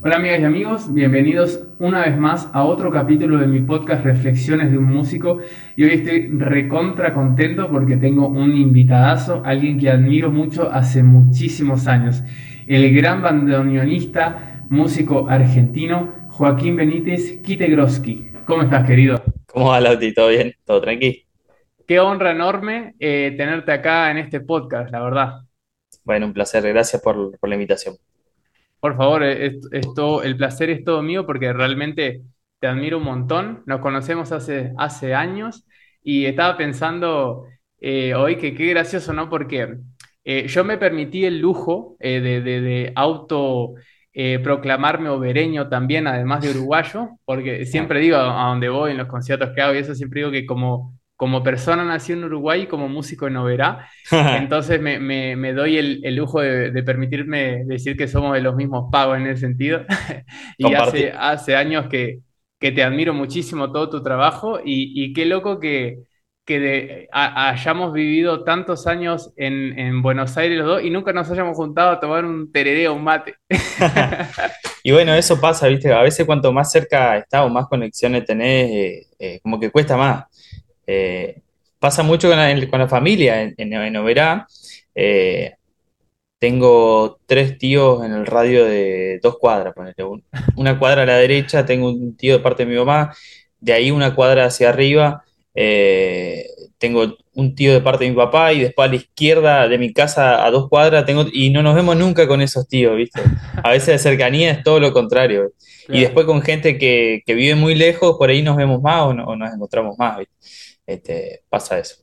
Hola amigas y amigos, bienvenidos una vez más a otro capítulo de mi podcast Reflexiones de un músico y hoy estoy recontra contento porque tengo un invitadazo, alguien que admiro mucho hace muchísimos años, el gran bandoneonista, músico argentino Joaquín Benítez Kitegroski. ¿Cómo estás querido? ¿Cómo va Lauti? ¿Todo bien? ¿Todo tranqui? Qué honra enorme eh, tenerte acá en este podcast, la verdad. Bueno, un placer, gracias por, por la invitación. Por favor, esto, el placer es todo mío porque realmente te admiro un montón. Nos conocemos hace, hace años y estaba pensando eh, hoy que qué gracioso, ¿no? Porque eh, yo me permití el lujo eh, de, de, auto proclamarme obereño también, además de uruguayo, porque siempre digo a donde voy, en los conciertos que hago y eso, siempre digo que como como persona nací en Uruguay y como músico en Oberá. Entonces me, doy el, lujo de, permitirme decir que somos de los mismos pagos en ese sentido. y hace, hace años que, te admiro muchísimo todo tu trabajo y, qué loco que, que hayamos vivido tantos años en, Buenos Aires los dos y nunca nos hayamos juntado a tomar un tereré o un mate. y bueno, eso pasa, ¿viste? A veces cuanto más cerca estás o más conexiones tenés, eh, eh, como que cuesta más. Eh, pasa mucho con la, familia en, en, Oberá. Eh, tengo tres tíos en el radio de dos cuadras, una cuadra a la derecha, tengo un tío de parte de mi mamá, de ahí una cuadra hacia arriba, eh, tengo un tío de parte de mi papá y después a la izquierda de mi casa a dos cuadras tengo y no nos vemos nunca con esos tíos, ¿viste? A veces de cercanía es todo lo contrario. Y después con gente que, vive muy lejos, por ahí nos vemos más o, o nos encontramos más, ¿viste? Este, pasa eso.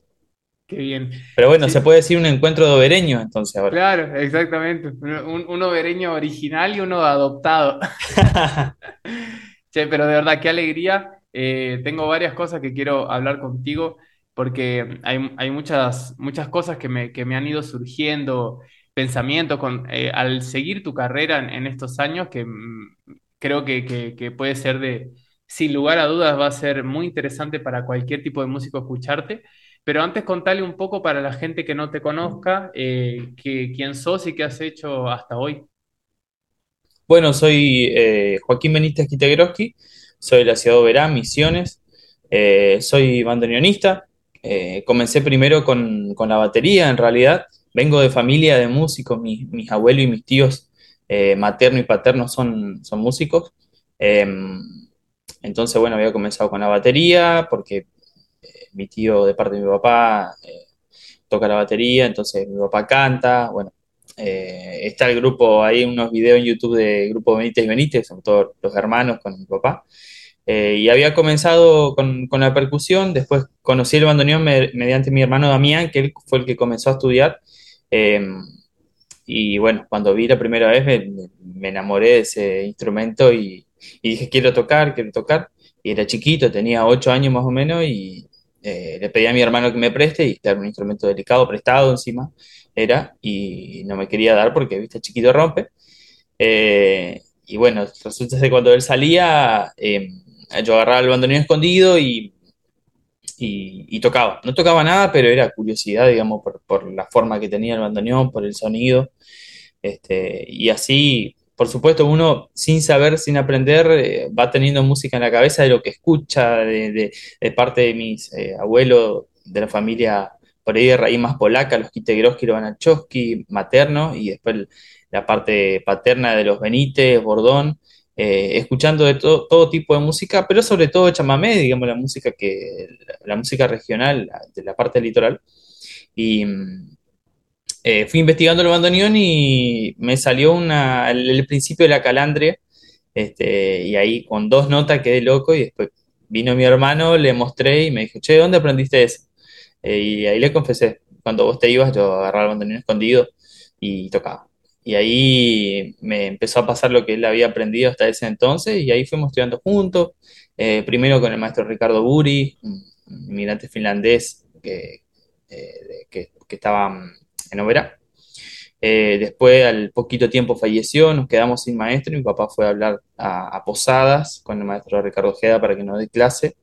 Qué bien. Pero bueno, se puede decir un encuentro de obereños entonces ahora. Claro, exactamente. Un, un obereño original y uno adoptado. sí, pero de verdad, qué alegría. Eh, tengo varias cosas que quiero hablar contigo porque hay, muchas, muchas cosas que me, que me han ido surgiendo, pensamientos con, eh, al seguir tu carrera en, estos años que mm, creo que, que puede ser de, sin lugar a dudas va a ser muy interesante para cualquier tipo de músico escucharte. Pero antes contale un poco para la gente que no te conozca, eh, quién sos y qué has hecho hasta hoy. Bueno, soy eh, Joaquín Benítez Kitegroski, soy de la ciudad de Oberá, Misiones, eh, soy bandoneonista. comencé primero con, la batería, en realidad. Vengo de familia de músicos, mis, mis abuelos y mis tíos materno y paterno son, son músicos. Entonces, bueno, había comenzado con la batería porque eh, mi tío de parte de mi papá eh, toca la batería, entonces mi papá canta, bueno, eh, está el grupo, hay unos videos en YouTube de grupo Benítez Benítez, son todos los hermanos con mi papá. y había comenzado con, la percusión, después conocí el bandoneón mediante mi hermano Damián, que él fue el que comenzó a estudiar. y bueno, cuando vi la primera vez me enamoré de ese instrumento y, y dije, quiero tocar, quiero tocar. Y era chiquito, tenía ocho años más o menos, y eh, le pedí a mi hermano que me preste, y era un instrumento delicado, prestado encima, era, y no me quería dar porque, viste, chiquito rompe. Eh, y bueno, resulta que cuando él salía, em, yo agarraba el bandoneón escondido y, y, tocaba. No tocaba nada, pero era curiosidad, digamos, por, por, la forma que tenía el bandoneón, por el sonido. Este, y así por supuesto, uno sin saber, sin aprender, eh, va teniendo música en la cabeza de lo que escucha de, parte de mis eh, abuelos de la familia por ahí de raíz más polaca, los Kitegroski, los Banachowski, materno, y después la parte paterna de los Benítez, Bordón, eh, escuchando de todo tipo de música, pero sobre todo chamamé, digamos, la música que, la música regional de la parte litoral. Y, mm, eh, fui investigando el bandoneón y me salió una, el, principio de la calandria, este, y ahí con dos notas quedé loco y después vino mi hermano, le mostré y me dijo, che, ¿dónde aprendiste eso? Eh, y ahí le confesé, cuando vos te ibas yo agarraba el bandoneón escondido y tocaba. Y ahí me empezó a pasar lo que él había aprendido hasta ese entonces y ahí fuimos estudiando juntos. Eh, primero con el maestro Ricardo Buri, un inmigrante finlandés que, eh, que, que estaba mm, en Oberá. Eh, después, al poquito tiempo falleció, nos quedamos sin maestro y mi papá fue a hablar a, Posadas con el maestro Ricardo Ojeda para que nos dé clase.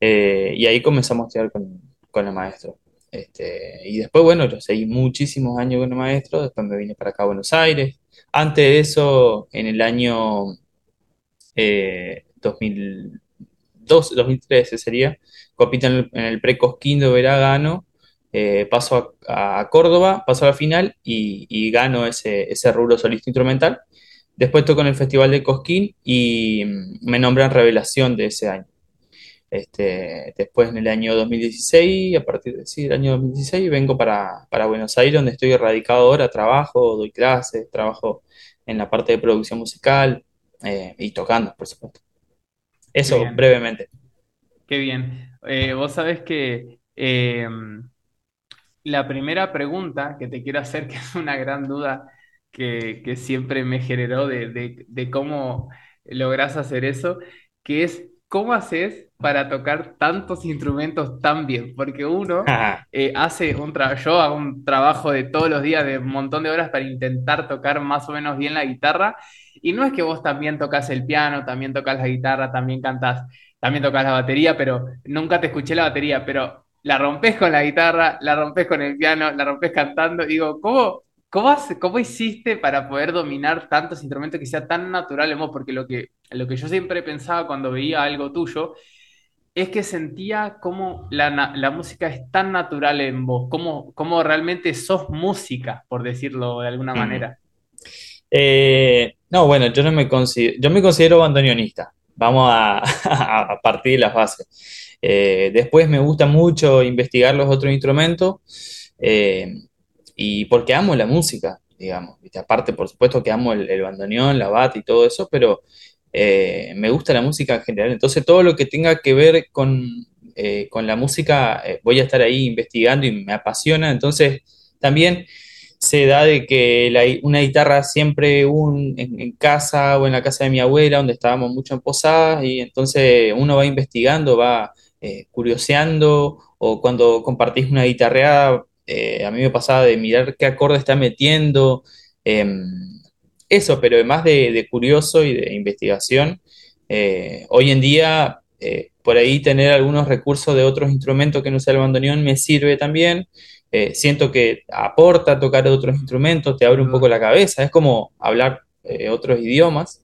Eh, y ahí comenzamos a estudiar con, con el maestro. Este, y después, bueno, yo seguí muchísimos años con el maestro, después me vine para acá a Buenos Aires. Antes de eso, en el año eh, 2002, 2013 sería, compito en el, en el pre-Cosquín de Veragano, eh, paso a, a Córdoba, paso a la final y, y gano ese, ese rubro solista instrumental. Después toco en el Festival de Cosquín y mm, me nombran revelación de ese año. Este, después en el año 2016, a partir de, sí, del año 2016, vengo para, para Buenos Aires, donde estoy radicado ahora, trabajo, doy clases, trabajo en la parte de producción musical eh, y tocando, por supuesto. Eso brevemente. qué bien. Eh, vos sabés que eh, La primera pregunta que te quiero hacer, que es una gran duda que, que siempre me generó de, de- de cómo lográs hacer eso, que es ¿cómo haces para tocar tantos instrumentos tan bien? Porque uno eh, hace un trabajo, yo hago un trabajo de todos los días, de un montón de horas para intentar tocar más o menos bien la guitarra, y no es que vos también tocas el piano, también tocas la guitarra, también cantás, también tocas la batería, pero nunca te escuché la batería, pero la rompes con la guitarra, la rompes con el piano, la rompes cantando. Digo, ¿cómo, cómo, hace- cómo hiciste para poder dominar tantos instrumentos que sea tan natural en vos? Porque lo que, lo que yo siempre pensaba cuando veía algo tuyo es que sentía cómo la, la música es tan natural en vos, cómo, cómo realmente sos música, por decirlo de alguna manera. Eh, no, bueno, yo no me considero, yo me considero bandoneonista. Vamos a, a partir de las bases. Eh, después me gusta mucho investigar los otros instrumentos eh, y porque amo la música, digamos. Aparte, por supuesto que amo el, bandoneón, la bata y todo eso, pero eh, me gusta la música en general. Entonces, todo lo que tenga que ver con, eh, con la música, voy a estar ahí investigando y me apasiona. Entonces, también se da de que una guitarra siempre un, en, en casa o en la casa de mi abuela, donde estábamos mucho en posadas, y entonces uno va investigando, va eh, curioseando, o cuando compartís una guitarreada, eh, a mí me pasaba de mirar qué acorde está metiendo, em, eso, pero además de, de curioso y de investigación, eh, hoy en día eh, por ahí tener algunos recursos de otros instrumentos que no sea el bandoneón me sirve también. Eh, siento que aporta tocar otros instrumentos, te abre un poco duda. la cabeza, es como hablar eh, otros idiomas.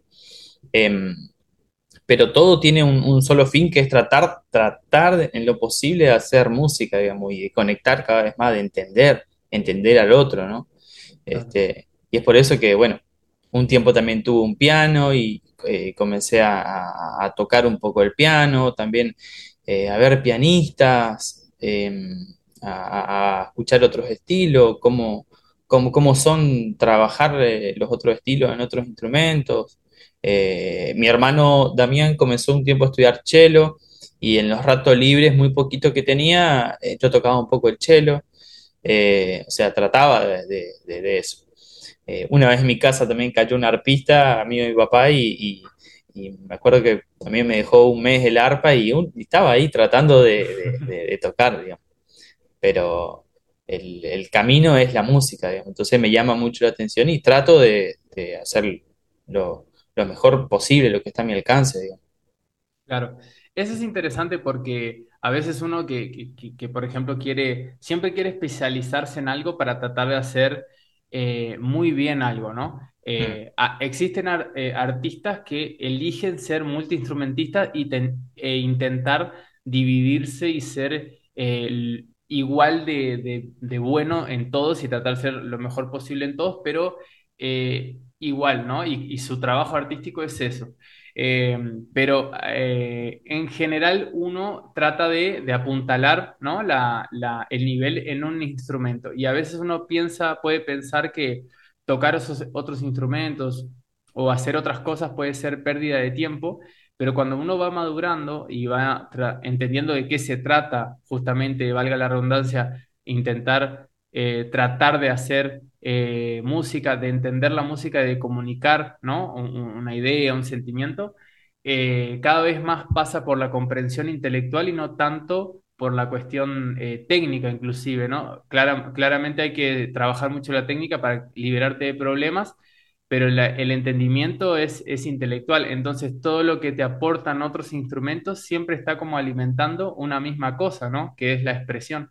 Em, pero todo tiene un, un solo fin que es tratar, tratar en lo posible de hacer música, digamos, y de conectar cada vez más, de entender, entender al otro, ¿no? Este, y es por eso que, bueno, un tiempo también tuve un piano y eh, comencé a, tocar un poco el piano, también eh, a ver pianistas, eh, a, a- a escuchar otros estilos, cómo, cómo, cómo son trabajar eh, los otros estilos en otros instrumentos. Eh, mi hermano Damián comenzó un tiempo a estudiar cello y en los ratos libres, muy poquito que tenía, eh, yo tocaba un poco el cello. Eh, o sea, trataba de, eso. Una vez en mi casa también cayó un arpista, amigo de mi papá, y, me acuerdo que también me dejó un mes el arpa y, estaba ahí tratando de, tocar, digamos. Pero el, camino es la música, digamos. Entonces me llama mucho la atención y trato de, de hacer lo, lo mejor posible, lo que está a mi alcance, digamos. Claro, eso es interesante porque a veces uno que, que- que- que, por ejemplo, quiere, siempre quiere especializarse en algo para tratar de hacer eh, muy bien algo, ¿no? Mm, Eh, a- existen ar- eh, artistas que eligen ser multiinstrumentistas y ten- e intentar dividirse y ser igual de, de- de bueno en todos y tratar de ser lo mejor posible en todos, pero eh, igual, ¿no? Y, su trabajo artístico es eso. Eh, pero eh, en general uno trata de, apuntalar, ¿no? la, el nivel en un instrumento y a veces uno piensa, puede pensar que tocar esos otros instrumentos o hacer otras cosas puede ser pérdida de tiempo, pero cuando uno va madurando y va entendiendo de qué se trata, justamente, valga la redundancia, intentar eh, tratar de hacer eh, música, de entender la música, de comunicar, ¿no? Un- un- una idea, un sentimiento. eh, cada vez más pasa por la comprensión intelectual y no tanto por la cuestión eh, técnica inclusive, ¿no? Clara- claramente hay que trabajar mucho la técnica para liberarte de problemas, pero el entendimiento es, es intelectual, entonces todo lo que te aportan otros instrumentos siempre está como alimentando una misma cosa, ¿no? Que es la expresión.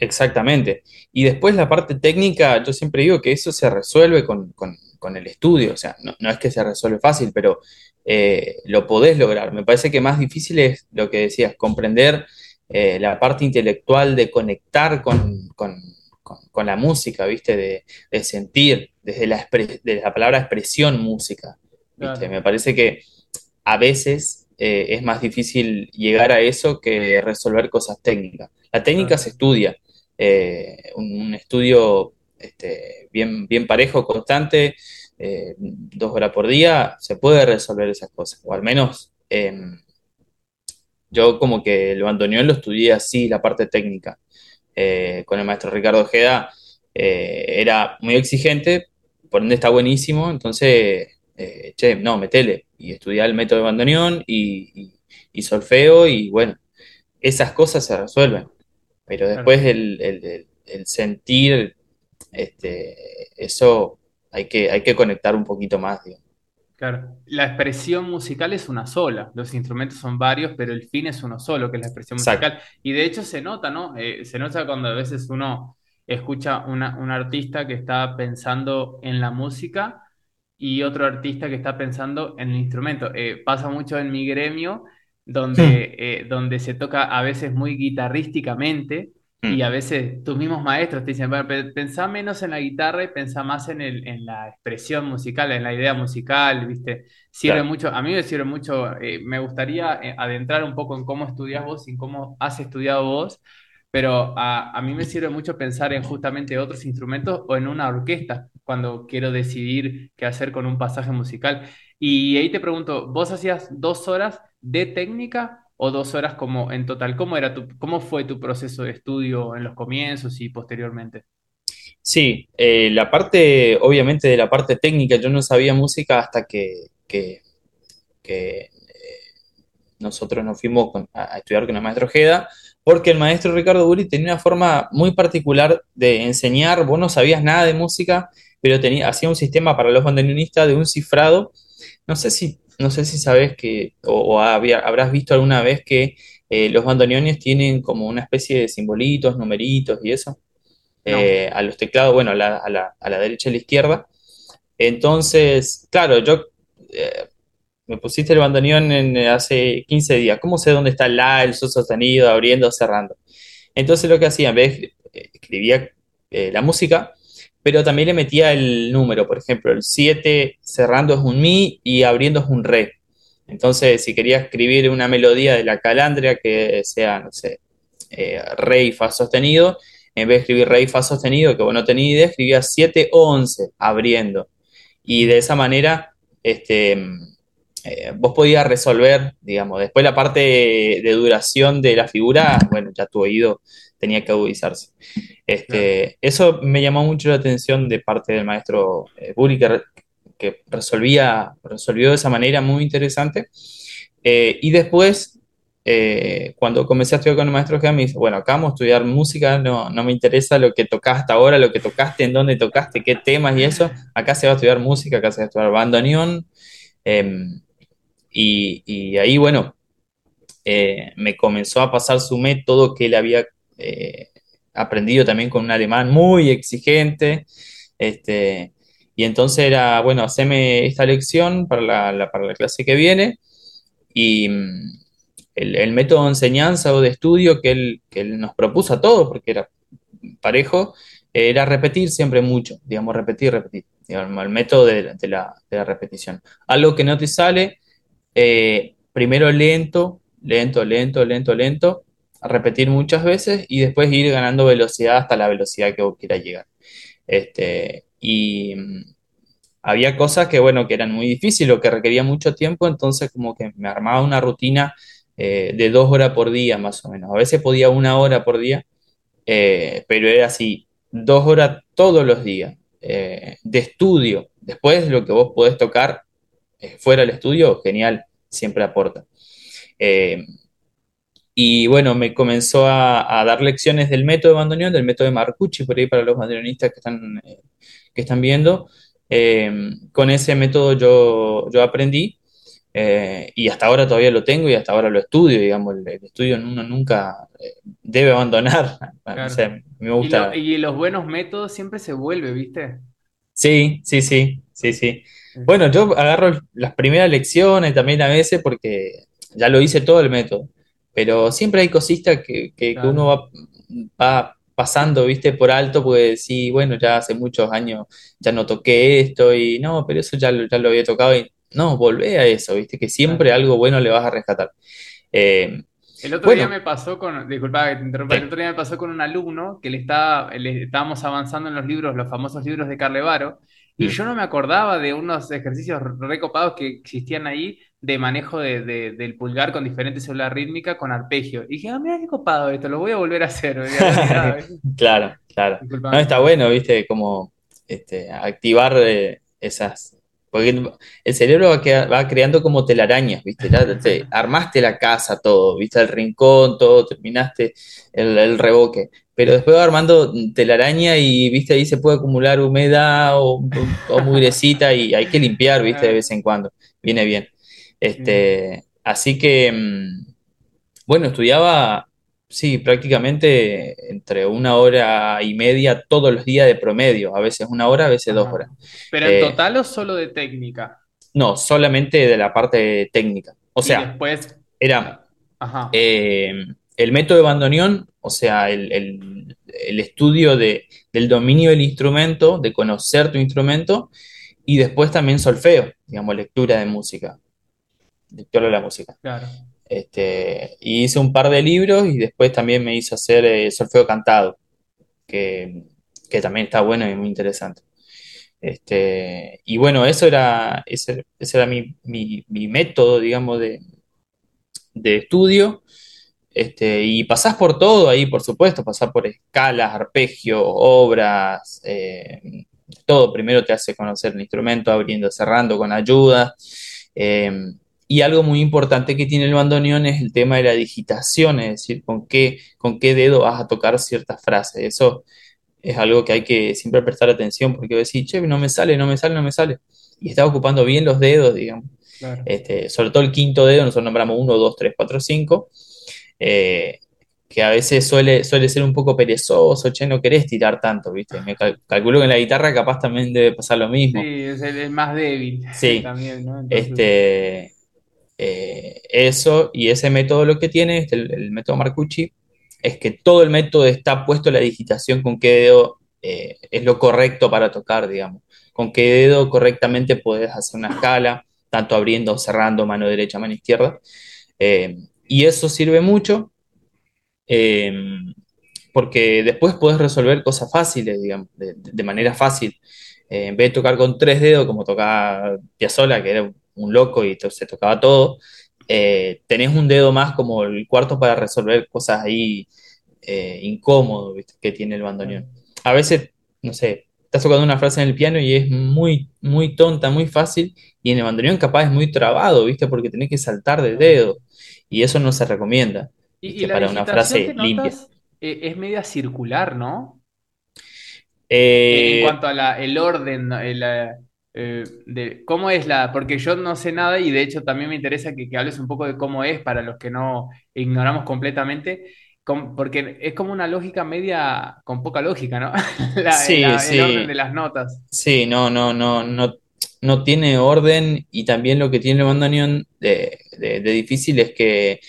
Exactamente. Y después la parte técnica, yo siempre digo que eso se resuelve con, con- con el estudio, o sea, no, no es que se resuelve fácil, pero eh, lo podés lograr. Me parece que más difícil es lo que decías, comprender eh, la parte intelectual de conectar con, con- con- con la música, ¿viste? De, de sentir, desde la, de la palabra expresión música, ¿viste? Claro, Me parece que a veces eh, es más difícil llegar a eso que resolver cosas técnicas. La técnica claro, se estudia, eh, un, estudio este, bien, bien parejo, constante, eh, dos horas por día, se puede resolver esas cosas, o al menos eh, yo como que el bandoneón lo estudié así, la parte técnica. Eh, con el maestro Ricardo Ojeda era muy exigente, por ende está buenísimo, entonces, che, no, metele, y estudiar el método de bandoneón y solfeo, y bueno, esas cosas se resuelven, pero claro. después el, el- el- el sentir, este, eso hay que, hay que conectar un poquito más, digo. Claro, la expresión musical es una sola, los instrumentos son varios, pero el fin es uno solo, que es la expresión Exacto. musical. Y de hecho se nota, ¿no? Eh, se nota cuando a veces uno escucha una, un artista que está pensando en la música y otro artista que está pensando en el instrumento. Eh, pasa mucho en mi gremio, Donde, eh, donde se toca a veces muy guitarrísticamente y a veces tus mismos maestros te dicen, bueno, pe- pensá menos en la guitarra y pensá más en el, en la expresión musical, en la idea musical, ¿viste? Sirve claro. mucho, a mí me sirve mucho, eh, me gustaría eh, adentrar un poco en cómo estudias vos y en cómo has estudiado vos, pero a, a mí me sirve mucho pensar en justamente otros instrumentos o en una orquesta cuando quiero decidir qué hacer con un pasaje musical. Y ahí te pregunto, ¿vos hacías dos horas de técnica o dos horas como en total? ¿Cómo era tu, cómo fue tu proceso de estudio en los comienzos y posteriormente? Sí, eh, la parte, obviamente de la parte técnica, yo no sabía música hasta que, que, que nosotros nos fuimos con- a, estudiar con el maestro Ojeda, porque el maestro Ricardo Buri tenía una forma muy particular de enseñar, vos no sabías nada de música, pero tenía, hacía un sistema para los bandoneonistas de un cifrado, no sé si, no sé si sabes que, o, o había- habrás visto alguna vez que eh, los bandoneones tienen como una especie de simbolitos, numeritos y eso, No, eh, a los teclados, bueno, a la, a la, a la derecha y a la izquierda. Entonces, claro, yo eh, me pusiste el bandoneón en, eh, hace 15 días. ¿Cómo sé dónde está el la, el sol sostenido, abriendo, cerrando? Entonces lo que hacía, en vez de, eh, escribía eh, la música, pero también le metía el número. Por ejemplo, el 7 cerrando es un mi y abriendo es un re. Entonces, si quería escribir una melodía de la calandria que sea, no sé, eh, re y fa sostenido, en vez de escribir re y fa sostenido, que vos no tenías idea, escribía 7 o 11 abriendo. Y de esa manera, este, eh, vos podías resolver, digamos, después la parte de duración de la figura, bueno, ya tu oído tenía que agudizarse. claro, Este, eso me llamó mucho la atención de parte del maestro eh, que, re- que resolvía, resolvió de esa manera muy interesante. Eh, y después, eh, cuando comencé a estudiar con el maestro Gea, me dice, bueno, acá vamos a estudiar música, no, no me interesa lo que tocaste hasta ahora, lo que tocaste, en dónde tocaste, qué temas y eso, acá se va a estudiar música, acá se va a estudiar bandoneón. Y, ahí, bueno, eh, me comenzó a pasar su método que él había eh, aprendido también con un alemán muy exigente. Este, y entonces era, bueno, haceme esta lección para la, para la clase que viene. Y mm, el, el método de enseñanza o de estudio que él, que él nos propuso a todos, porque era parejo, era repetir siempre mucho, digamos, repetir, repetir, digamos, el método de, de la, de la repetición. Algo que no te sale eh, primero lento, lento, lento, lento, lento, repetir muchas veces y después ir ganando velocidad hasta la velocidad que vos quieras llegar. Este, y mm, había cosas que, bueno, que eran muy difíciles o que requerían mucho tiempo, entonces como que me armaba una rutina eh, de dos horas por día, más o menos. A veces podía una hora por día, eh, pero era así, dos horas todos los días de estudio. Después lo que vos podés tocar fuera del estudio, genial siempre aporta. Eh, y bueno, me comenzó a, a, dar lecciones del método de bandoneón, del método de Marcucci, por ahí para los bandoneonistas que están, eh, que están viendo. Eh, con ese método yo, yo aprendí eh, y hasta ahora todavía lo tengo y hasta ahora lo estudio, digamos, el, el estudio uno nunca eh, debe abandonar. O Claro. sea, me Y, lo- gusta. y los buenos métodos siempre se vuelve, ¿viste? Sí, sí, sí, sí, sí. Bueno, yo agarro las primeras lecciones también a veces porque ya lo hice todo el método, pero siempre hay cositas que, que- que uno va, va pasando, viste, por alto, porque sí, bueno, ya hace muchos años ya no toqué esto y no, pero eso ya, lo- ya lo había tocado y no, volvé a eso, viste, que siempre claro. algo bueno le vas a rescatar. Eh, El otro día me pasó con, disculpa que te interrumpa, el otro día me pasó con un alumno que le estaba, le estábamos avanzando en los libros, los famosos libros de Carlevaro, y yo no me acordaba de unos ejercicios recopados que existían ahí de manejo de, de- del pulgar con diferentes células rítmicas con arpegio. Y dije, ah, mira qué copado esto, lo voy a volver a hacer, claro, claro. No, está bueno, viste, como este, activar eh, esas. Porque el cerebro va, queda- va creando como telarañas, ¿viste? Te armaste la casa, todo, ¿viste? El rincón, todo, terminaste el, el revoque. Pero después va armando telaraña y, ¿viste? Ahí se puede acumular humedad o, o mugrecita y hay que limpiar, ¿viste? De vez en cuando. Viene bien. Este, así que. mm, bueno, estudiaba, sí, prácticamente entre una hora y media todos los días de promedio, a veces una hora, a veces dos horas. Pero en Eh, total o solo de técnica. no, solamente de la parte técnica. O Y sea, después, era ajá, eh, el método de bandoneón, o sea, el, el- el estudio de- del dominio del instrumento, de conocer tu instrumento, y después también solfeo, digamos, lectura de música, lectura de la música. claro. Este, y hice un par de libros y después también me hizo hacer eh, solfeo cantado, que, que también está bueno y muy interesante. Este, y bueno, eso era, ese, ese era mi, mi- mi método, digamos, de, de estudio. Este, y pasás por todo ahí, por supuesto, pasás por escalas, arpegios, obras, eh, todo. Primero te hace conocer el instrumento, abriendo, cerrando con ayuda. Eh, y algo muy importante que tiene el bandoneón es el tema de la digitación, es decir, con qué, con qué dedo vas a tocar ciertas frases. Eso es algo que hay que siempre prestar atención porque decís, che, no me sale, no me sale, no me sale. Y está ocupando bien los dedos, digamos. Claro. Este, sobre todo el quinto dedo, nosotros nombramos uno, dos, tres, cuatro, cinco, eh, que a veces suele, suele ser un poco perezoso, che, no querés tirar tanto, ¿viste? Me cal- calculo que en la guitarra capaz también debe pasar lo mismo. Sí, es el, más débil Sí, también, ¿no? Entonces, este, eh, eso y ese método lo que tiene, este, el, el método Marcucci, es que todo el método está puesto la digitación con qué dedo eh, es lo correcto para tocar, digamos. Con qué dedo correctamente puedes hacer una escala, tanto abriendo o cerrando mano derecha, mano izquierda. Eh, y eso sirve mucho eh, porque después puedes resolver cosas fáciles, digamos, de, de manera fácil. Eh, en vez de tocar con tres dedos, como tocaba Piazzolla, que era un loco y se tocaba todo, eh, tenés un dedo más como el cuarto para resolver cosas ahí eh, incómodo, ¿viste? que tiene el bandoneón. A veces, no sé, estás tocando una frase en el piano y es muy, muy tonta, muy fácil, y en el bandoneón capaz es muy trabado, ¿viste? Porque tenés que saltar de dedo, y eso no se recomienda, Y, la Para una frase que limpia. eh, es media circular, ¿no? Eh, en cuanto a la, el orden, eh, de cómo es la, porque yo no sé nada y de hecho también me interesa que, que hables un poco de cómo es para los que no ignoramos completamente, com- porque es como una lógica media con poca lógica, ¿no? La- sí, la- el orden de sí, las notas. sí, no, no, no, no, no tiene orden, y también lo que tiene el bandoneón de, de- de difícil es que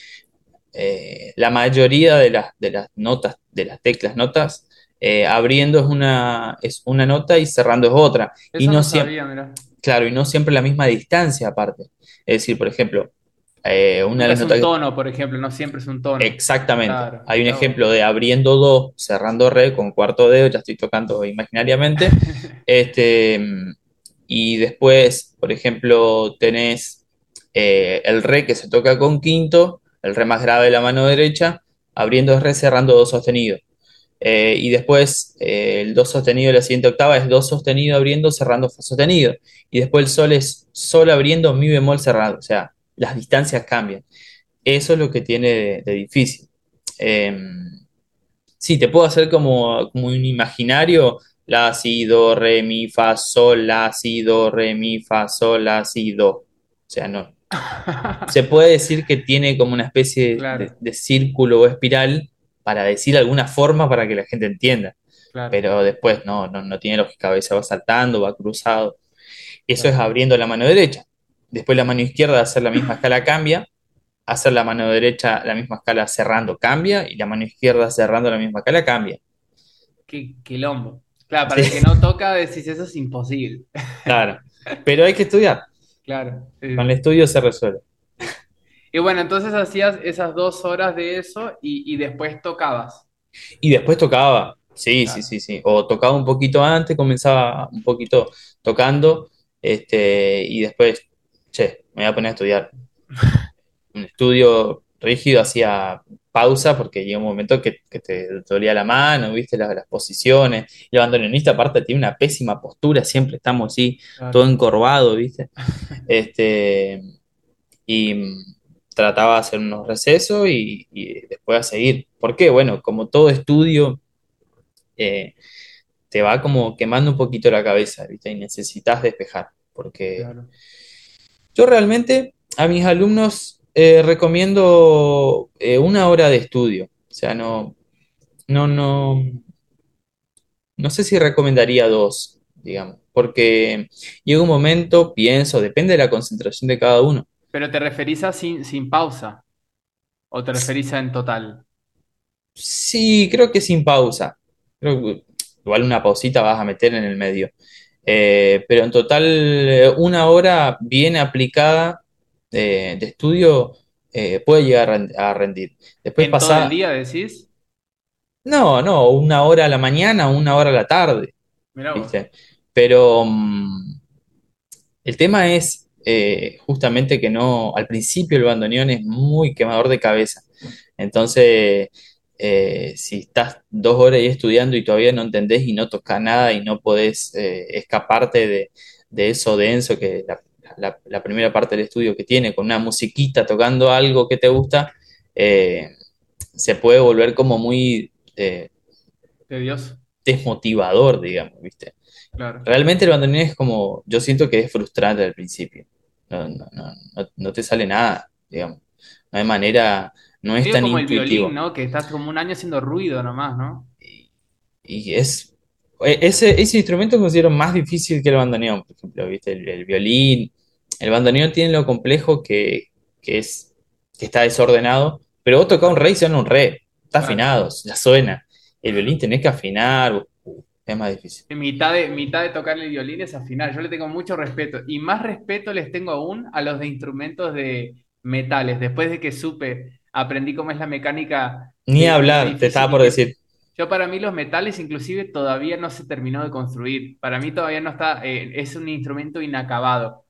eh, la mayoría de las, de las notas, de las teclas notas, eh, abriendo es una, es una nota y cerrando es otra. Y no no siempre, sabía, claro, y no siempre la misma distancia aparte. Es decir, por ejemplo, eh, una de las es un notas que- tono, por ejemplo, no siempre es un tono. Exactamente. Claro, Hay un ejemplo de abriendo do, cerrando re con cuarto dedo, ya estoy tocando imaginariamente. Este, y después, por ejemplo, tenés eh, el re que se toca con quinto, el re más grave de la mano derecha, abriendo re, cerrando do sostenido. Eh, y después eh, el do sostenido de la siguiente octava es do sostenido abriendo, cerrando fa sostenido. Y después el sol es sol abriendo, mi bemol cerrado. O sea, las distancias cambian. Eso es lo que tiene de, difícil. Eh, sí, te puedo hacer como, como un imaginario, la, si, do, re, mi, fa, sol, la, si, do, re, mi, fa, sol, la, si, do. O sea, no. Se puede decir que tiene como una especie de, Claro, de círculo o espiral para decir alguna forma para que la gente entienda. claro, Pero después no, no, no tiene lógica, a veces va saltando, va cruzado. Eso es abriendo la mano derecha. Después la mano izquierda, hacer la misma escala cambia. Hacer la mano derecha la misma escala cerrando cambia. Y la mano izquierda cerrando la misma escala cambia. qué quilombo. Claro, para Sí, el que no toca, decís eso es imposible. claro. Pero hay que estudiar. Claro. Con el estudio se resuelve. Y bueno, entonces hacías esas dos horas de eso y, y después tocabas. Y después tocaba. Sí, sí, sí, sí. O tocaba un poquito antes, comenzaba un poquito tocando. Este, y después, che, me voy a poner a estudiar. un estudio rígido, hacía pausa porque llega un momento que, que te dolía la mano, viste, las, las posiciones. Y el bandoneonista aparte tiene una pésima postura, siempre estamos así, todo encorvado, viste. Este, y trataba de hacer unos recesos y, y después a seguir. ¿Por qué? Bueno, como todo estudio, eh, te va como quemando un poquito la cabeza, viste, y necesitas despejar. Porque claro. yo realmente a mis alumnos eh, recomiendo eh, una hora de estudio. O sea, no, no, no, no sé si recomendaría dos, digamos, porque llega un momento, pienso, depende de la concentración de cada uno. Pero te referís a sin, sin pausa o te referís a en total. Sí, creo que sin pausa. Creo que igual una pausita vas a meter en el medio. Eh, pero en total, eh, una hora bien aplicada de estudio eh, puede llegar a ren- a rendir. Después ¿En todo el pasa, día decís? no, no, una hora a la mañana, una hora a la tarde, Mirá vos. ¿viste? Pero mm, el tema es eh, justamente que no, al principio el bandoneón es muy quemador de cabeza. Entonces, eh, si estás dos horas ahí estudiando y todavía no entendés y no tocas nada y no podés eh, escaparte de, de eso denso que la, la- la primera parte del estudio que tiene, con una musiquita tocando algo que te gusta, eh, se puede volver como muy eh, Tedioso. desmotivador, digamos, ¿viste? Claro. Realmente el bandoneón es como, yo siento que es frustrante al principio. No, no, no, te sale nada, digamos. No hay manera, no es tan como el violín, intuitivo. ¿no? Que estás como un año haciendo ruido nomás, ¿no? Y es, e- ese, ese instrumento considero más difícil que el bandoneón, por ejemplo, ¿viste? El, el violín. El bandoneón tiene lo complejo que, que es, que está desordenado, pero vos tocás un re y suena un re. Está afinado, ya suena. El violín tenés que afinar, es más difícil. Mitad de, mitad de tocar el violín es afinar. Yo le tengo mucho respeto. Y más respeto les tengo aún a los de instrumentos de metales. Después de que supe, aprendí cómo es la mecánica Ni hablar, te estaba por decir. yo para mí los metales inclusive todavía no se terminó de construir. Para mí todavía no está, eh, es un instrumento inacabado.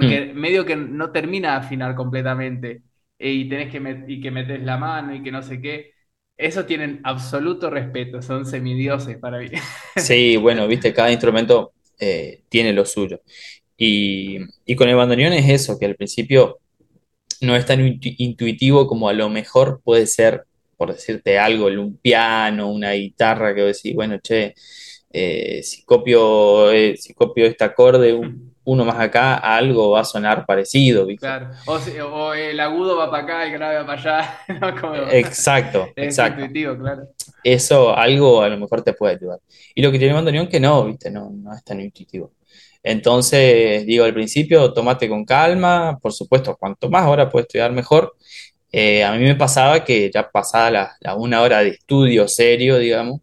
Hmm, Porque medio que no termina de afinar completamente. eh, y tenés que, y que metes la mano y que no sé qué. Eso tienen absoluto respeto. Son semidioses para mí. Sí, bueno, viste, cada instrumento eh, tiene lo suyo. Y, y con el bandoneón es eso, que al principio no es tan intu- intuitivo como a lo mejor puede ser, por decirte algo, un piano, una guitarra, que vos decís, bueno, che, eh, si copio, eh, si copio este acorde, un- uno más acá, algo va a sonar parecido, ¿viste? Claro, o, si- o el agudo va para acá, el grave va para allá, no como Exacto, es exacto. intuitivo, claro. Eso, algo a lo mejor te puede ayudar. Y lo que tiene bandoneón que no, ¿viste? No, no es tan intuitivo. Entonces, digo, al principio, tomate con calma, por supuesto, cuanto más hora puedes estudiar, mejor. Eh, a mí me pasaba que ya pasada la, la una hora de estudio serio, digamos,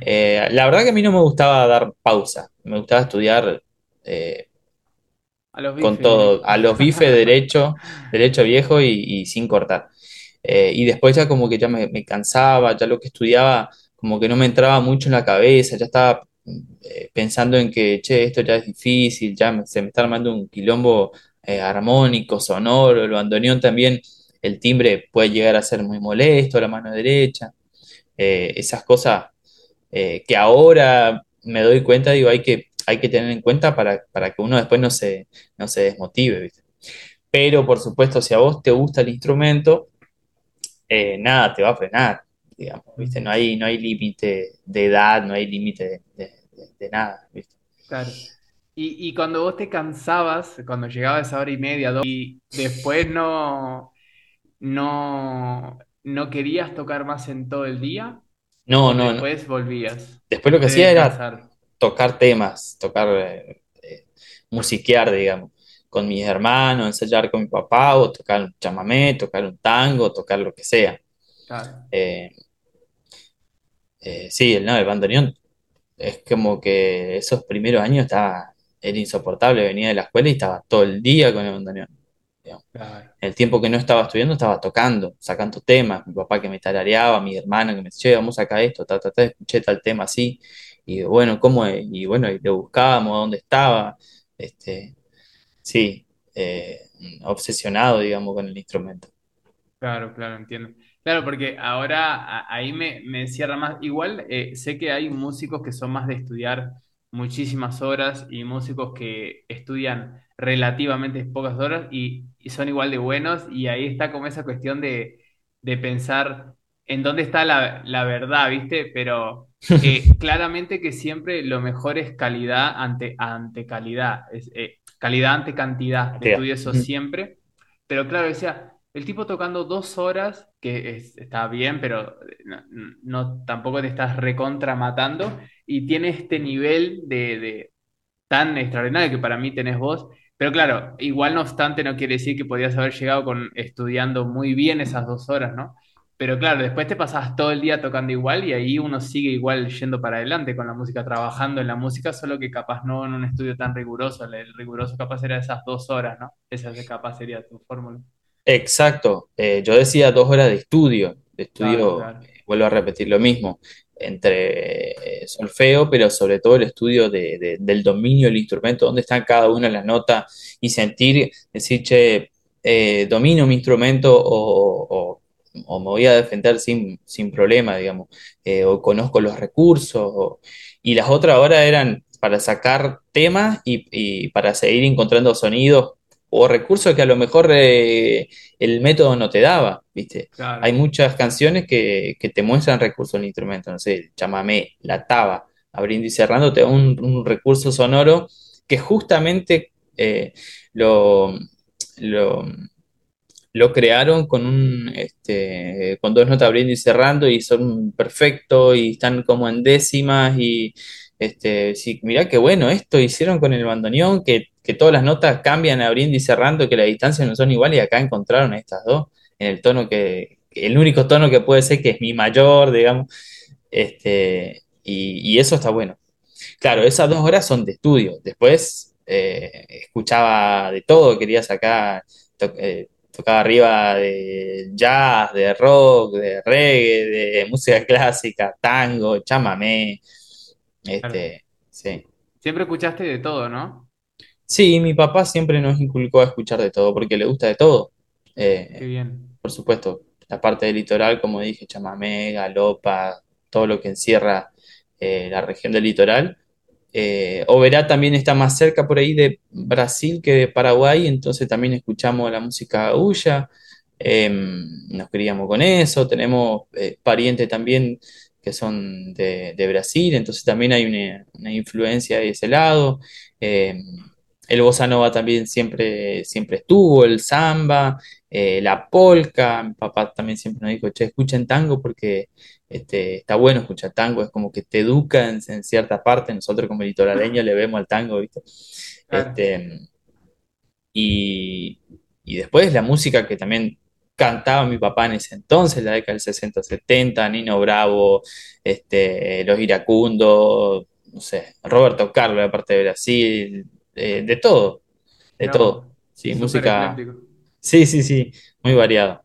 eh, la verdad que a mí no me gustaba dar pausa, me gustaba estudiar eh, A los con bifes todo, directo. a los bifes derecho, derecho viejo y, y sin cortar. Eh, y después ya como que ya me, me cansaba, ya lo que estudiaba como que no me entraba mucho en la cabeza, ya estaba eh, pensando en que, che, esto ya es difícil, ya me- se me está armando un quilombo eh, armónico, sonoro, el bandoneón también, el timbre puede llegar a ser muy molesto, la mano derecha, esas cosas que ahora me doy cuenta, digo, hay que, hay que tener en cuenta para, para que uno después no se, no se desmotive, ¿viste? pero por supuesto, si a vos te gusta el instrumento, eh, nada te va a frenar, digamos, ¿viste? No hay, no hay límite de edad, no hay límite de, de- de nada, ¿viste? Claro. Y, y cuando vos te cansabas, cuando llegaba esa hora y media, dos, y después no, no, no querías tocar más en todo el día, No, no, no. después volvías, Después lo que hacía era. Tocar temas, tocar, eh, eh, musiquear, digamos, con mis hermanos, ensayar con mi papá, o tocar un chamamé, tocar un tango, tocar lo que sea. Claro, Eh, eh, sí, el, no, el bandoneón es como que esos primeros años estaba, era insoportable, venía de la escuela y estaba todo el día con el bandoneón. claro, El tiempo que no estaba estudiando estaba tocando, sacando temas, mi papá que me tarareaba, mi hermano que me decía, "Che, vamos a sacar esto, ta, ta, ta, escuché tal tema así, y bueno, ¿cómo? Y bueno, lo buscábamos, dónde estaba, este, sí, eh, obsesionado, digamos, con el instrumento. claro, claro, entiendo. Claro, porque ahora ahí me, me cierra más. Igual eh, sé que hay músicos que son más de estudiar muchísimas horas y músicos que estudian relativamente pocas horas y, y son igual de buenos y ahí está como esa cuestión de, de pensar en dónde está la, la verdad, ¿viste? Pero eh, claramente que siempre lo mejor es calidad ante, ante calidad, es, eh, calidad ante cantidad, Cantidad. estudio eso siempre. Pero claro, decía, el tipo tocando dos horas, que es- está bien, pero no, no- tampoco te estás recontra matando, y tiene este nivel de, de tan extraordinario que para mí tenés vos. Pero claro, igual no obstante, no quiere decir que podías haber llegado con estudiando muy bien esas dos horas, ¿no? Pero claro, después te pasabas todo el día tocando igual y ahí uno sigue igual yendo para adelante con la música, trabajando en la música, solo que capaz no en un estudio tan riguroso. El riguroso capaz era esas dos horas, ¿no? Esa capaz sería tu fórmula. Exacto, eh, yo decía dos horas de estudio, de estudio, claro, eh, vuelvo a repetir lo mismo, entre eh, solfeo, pero sobre todo el estudio de- de- del dominio del instrumento, dónde están cada una las notas y sentir, decir, che, domino mi instrumento o, o- o me voy a defender sin, sin problema, digamos, eh, o conozco los recursos, o- y las otras horas eran para sacar temas y, y para seguir encontrando sonidos o recursos que a lo mejor... eh, el método no te daba, ¿viste? Hay muchas canciones que, que te muestran recursos del instrumento, no sé, el chamamé, la taba, abriendo y cerrando, te da un, un recurso sonoro que justamente eh, lo, lo, lo crearon con un, este, con dos notas abriendo y cerrando y son perfectos y están como en décimas y este, sí, mirá qué bueno esto hicieron con el bandoneón, que, que todas las notas cambian abriendo y cerrando, que las distancias no son iguales y acá encontraron estas dos en el tono que, el único tono que puede ser que es mi mayor, digamos, este, y, y eso está bueno. Claro, esas dos horas son de estudio. Después eh, escuchaba de todo, quería sacar, eh, tocaba arriba de jazz, de rock, de reggae, de música clásica, tango, chamamé. claro. Este, sí. Siempre escuchaste de todo, ¿no? Sí, mi papá siempre nos inculcó a escuchar de todo, porque le gusta de todo. Qué Eh, bien. por supuesto, la parte del litoral, como dije, chamamé, galopa, todo lo que encierra eh, la región del litoral. Eh, Oberá también está más cerca por ahí de Brasil que de Paraguay, entonces también escuchamos la música huya, eh, nos criamos con eso, tenemos eh, parientes también que son de, Brasil, entonces también hay una, influencia de ese lado. Eh, el bossa nova también siempre, siempre estuvo, el samba, eh, la polka, mi papá también siempre nos dijo, che, escuchen tango porque este, está bueno escuchar tango, es como que te educa en, cierta parte, nosotros como litoraleños le vemos al tango, ¿viste? Claro, Este, y, y después la música que también cantaba mi papá en ese entonces, la década del 60 70 Nino Bravo, este, Los Iracundos, no sé, Roberto Carlos, de parte de Brasil, de todo, de todo. Sí, música, ecléctico. sí, sí, sí, muy variado.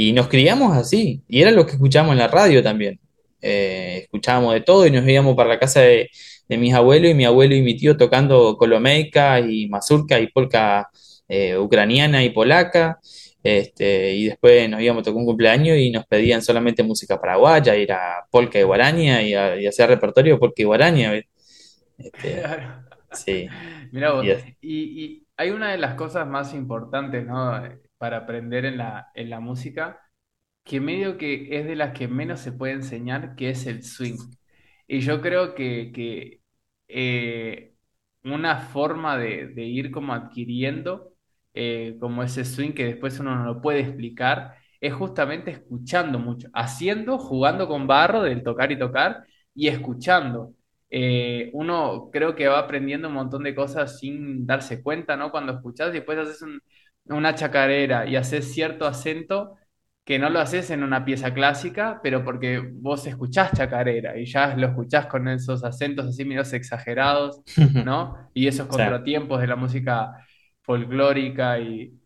Y nos criamos así, y era lo que escuchábamos en la radio también. Eh, escuchábamos de todo y nos íbamos para la casa de, de mis abuelos y mi abuelo y mi tío tocando colomeica y mazurca y polca eh, ucraniana y polaca. Este, y después nos íbamos a tocar un cumpleaños y nos pedían solamente música paraguaya, ir a polca y guaraña y, a- y hacer repertorio de polca y guaraña. Este, Claro. sí, Mirá y vos. es- Y, hay una de las cosas más importantes, ¿no? Para aprender en la, en la música, que medio que es de las que menos se puede enseñar, que es el swing. Y yo creo que, que eh, una forma de, de ir como adquiriendo eh, como ese swing que después uno no lo puede explicar, es justamente escuchando mucho, haciendo, jugando con barro del tocar y tocar y escuchando. Eh, uno creo que va aprendiendo un montón de cosas sin darse cuenta, ¿no? Cuando escuchas y después haces un- una chacarera y haces cierto acento que no lo haces en una pieza clásica, pero porque vos escuchás chacarera y ya lo escuchás con esos acentos así medio exagerados, ¿no? Y esos contratiempos de la música folclórica y,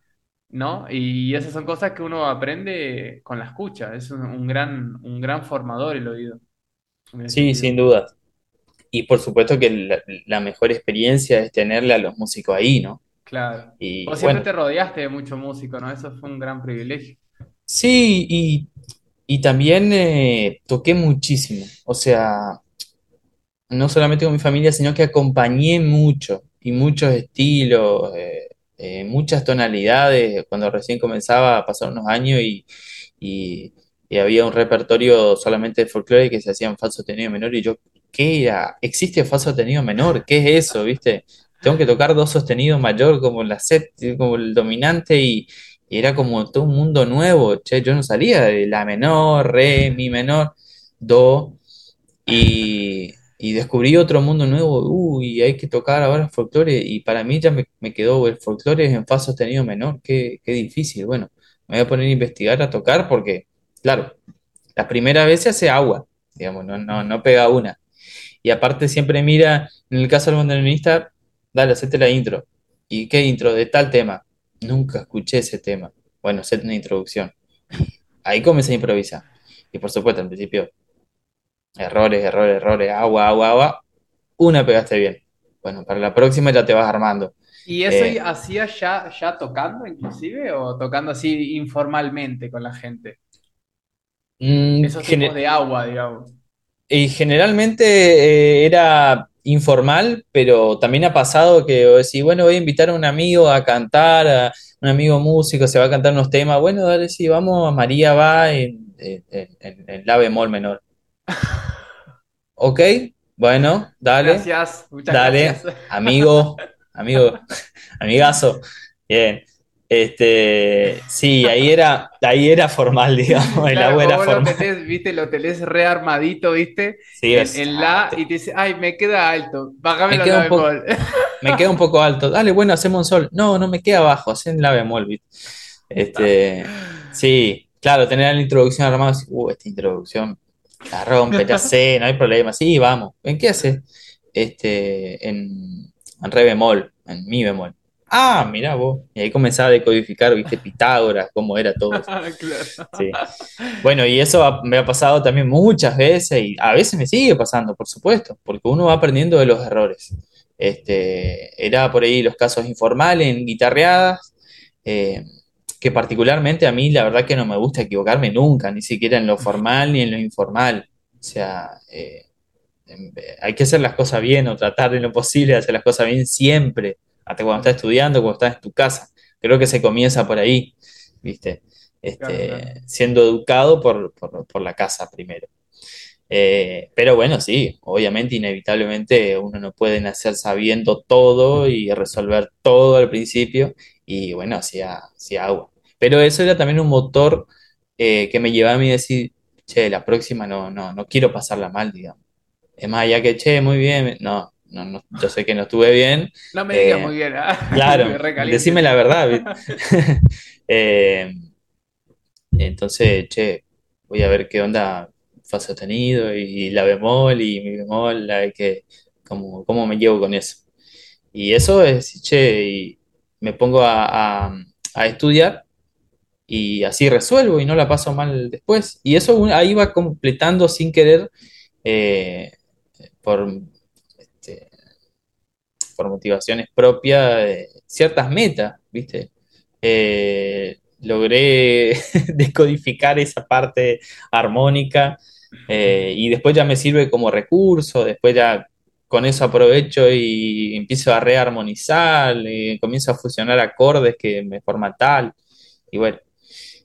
¿no? Y esas son cosas que uno aprende con la escucha, es un, un gran, un gran formador el oído, sí, sentido. sin duda. Y por supuesto que la, la mejor experiencia es tenerle a los músicos ahí, ¿no? Claro. Y Vos siempre bueno, te rodeaste de mucho músico, ¿no? Eso fue un gran privilegio. sí, y, y también eh, toqué muchísimo. O sea, no solamente con mi familia, sino que acompañé mucho y muchos estilos, eh, eh, muchas tonalidades. Cuando recién comenzaba a pasar unos años y, y- y había un repertorio solamente de folclore que se hacía en fa sostenido menor y yo, ¿qué era? ¿Existe fa sostenido menor? ¿Qué es eso? ¿Viste? Tengo que tocar dos sostenidos mayor como la set, como el dominante y, y era como todo un mundo nuevo. Che, yo no salía de la menor, re, mi menor, do y, y descubrí otro mundo nuevo. Uy, hay que tocar ahora folclore y para mí ya me, me quedó el folclore en fa sostenido menor. Qué, qué difícil. Bueno, me voy a poner a investigar, a tocar porque, claro, la primera vez se hace agua, digamos, no, no, no pega una. Y aparte siempre mira, en el caso del bandoneonista, dale, hacete la intro. ¿Y qué intro? De tal tema. Nunca escuché ese tema. Bueno, hacete una introducción. Ahí comencé a improvisar. Y por supuesto, al principio, errores, errores, errores, agua, agua, agua. Una pegaste bien. Bueno, para la próxima ya te vas armando. ¿Y eso Eh, hacías ya, ya tocando inclusive o tocando así informalmente con la gente? mm, Esos tipos de agua, digamos. Y generalmente eh, era informal, pero también ha pasado que decís, bueno, voy a invitar a un amigo a cantar, a un amigo músico, se va a cantar unos temas. Bueno, dale, sí, vamos, María va en, en, en- en la bemol menor. Ok, bueno, dale, Gracias, muchas gracias. dale, amigo, amigo, amigazo. Bien. Este, sí, ahí era, ahí era formal, digamos, el Claro, agua era vos lo formal. tenés, viste, lo tenés rearmadito, viste, Sí, en, es, en la y te dice, ay, me queda alto, me bájamelo en queda la poco. bemol. Me queda un poco alto. Dale, bueno, hacemos un sol. No, no me queda abajo, hacen la bemol, ¿viste? Este, sí, claro, tener la introducción armada, uh, esta introducción la rompe, ya sé, no hay problema. Sí, vamos. ¿En qué hace? Este, en, en re bemol, en mi bemol. Ah, mirá vos. Y ahí comenzaba a decodificar, ¿viste? Pitágoras, cómo era todo. Sí. Bueno, y eso ha- me ha pasado también muchas veces y a veces me sigue pasando, por supuesto, porque uno va aprendiendo de los errores. Este, era por ahí los casos informales en guitarreadas, eh, que particularmente a mí la verdad que no me gusta equivocarme nunca, ni siquiera en lo formal ni en lo informal. O sea, eh, em, eh, hay que hacer las cosas bien o tratar en lo posible de hacer las cosas bien siempre, hasta cuando estás estudiando, cuando estás en tu casa. Creo que se comienza por ahí, ¿viste? Claro, claro. Este, siendo educado por, por- por la casa primero. Eh, pero bueno, sí, obviamente, inevitablemente uno no puede nacer sabiendo todo y resolver todo al principio, y bueno, hacía, hacía agua. Pero eso era también un motor eh, que me llevaba a mí a decir, che, la próxima no, no, no quiero pasarla mal, digamos. Es más, ya que, che, muy bien, no, no, no, yo sé que no estuve bien, No me digas eh, muy bien, ¿ah? claro, decime la verdad. Eh, entonces, che, voy a ver qué onda fa sostenido y la bemol y mi bemol, hay que, cómo, cómo me llevo con eso. Y eso es, che, y me pongo a, a- a estudiar y así resuelvo y no la paso mal después. Y eso ahí va completando sin querer eh, por, por motivaciones propias eh, ciertas metas, ¿viste? Eh, logré descodificar esa parte armónica eh, y después ya me sirve como recurso, después ya con eso aprovecho y empiezo a rearmonizar, comienzo a fusionar acordes que me forman tal, y bueno,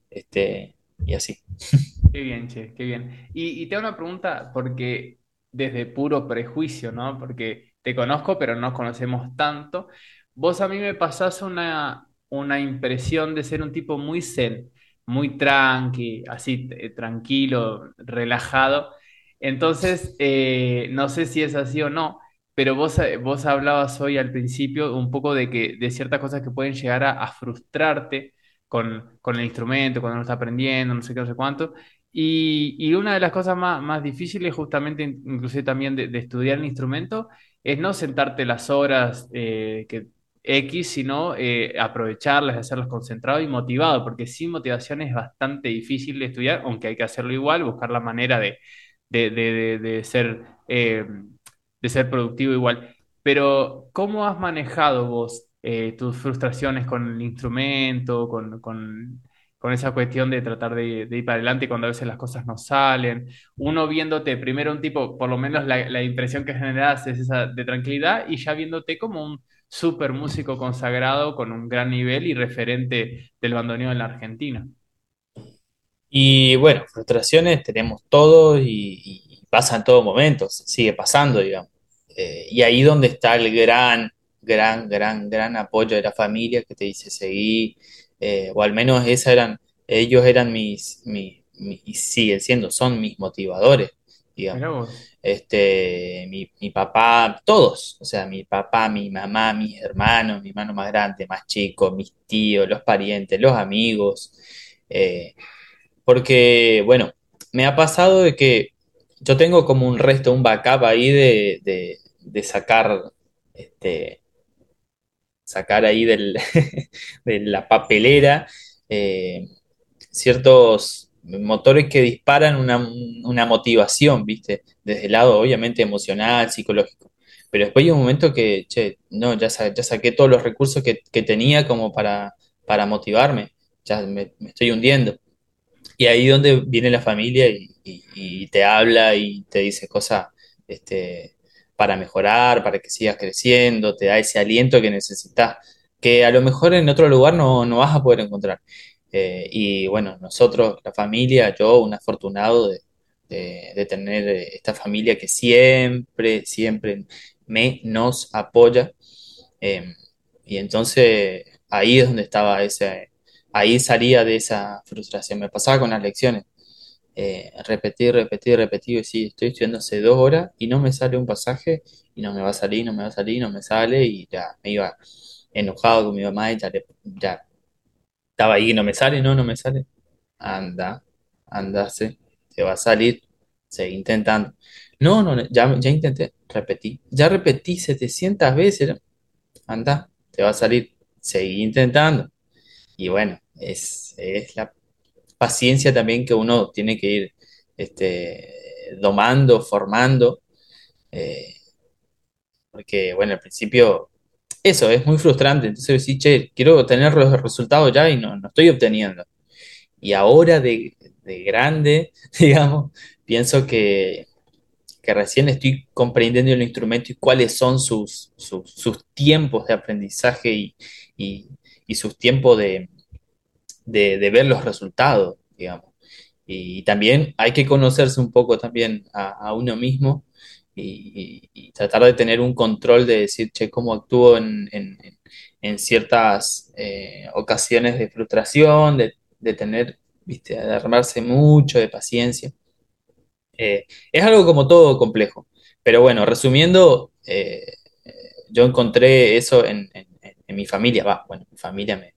este, y así. Qué bien, che, qué bien. Y, y te hago una pregunta porque desde puro prejuicio, ¿no? Porque te conozco, pero no nos conocemos tanto. Vos a mí me pasás una, una impresión de ser un tipo muy zen, muy tranqui, así, eh, tranquilo, relajado. Entonces, eh, no sé si es así o no, pero vos, eh, vos hablabas hoy al principio un poco de que de ciertas cosas que pueden llegar a, frustrarte con, con el instrumento, cuando uno está aprendiendo, no sé qué, no sé cuánto. Y, y una de las cosas más, más difíciles, justamente, in- inclusive también de estudiar el instrumento, es no sentarte las horas eh, que X, sino eh, aprovecharlas, hacerlas concentrado y motivado, porque sin motivación es bastante difícil de estudiar, aunque hay que hacerlo igual, buscar la manera de, de, de, de- ser, eh, de ser productivo igual. Pero, ¿cómo has manejado vos eh, tus frustraciones con el instrumento, con, con, con esa cuestión de tratar de, ir para adelante cuando a veces las cosas no salen? Uno viéndote primero un tipo, por lo menos la, la impresión que generas es esa de tranquilidad, y ya viéndote como un súper músico consagrado con un gran nivel y referente del bandoneón en la Argentina. Y bueno, frustraciones tenemos todos y, y pasa en todo momento, sigue pasando, digamos. Eh, y ahí donde está el gran, gran, gran, gran apoyo de la familia que te dice seguí, eh, o al menos esa eran, ellos eran mis, mis, mis- y siguen siendo, son mis motivadores, digamos. Este, mi, mi papá, todos, o sea, mi papá, mi mamá, mis hermanos, mi hermano más grande, más chico, mis tíos, los parientes, los amigos. eh, porque, bueno, me ha pasado de que yo tengo como un resto, un backup ahí de, de- de sacar, este, sacar ahí del, de la papelera eh, ciertos motores que disparan una, una motivación, ¿viste? Desde el lado, obviamente, emocional, psicológico. Pero después hay un momento que, che, no, ya, ya saqué todos los recursos que, que tenía como para, para motivarme, ya me estoy hundiendo. Y ahí donde viene la familia y, y- y te habla y te dice cosas este, para mejorar, para que sigas creciendo, te da ese aliento que necesitas, que a lo mejor en otro lugar no, no vas a poder encontrar. Eh, y bueno, nosotros, la familia, yo, un afortunado de, de- tener esta familia que siempre, siempre me nos apoya. Eh, y entonces ahí es donde estaba ese, ahí salía de esa frustración. Me pasaba con las lecciones. Eh, repetir, repetir, repetir, y sí, estoy estudiando hace dos horas y no me sale un pasaje y no me va a salir, no me va a salir, no me sale y ya me iba enojado con mi mamá y ya, estaba ahí no me sale, no, no me sale. Anda, andase, te va a salir, seguí intentando. No, no, ya, ya intenté, repetí, ya repetí 700 veces, anda, te va a salir, seguí intentando. Y bueno, es, es la paciencia también que uno tiene que ir este, domando, formando, eh, porque bueno, al principio eso es muy frustrante, entonces decís, che, quiero tener los resultados ya y no, no estoy obteniendo. Y ahora de, de grande, digamos, pienso que, que recién estoy comprendiendo el instrumento y cuáles son sus, sus, sus tiempos de aprendizaje y, y, y sus tiempos de, de, de ver los resultados, digamos. Y, también hay que conocerse un poco también a, a uno mismo y, tratar de tener un control de decir, che, cómo actúo en, en- en- ciertas eh, ocasiones de frustración, de, de tener, viste, de armarse mucho de paciencia. Eh, es algo como todo complejo. Pero bueno, resumiendo, eh, yo encontré eso en, en- en mi familia, va, bueno, mi familia me,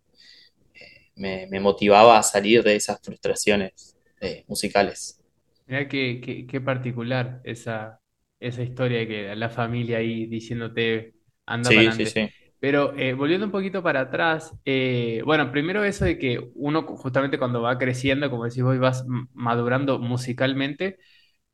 me motivaba a salir de esas frustraciones eh, musicales. Mirá qué, qué, qué particular esa, esa historia de que la familia ahí diciéndote anda para Sí, sí, adelante. sí. Pero eh, volviendo un poquito para atrás, eh, bueno, primero eso de que uno justamente cuando va creciendo, como decís vos, vas madurando musicalmente,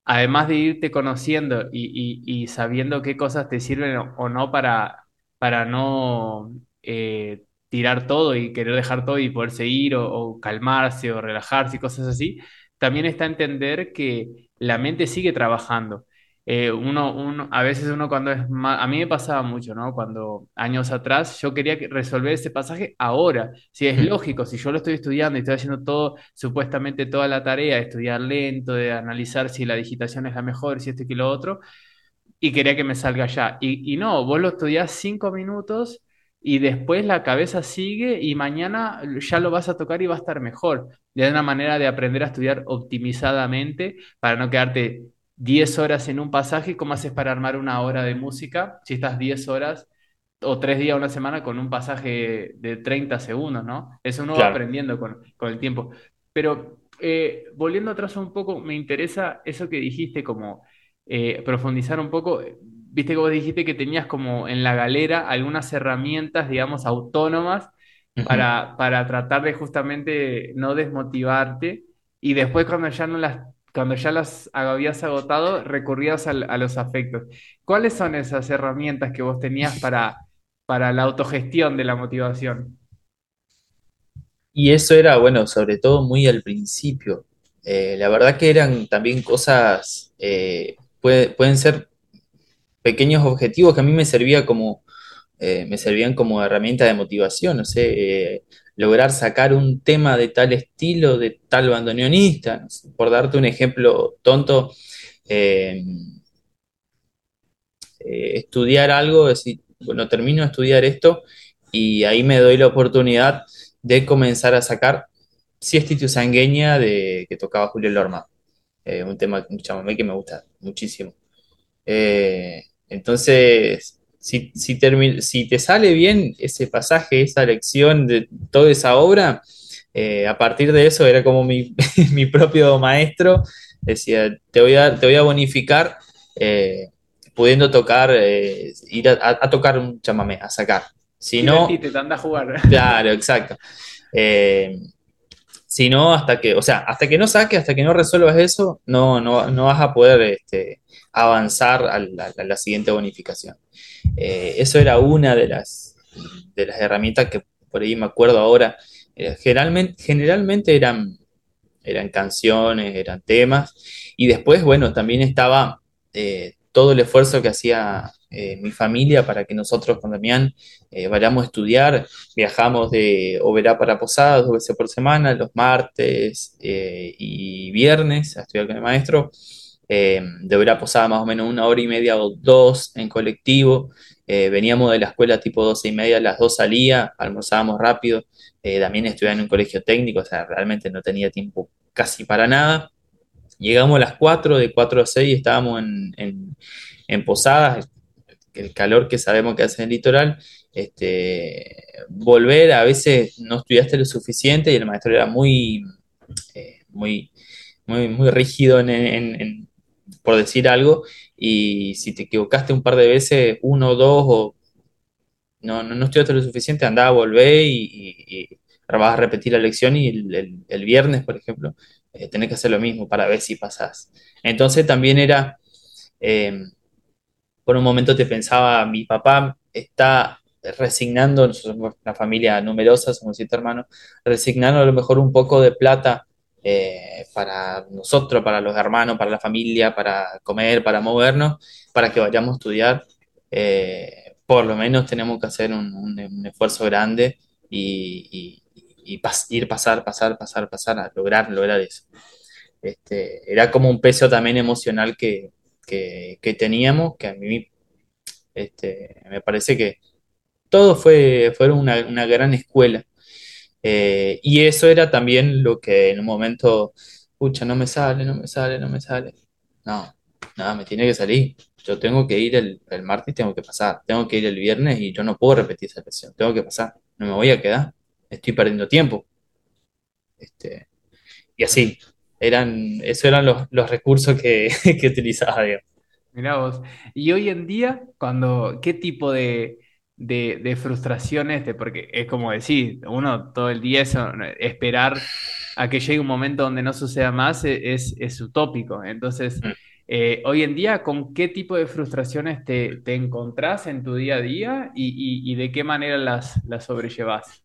además de irte conociendo y, y- y sabiendo qué cosas te sirven o, o no para, para no eh, tirar todo y querer dejar todo y poder seguir o, o calmarse o relajarse y cosas así, también está entender que la mente sigue trabajando. eh, uno, uno, a veces uno cuando es más, a mí me pasaba mucho, ¿no? Cuando años atrás yo quería que- resolver ese pasaje ahora. Si es lógico, si yo lo estoy estudiando y estoy haciendo todo, supuestamente toda la tarea, de estudiar lento, de analizar si la digitación es la mejor, si esto y que lo otro, y quería que me salga ya. Y, y no, vos lo estudiás cinco minutos y después la cabeza sigue y mañana ya lo vas a tocar y va a estar mejor. Y hay una manera de aprender a estudiar optimizadamente para no quedarte 10 horas en un pasaje. ¿Cómo haces para armar una hora de música si estás 10 horas o tres días, una semana con un pasaje de 30 segundos, ¿no? Eso uno va aprendiendo con, con el tiempo. Pero eh, volviendo atrás un poco, me interesa eso que dijiste como eh, profundizar un poco. Viste que vos dijiste que tenías como en la galera algunas herramientas, digamos, autónomas para, para tratar de justamente no desmotivarte y después cuando ya no las, cuando ya las habías agotado, recurrías a los afectos. ¿Cuáles son esas herramientas que vos tenías para, para la autogestión de la motivación? Y eso era, bueno, sobre todo muy al principio. Eh, la verdad que eran también cosas, eh, puede- pueden ser pequeños objetivos que a mí me servía como, eh, me servían como herramienta de motivación, no sé, eh, lograr sacar un tema de tal estilo, de tal bandoneonista, por darte un ejemplo tonto, eh, estudiar algo, decir, bueno, termino de estudiar esto y ahí me doy la oportunidad de comenzar a sacar Siestitud Sangueña de, que tocaba Julio Lorma, un tema, un chamamé que me gusta muchísimo. Entonces, si, si, si te sale bien ese pasaje, esa lección de toda esa obra, eh, a partir de eso era como mi, mi propio maestro, decía, te voy a, te voy a bonificar eh, pudiendo tocar, eh, ir a, a- tocar un chamamé, a sacar. Si no, Divertite, te anda a jugar. claro, exacto. Si no, hasta que, o sea, hasta que no saques, hasta que no resuelvas eso, no, no, no vas a poder este, avanzar a la, siguiente bonificación. Eh, eso era una de las, de las herramientas que por ahí me acuerdo ahora. Eh, generalmente, generalmente eran, eran canciones, eran temas. Y después, bueno, también estaba eh, todo el esfuerzo que hacía eh, mi familia para que nosotros con Damián eh, vayamos a estudiar. Viajamos de Oberá para Posadas dos veces por semana, los martes eh, y viernes a estudiar con el maestro. Eh, de Oberá a Posadas más o menos una hora y media o dos en colectivo. Eh, veníamos de la escuela tipo doce y media, las dos salía, almorzábamos rápido. Eh, también estudiaba en un colegio técnico, o sea, realmente no tenía tiempo casi para nada. Llegamos a las 4 de 4 a 6 estábamos en, en, en Posadas, el calor que sabemos que hace en el litoral. Este, volver, a veces no estudiaste lo suficiente y el maestro era muy, eh, muy, muy, muy rígido en- por decir algo. Y si te equivocaste un par de veces, uno o dos, o no, no, no estudiaste lo suficiente, andá a volver y, y- vas a repetir la lección y el, viernes, por ejemplo, eh, tenés que hacer lo mismo para ver si pasás. Entonces también era, eh, por un momento te pensaba, mi papá está resignando, somos una familia numerosa, somos siete hermanos, resignando a lo mejor un poco de plata eh, para nosotros, para los hermanos, para la familia, para comer, para movernos, para que vayamos a estudiar. Eh, por lo menos tenemos que hacer un, esfuerzo grande y, ir pasar, pasar, pasar, pasar, a lograr, lograr eso. Este, era como un peso también emocional que, que, teníamos, que a mí este, me parece que todo fue, fue una gran escuela. Eh, y eso era también lo que en un momento, pucha, no me sale, no me sale, no me sale. No, nada, me tiene que salir. Yo tengo que ir el, el martes, tengo que pasar. Tengo que ir el viernes y yo no puedo repetir esa lección. Tengo que pasar. No me voy a quedar. Estoy perdiendo tiempo. Este, y así, eran, esos eran los, los recursos que, que utilizaba, digamos. Mirá vos. Y hoy en día, cuando, ¿qué tipo de, de, de frustraciones? De, porque es como decir, uno todo el día eso, esperar a que llegue un momento donde no suceda más es, es utópico. Entonces, Mm. eh, hoy en día, ¿con qué tipo de frustraciones te, te encontrás en tu día a día y, y- y de qué manera las, las sobrellevás?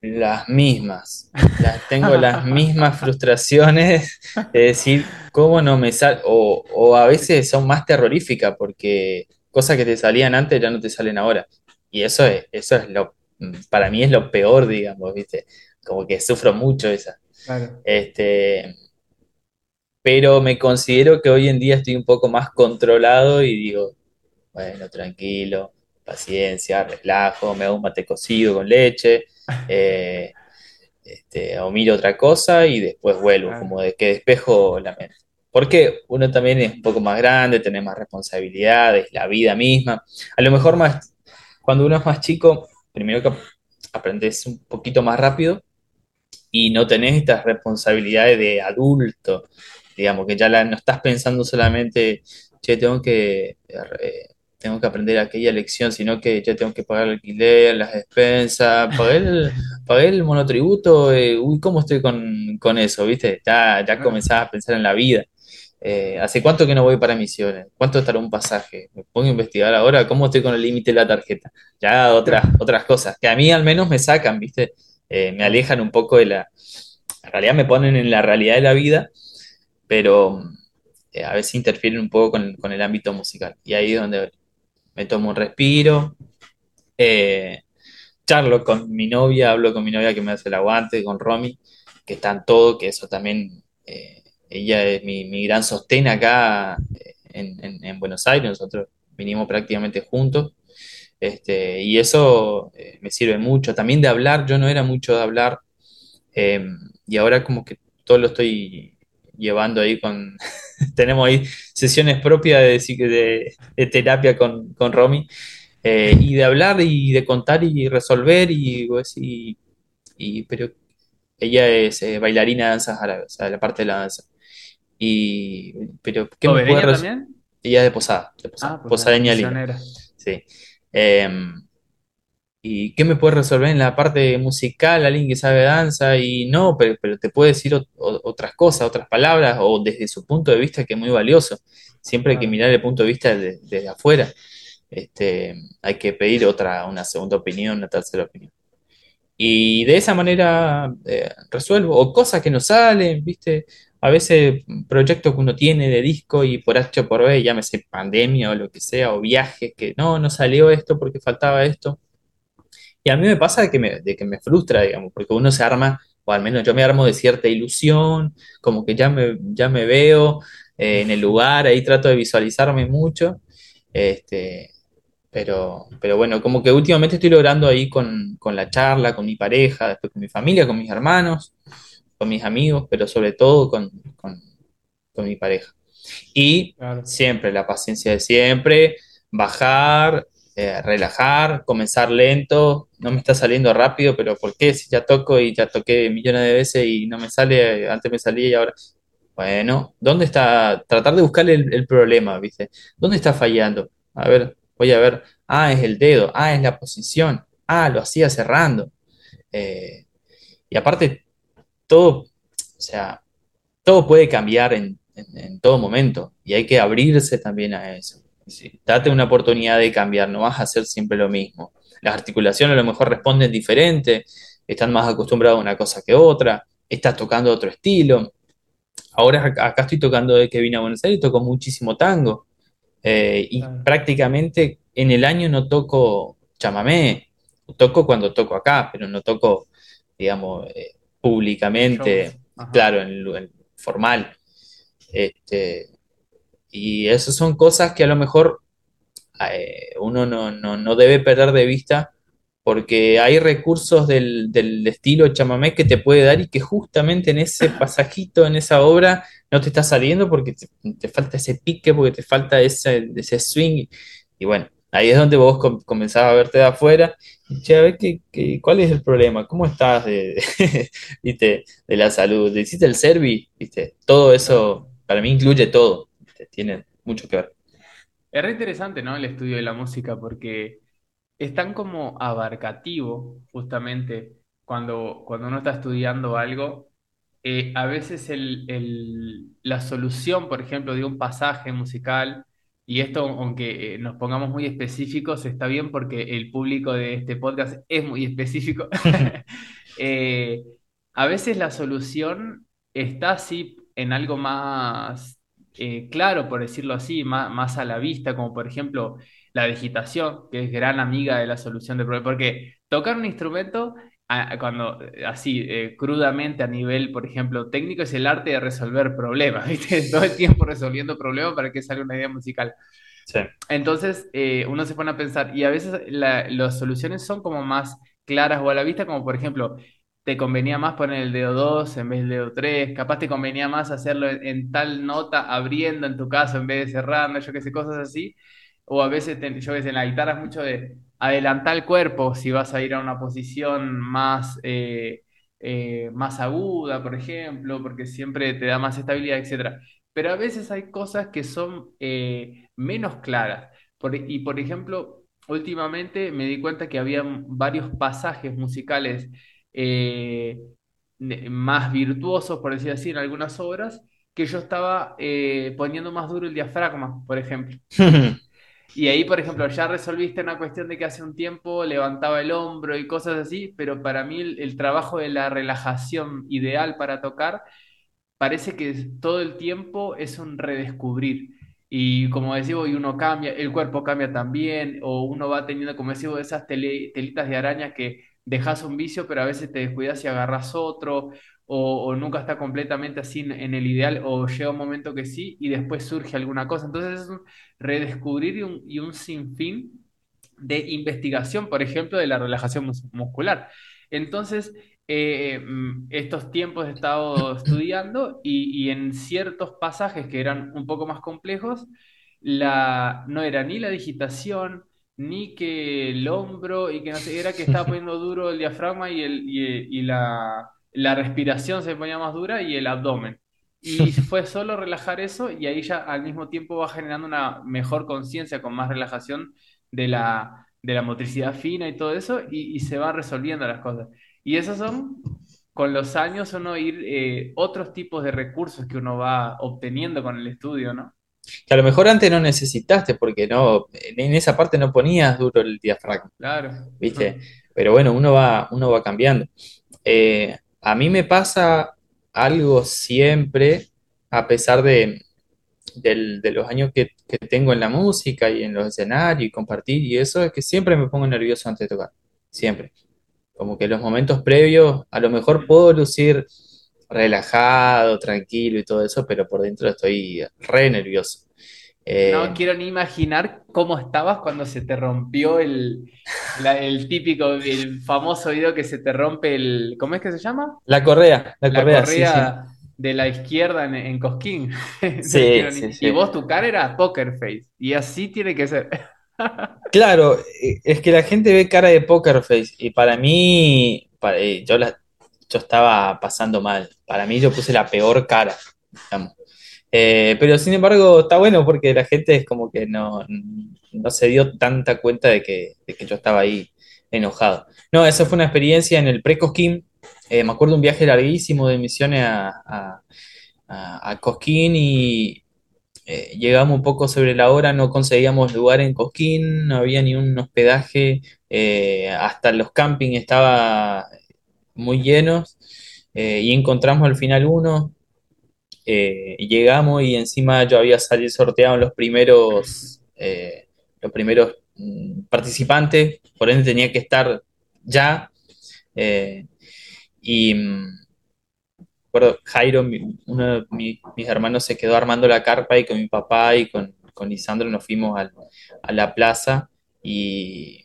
las mismas. Las, tengo las mismas frustraciones de decir cómo no me sale, o, o a veces son más terroríficas porque cosas que te salían antes ya no te salen ahora. Y eso es, eso es lo, para mí es lo peor, digamos, ¿viste? Como que sufro mucho esa. Claro, Este, pero me considero que hoy en día estoy un poco más controlado y digo, bueno, tranquilo, paciencia, relajo, me hago un mate cocido con leche, eh, este, o miro otra cosa y después vuelvo, claro, como de que despejo la mente. Porque uno también es un poco más grande, tiene más responsabilidades, la vida misma. A lo mejor más, cuando uno es más chico, primero que aprendes un poquito más rápido y no tenés estas responsabilidades de adulto, digamos, que ya la- no estás pensando solamente, che, tengo que, eh, tengo que aprender aquella lección, sino que ya tengo que pagar el alquiler, las despensas, pagar el, pagar el monotributo, eh, uy, ¿cómo estoy con, con eso, viste? Ya, ya comenzás a pensar en la vida. Eh, ¿hace cuánto que no voy para Misiones? ¿Cuánto estará un pasaje? Me pongo a investigar ahora cómo estoy con el límite de la tarjeta. Ya otras, otras cosas, que a mí al menos me sacan, ¿viste? Eh, me alejan un poco de la... En realidad me ponen en la realidad de la vida, pero eh, a veces interfieren un poco con, el ámbito musical. Y ahí es donde me tomo un respiro, charlo con mi novia, hablo con mi novia que me hace el aguante, con Romy, que está en todo, que eso también, ella es mi, gran sostén acá eh, en, en- en Buenos Aires, nosotros vinimos prácticamente juntos, este, y eso eh, me sirve mucho. También de hablar, yo no era mucho de hablar, eh, y ahora como que todo lo estoy llevando ahí con... Tenemos ahí sesiones propias de, de- terapia con, con Romy, y de hablar y de contar y resolver y, pues, y, y- pero ella es bailarina de danzas árabes, o sea, la parte de la danza. Y, pero, ¿qué me puede ¿Obereña res- también? Ella es de Posada, de Posada, Ah, pues posadeña sí. Em, ¿y qué me puede resolver en la parte musical alguien que sabe danza? Y no, pero, pero te puede decir o- otras cosas, otras palabras, o desde su punto de vista que es muy valioso. Siempre hay que mirar el punto de vista de- desde afuera. Este, hay que pedir otra, una segunda opinión, una tercera opinión. Y de esa manera eh, resuelvo, o cosas que no salen, ¿viste? A veces proyectos que uno tiene de disco y por H o por B, llámese pandemia o lo que sea, o viajes, que no, no salió esto porque faltaba esto. Y a mí me pasa de que me, que me frustra, digamos, porque uno se arma, o al menos yo me armo de cierta ilusión, como que ya me, ya me veo eh, en el lugar, ahí trato de visualizarme mucho. Este, pero, pero bueno, como que últimamente estoy logrando ahí con, con la charla, con mi pareja, después con mi familia, con mis hermanos, con mis amigos, pero sobre todo con, con, con mi pareja. Y claro, siempre, la paciencia de siempre, bajar, eh, relajar, comenzar lento, no me está saliendo rápido, pero ¿por qué? Si ya toco y ya toqué millones de veces y no me sale, antes me salía y ahora... Bueno, ¿dónde está? Tratar de buscarle el, el problema, ¿viste? ¿Dónde está fallando? A ver, voy a ver. Ah, es el dedo. Ah, es la posición. Ah, lo hacía cerrando. Eh, y aparte, todo, o sea, todo puede cambiar en, en- en todo momento y hay que abrirse también a eso. Sí, date una oportunidad de cambiar, no vas a hacer siempre lo mismo. Las articulaciones a lo mejor responden diferente, están más acostumbrados a una cosa que otra, estás tocando otro estilo. Ahora ac- acá estoy tocando de que vine a Buenos Aires y toco muchísimo tango. Eh, y prácticamente en el año no toco chamamé. Toco cuando toco acá, pero no toco, digamos, eh, públicamente, claro, en, en formal. Este, y esas son cosas que a lo mejor eh, uno no, no, no debe perder de vista porque hay recursos del, del estilo chamamé que te puede dar y que justamente en ese pasajito, en esa obra, no te está saliendo porque te, te falta ese pique, porque te falta ese, ese swing. Y bueno, ahí es donde vos com- comenzás a verte de afuera che, a ver qué, qué- cuál es el problema, cómo estás de, ¿viste? de la salud, ¿hiciste el Servi? ¿Viste? Todo eso para mí incluye todo. Tiene mucho que ver. Es re interesante, ¿no? El estudio de la música porque es tan como abarcativo, justamente, cuando, cuando uno está estudiando algo. eh, a veces el, el- la solución, por ejemplo, de un pasaje musical y esto, aunque eh, nos pongamos muy específicos, está bien porque el público de este podcast es muy específico. Eh, a veces la solución está así en algo más eh, claro, por decirlo así, más, más a la vista, como por ejemplo la digitación, que es gran amiga de la solución de problemas, porque tocar un instrumento, a- cuando así eh, crudamente a nivel, por ejemplo, técnico, es el arte de resolver problemas, ¿viste? Todo el tiempo resolviendo problemas para que salga una idea musical. Sí. Entonces, eh, uno se pone a pensar, y a veces la- las soluciones son como más claras o a la vista, como por ejemplo, te convenía más poner el dedo 2 en vez del dedo 3 capaz te convenía más hacerlo en, en tal nota abriendo en tu caso en vez de cerrando, yo qué sé, cosas así. O a veces, te- yo qué sé, en la guitarra es mucho de adelantar el cuerpo si vas a ir a una posición más, eh, eh, más aguda, por ejemplo, porque siempre te da más estabilidad, etcétera. Pero a veces hay cosas que son eh, menos claras. Por- y por ejemplo, últimamente me di cuenta que había varios pasajes musicales más virtuosos, por decir así, en algunas obras, que yo estaba poniendo más duro el diafragma, por ejemplo. Y ahí, por ejemplo, ya resolviste una cuestión de que hace un tiempo levantaba el hombro y cosas así, pero para mí el, el trabajo de la relajación ideal para tocar parece que todo el tiempo es un redescubrir. Y como decimos, y uno cambia, el cuerpo cambia también, o uno va teniendo, como decimos, esas tele- telitas de araña que dejas un vicio, pero a veces te descuidas y agarras otro, o, o nunca está completamente así en, en el ideal, o llega un momento que sí, y después surge alguna cosa. Entonces es un redescubrir y un, y un sinfín de investigación, por ejemplo, de la relajación mus- muscular. Entonces, eh, mm, estos tiempos he estado estudiando y, y en ciertos pasajes que eran un poco más complejos, la, no era ni la digitación, ni que el hombro, y que no sé, era que estaba poniendo duro el diafragma y, el, y, y la, la respiración se ponía más dura y el abdomen. Y fue solo relajar eso y ahí ya al mismo tiempo va generando una mejor conciencia con más relajación de la, de la motricidad fina y todo eso, y, y se van resolviendo las cosas. Y esos son, con los años, uno ir eh, otros tipos de recursos que uno va obteniendo con el estudio, ¿no? Que a lo mejor antes no necesitaste, porque no, en esa parte no ponías duro el diafragma, Claro. ¿viste? Pero bueno, uno va, uno va cambiando. Eh, a mí me pasa algo siempre, a pesar de, del- de los años que, que tengo en la música y en los escenarios y compartir y eso, es que siempre me pongo nervioso antes de tocar. Siempre. Como que los momentos previos, a lo mejor puedo lucir relajado, tranquilo y todo eso, pero por dentro estoy re nervioso. No Eh, quiero ni imaginar cómo estabas cuando se te rompió el, la- el típico, el famoso video que se te rompe el, ¿cómo es que se llama? la correa, la La correa, sí, sí. correa de la izquierda en, en Cosquín. Sí, ni- Y vos tu cara era poker face. Y así tiene que ser. Claro, eh, es que la gente ve cara de poker face y para mí, pa- eh, yo, la, yo estaba pasando mal. Para mí yo puse la peor cara, digamos. Eh, pero sin embargo está bueno porque la gente es como que no, no se dio tanta cuenta de que, de que yo estaba ahí enojado. No, esa fue una experiencia en el pre-Cosquín. Eh, me acuerdo un viaje larguísimo de misiones a, a, a- Cosquín y eh, llegamos un poco sobre la hora, no conseguíamos lugar en Cosquín, no había ni un hospedaje, hasta los campings estaba muy llenos y encontramos al final uno. Eh, llegamos y encima yo había salido sorteado los primeros, eh, los primeros mm, participantes, por ende tenía que estar ya. eh, y mm, recuerdo, Jairo, uno de mi- mis hermanos, se quedó armando la carpa y con mi papá y con, con Lisandro nos fuimos al- a la plaza y,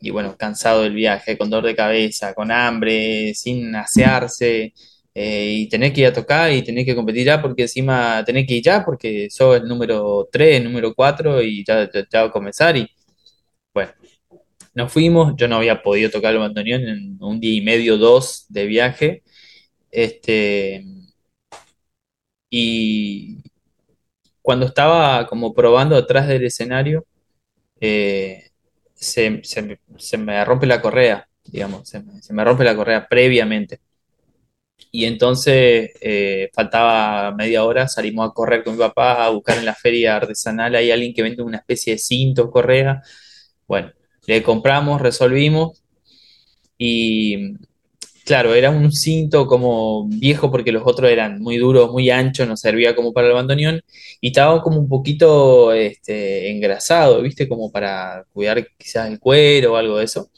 y bueno, cansado del viaje, con dolor de cabeza, con hambre, sin asearse, eh, y tener que ir a tocar y tener que competir ya, porque encima tenés que ir ya, porque sos el número 3 el número 4 y ya, ya, ya va a comenzar. Y bueno, nos fuimos, yo no había podido tocar el bandoneón en un día y medio, dos de viaje. Este, y cuando estaba como probando atrás del escenario, eh, se, se- se me rompe la correa, digamos, se se me rompe la correa previamente. Y entonces eh, faltaba media hora, salimos a correr con mi papá a buscar en la feria artesanal, hay alguien que vende una especie de cinto, correa. Bueno, le compramos, resolvimos y claro, era un cinto como viejo porque los otros eran muy duros, muy anchos, no servía como para el bandoneón y estaba como un poquito este, engrasado, ¿viste? Como para cuidar quizás el cuero o algo de eso.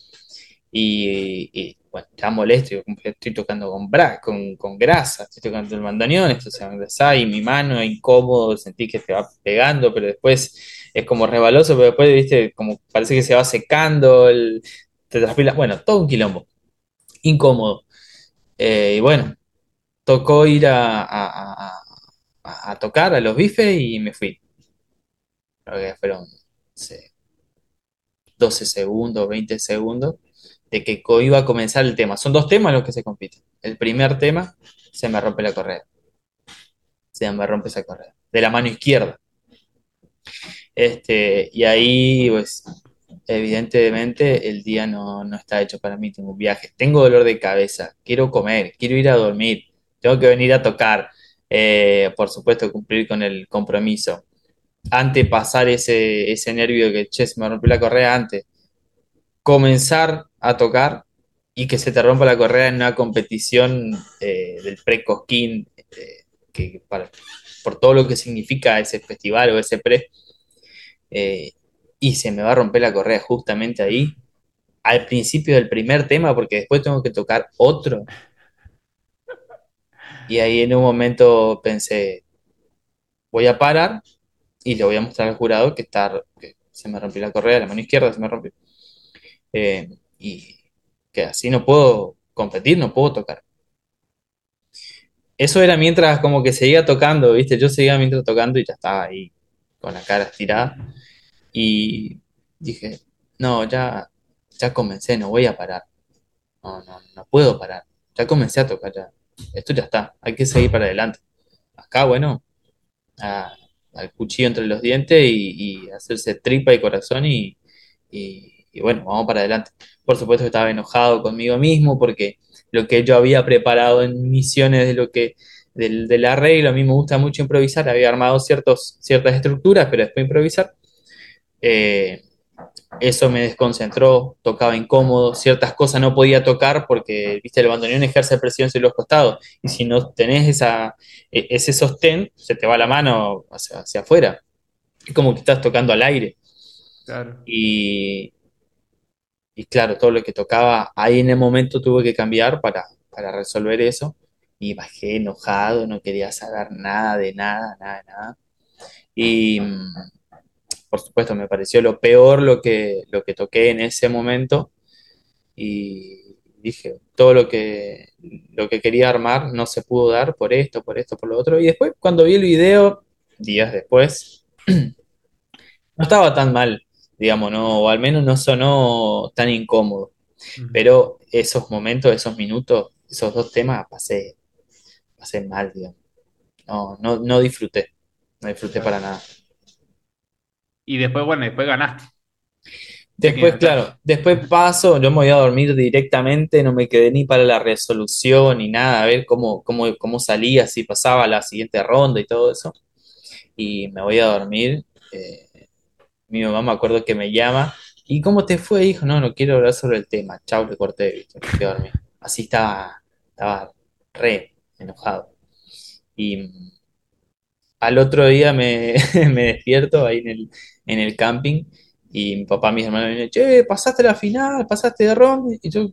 Y, y, bueno, estaba molesto, yo estoy tocando con, bra con, con grasa, estoy tocando el bandoneón, esto se va y mi mano es incómodo, sentí que te va pegando, pero después es como rebaloso, pero después, viste, como parece que se va secando, el, te transpira, bueno, todo un quilombo, incómodo. Eh, y bueno, tocó ir a, a- a- tocar a los bifes y me fui. Creo fueron no sé, 12 segundos, 20 segundos de que iba a comenzar el tema. Son dos temas los que se compiten. El primer tema, se me rompe la correa. Se me rompe esa correa. De la mano izquierda. Este, y ahí, pues, evidentemente, el día no, no está hecho para mí. Tengo un viaje. Tengo dolor de cabeza. Quiero comer. Quiero ir a dormir. Tengo que venir a tocar. Eh, por supuesto, cumplir con el compromiso. Antes pasar ese, ese nervio que, che, se me rompió la correa antes comenzar a tocar y que se te rompa la correa en una competición eh, del pre-Cosquín, eh, que por todo lo que significa ese festival o ese pre, eh, y se me va a romper la correa justamente ahí, al principio del primer tema, porque después tengo que tocar otro, y ahí en un momento pensé, voy a parar y le voy a mostrar al jurado que, está, se me rompió la correa, la mano izquierda se me rompió. Y que así no puedo competir, no puedo tocar. Eso era mientras como que seguía tocando, ¿viste? Yo seguía mientras tocando y ya estaba ahí con la cara estirada. Y dije, no, ya, ya comencé, no voy a parar. No, no, no puedo parar. Ya comencé a tocar ya. Esto ya está, hay que seguir para adelante. Acá, bueno, al cuchillo entre los dientes y, y hacerse tripa y corazón y, y- y bueno, vamos para adelante. Por supuesto que estaba enojado conmigo mismo porque lo que yo había preparado en misiones de lo que del, del arreglo, a mí me gusta mucho improvisar, había armado ciertos, ciertas estructuras, pero después improvisar, eh, eso me desconcentró, tocaba incómodo, ciertas cosas no podía tocar porque, viste, el bandoneón ejerce presión sobre los costados y si no tenés esa, e- ese sostén, se te va la mano hacia, hacia afuera. Es como que estás tocando al aire. Claro. Y, y claro, todo lo que tocaba ahí en el momento tuve que cambiar para, para resolver eso. Y bajé enojado, no quería saber nada de nada, nada, nada. Y mm, por supuesto me pareció lo peor lo que, lo que toqué en ese momento. Y dije, todo lo que, lo que quería armar no se pudo dar por esto, por esto, por lo otro. Y después, cuando vi el video, días después, no estaba tan mal, digamos, ¿no? O al menos no sonó tan incómodo. Pero esos momentos, esos minutos, esos dos temas, pasé, pasé mal, digamos. No, no, no disfruté, no disfruté para nada. Y después, bueno, después ganaste. Después, claro, después paso, yo me voy a dormir directamente, no me quedé ni para la resolución ni nada, a ver cómo, cómo, cómo salía, si pasaba la siguiente ronda y todo eso. Y me voy a dormir. eh, mi mamá me acuerdo que me llama. ¿Y cómo te fue, hijo? No, no quiero hablar sobre el tema. Chau, le corté, ¿viste? Me dormir. Así estaba, estaba re enojado. Y mm, al otro día me, me despierto ahí en el, en el camping y mi papá y mis hermanos me dicen, che, pasaste la final, pasaste de ronda. Y yo,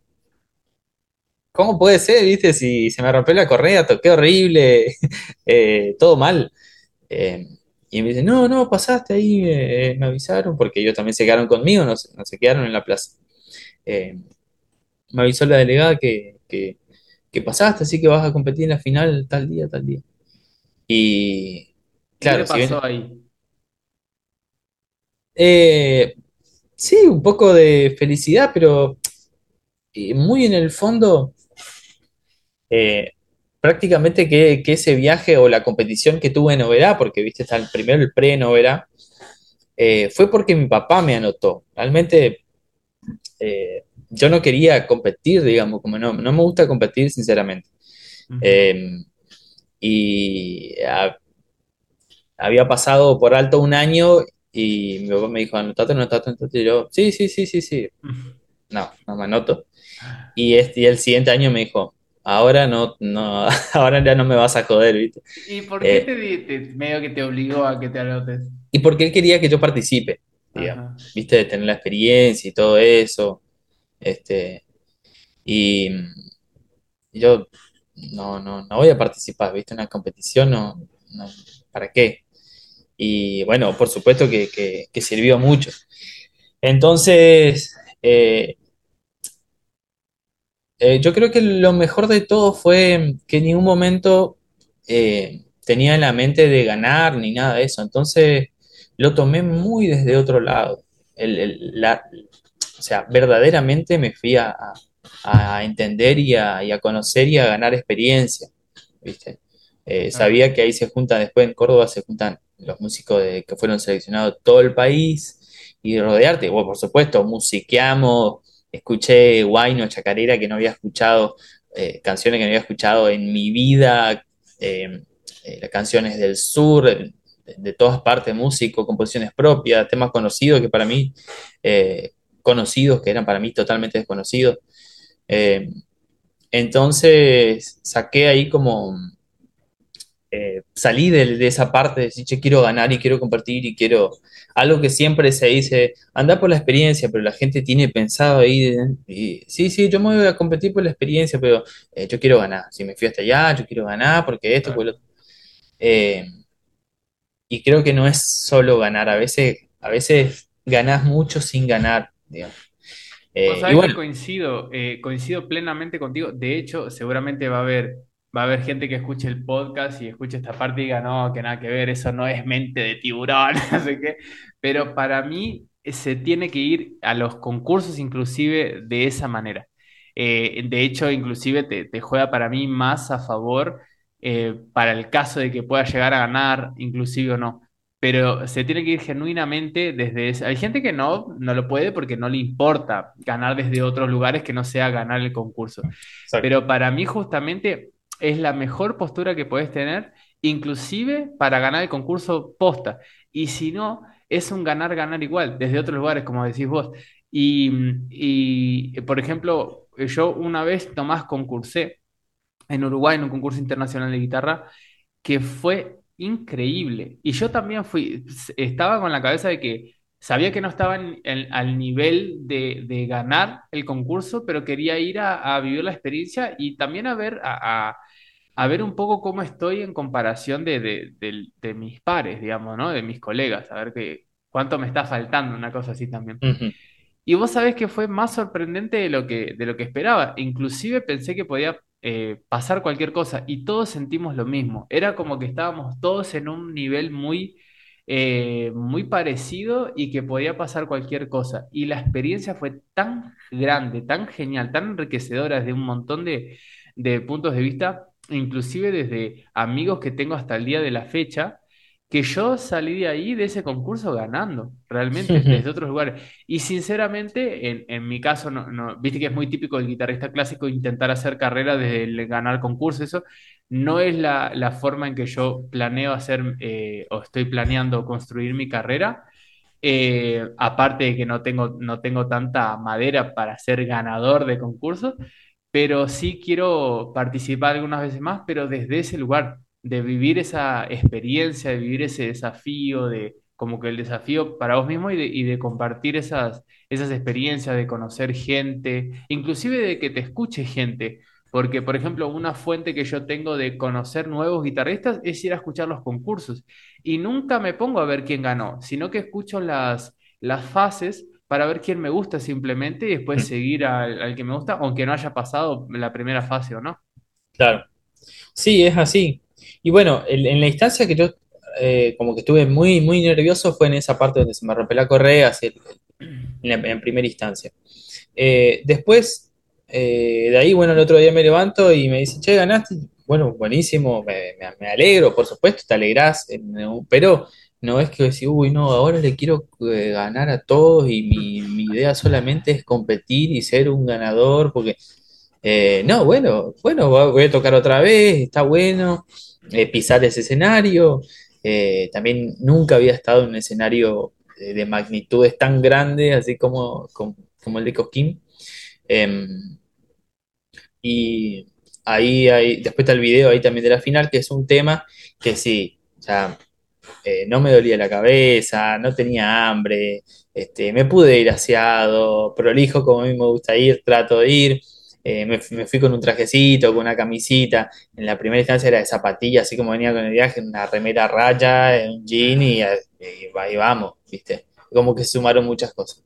¿cómo puede ser, viste? Si se me rompió la correa, toqué horrible, eh, todo mal. Eh, y me dicen, no, no, pasaste ahí, eh, me avisaron, porque ellos también se quedaron conmigo, no, se no se quedaron en la plaza. Eh, me avisó la delegada que, que, que pasaste, así que vas a competir en la final tal día, tal día. Y ¿Y qué claro, si bien pasó ahí? Eh, sí, un poco de felicidad, pero muy en el fondo, eh, prácticamente que, que ese viaje o la competición que tuve en Oberá, porque viste, está el primero el pre en Oberá, eh, fue porque mi papá me anotó. Realmente eh, yo no quería competir, digamos, como no, no me gusta competir, sinceramente. Eh, y a- había pasado por alto un año y mi papá me dijo, anotate, anotate, anotate. Y yo, sí, sí, sí, sí, sí. No, no me anoto. Y, este, y el siguiente año me dijo, ahora no, no, ahora ya no me vas a joder, ¿viste? ¿Y por qué Eh, te, te- medio que te obligó a que te anotes? y porque él quería que yo participe, digamos, Ajá. ¿viste? De tener la experiencia y todo eso. Este, y yo no, no, no voy a participar, ¿viste? Una competición, no, no, ¿para qué? Y bueno, por supuesto que, que- que sirvió mucho. Entonces, eh, Eh, yo creo que lo mejor de todo fue que en ningún momento eh, tenía en la mente de ganar ni nada de eso. Entonces lo tomé muy desde otro lado. El- el- la- o sea, verdaderamente me fui a, a- a entender y a, y a conocer y a ganar experiencia, ¿viste? Eh, sabía que ahí se juntan, después en Córdoba se juntan los músicos de- que fueron seleccionados todo el país y rodearte. Bueno, por supuesto, musiqueamos escuché Guayno, Chacarera, que no había escuchado, eh, canciones que no había escuchado en mi vida, eh, eh, canciones del sur, de, de todas partes, músico, composiciones propias, temas conocidos que para mí, eh, conocidos, que eran para mí totalmente desconocidos. Entonces saqué ahí como eh, salí de, de esa parte de decir, che, quiero ganar y quiero compartir y quiero, algo que siempre se dice, anda por la experiencia, pero la gente tiene pensado ahí, y, sí, sí, yo me voy a competir por la experiencia, pero eh, yo quiero ganar, si me fui hasta allá, yo quiero ganar, porque esto, pues lo otro. Eh, y creo que no es solo ganar, a veces, a veces ganás mucho sin ganar, digamos. Eh, y sabés que bueno, coincido, eh, coincido plenamente contigo. De hecho, seguramente va a haber, va a haber gente que escuche el podcast y escuche esta parte y diga, no, que nada que ver, eso no es mente de tiburón, no sé qué. Pero para mí eh, se tiene que ir a los concursos inclusive de esa manera. Eh, de hecho, inclusive te, te juega para mí más a favor eh, para el caso de que pueda llegar a ganar, inclusive o no pero se tiene que ir genuinamente desde ese. Hay gente que no, no lo puede porque no le importa ganar desde otros lugares que no sea ganar el concurso. exacto. Pero para mí justamente es la mejor postura que puedes tener, inclusive para ganar el concurso posta. Y si no, es un ganar-ganar igual, desde otros lugares, como decís vos. Y, y, por ejemplo, yo una vez nomás concursé en Uruguay en un concurso internacional de guitarra que fue increíble. Y yo también fui, estaba con la cabeza de que sabía que no estaba al nivel de, de ganar el concurso, pero quería ir a, vivir la experiencia y también a ver, a- a ver un poco cómo estoy en comparación de, de, de- de mis pares, digamos, ¿no? De mis colegas, a ver qué, cuánto me está faltando, una cosa así también. Y vos sabés que fue más sorprendente de lo que, de lo que esperaba. Inclusive pensé que podía eh, pasar cualquier cosa y todos sentimos lo mismo. Era como que estábamos todos en un nivel muy, eh, muy parecido y que podía pasar cualquier cosa. Y la experiencia fue tan grande, tan genial, tan enriquecedora desde un montón de, de puntos de vista, inclusive desde amigos que tengo hasta el día de la fecha. que yo salí de ahí, de ese concurso, ganando, realmente, desde otros lugares. Y sinceramente, en, en mi caso, no, no- viste que es muy típico del guitarrista clásico intentar hacer carrera desde el ganar concursos, eso no es la, la forma en que yo planeo hacer eh, o estoy planeando construir mi carrera. Eh, aparte de que no tengo, no tengo tanta madera para ser ganador de concursos, pero sí quiero participar algunas veces más, pero desde ese lugar, de vivir esa experiencia, de vivir ese desafío, de como que el desafío para vos mismo y de, y de compartir esas, esas experiencias, de conocer gente, inclusive de que te escuche gente. Porque, por ejemplo, una fuente que yo tengo de conocer nuevos guitarristas es ir a escuchar los concursos. Y nunca me pongo a ver quién ganó, sino que escucho las, las fases para ver quién me gusta simplemente y después ujú, seguir al, al que me gusta, aunque no haya pasado la primera fase o no. Claro. Sí, es así. Y bueno, en, en la instancia que yo eh, como que estuve muy, muy nervioso fue en esa parte donde se me rompió la correa, en, la- en primera instancia. Eh, después, eh, de ahí, bueno, el otro día me levanto y me dice, che, ganaste. Bueno, buenísimo, me, me- me alegro, por supuesto, te alegrás, pero no es que decir, uy, no, ahora le quiero eh, ganar a todos y mi, idea solamente es competir y ser un ganador, porque Eh, no, bueno, bueno, voy a tocar otra vez, está bueno, eh, pisar ese escenario. También nunca había estado en un escenario de, de magnitudes tan grandes, así como, como, como el de Cosquín. Em, y ahí, ahí, después está el video ahí también de la final, que es un tema que sí, o sea, eh, no me dolía la cabeza, no tenía hambre, este, me pude ir aseado, prolijo como a mí me gusta ir, trato de ir. eh, me, me fui con un trajecito, con una camisita. En la primera instancia era de zapatilla, así como venía con el viaje, una remera raya, un jean y, eh, y ahí vamos, ¿viste? Como que sumaron muchas cosas.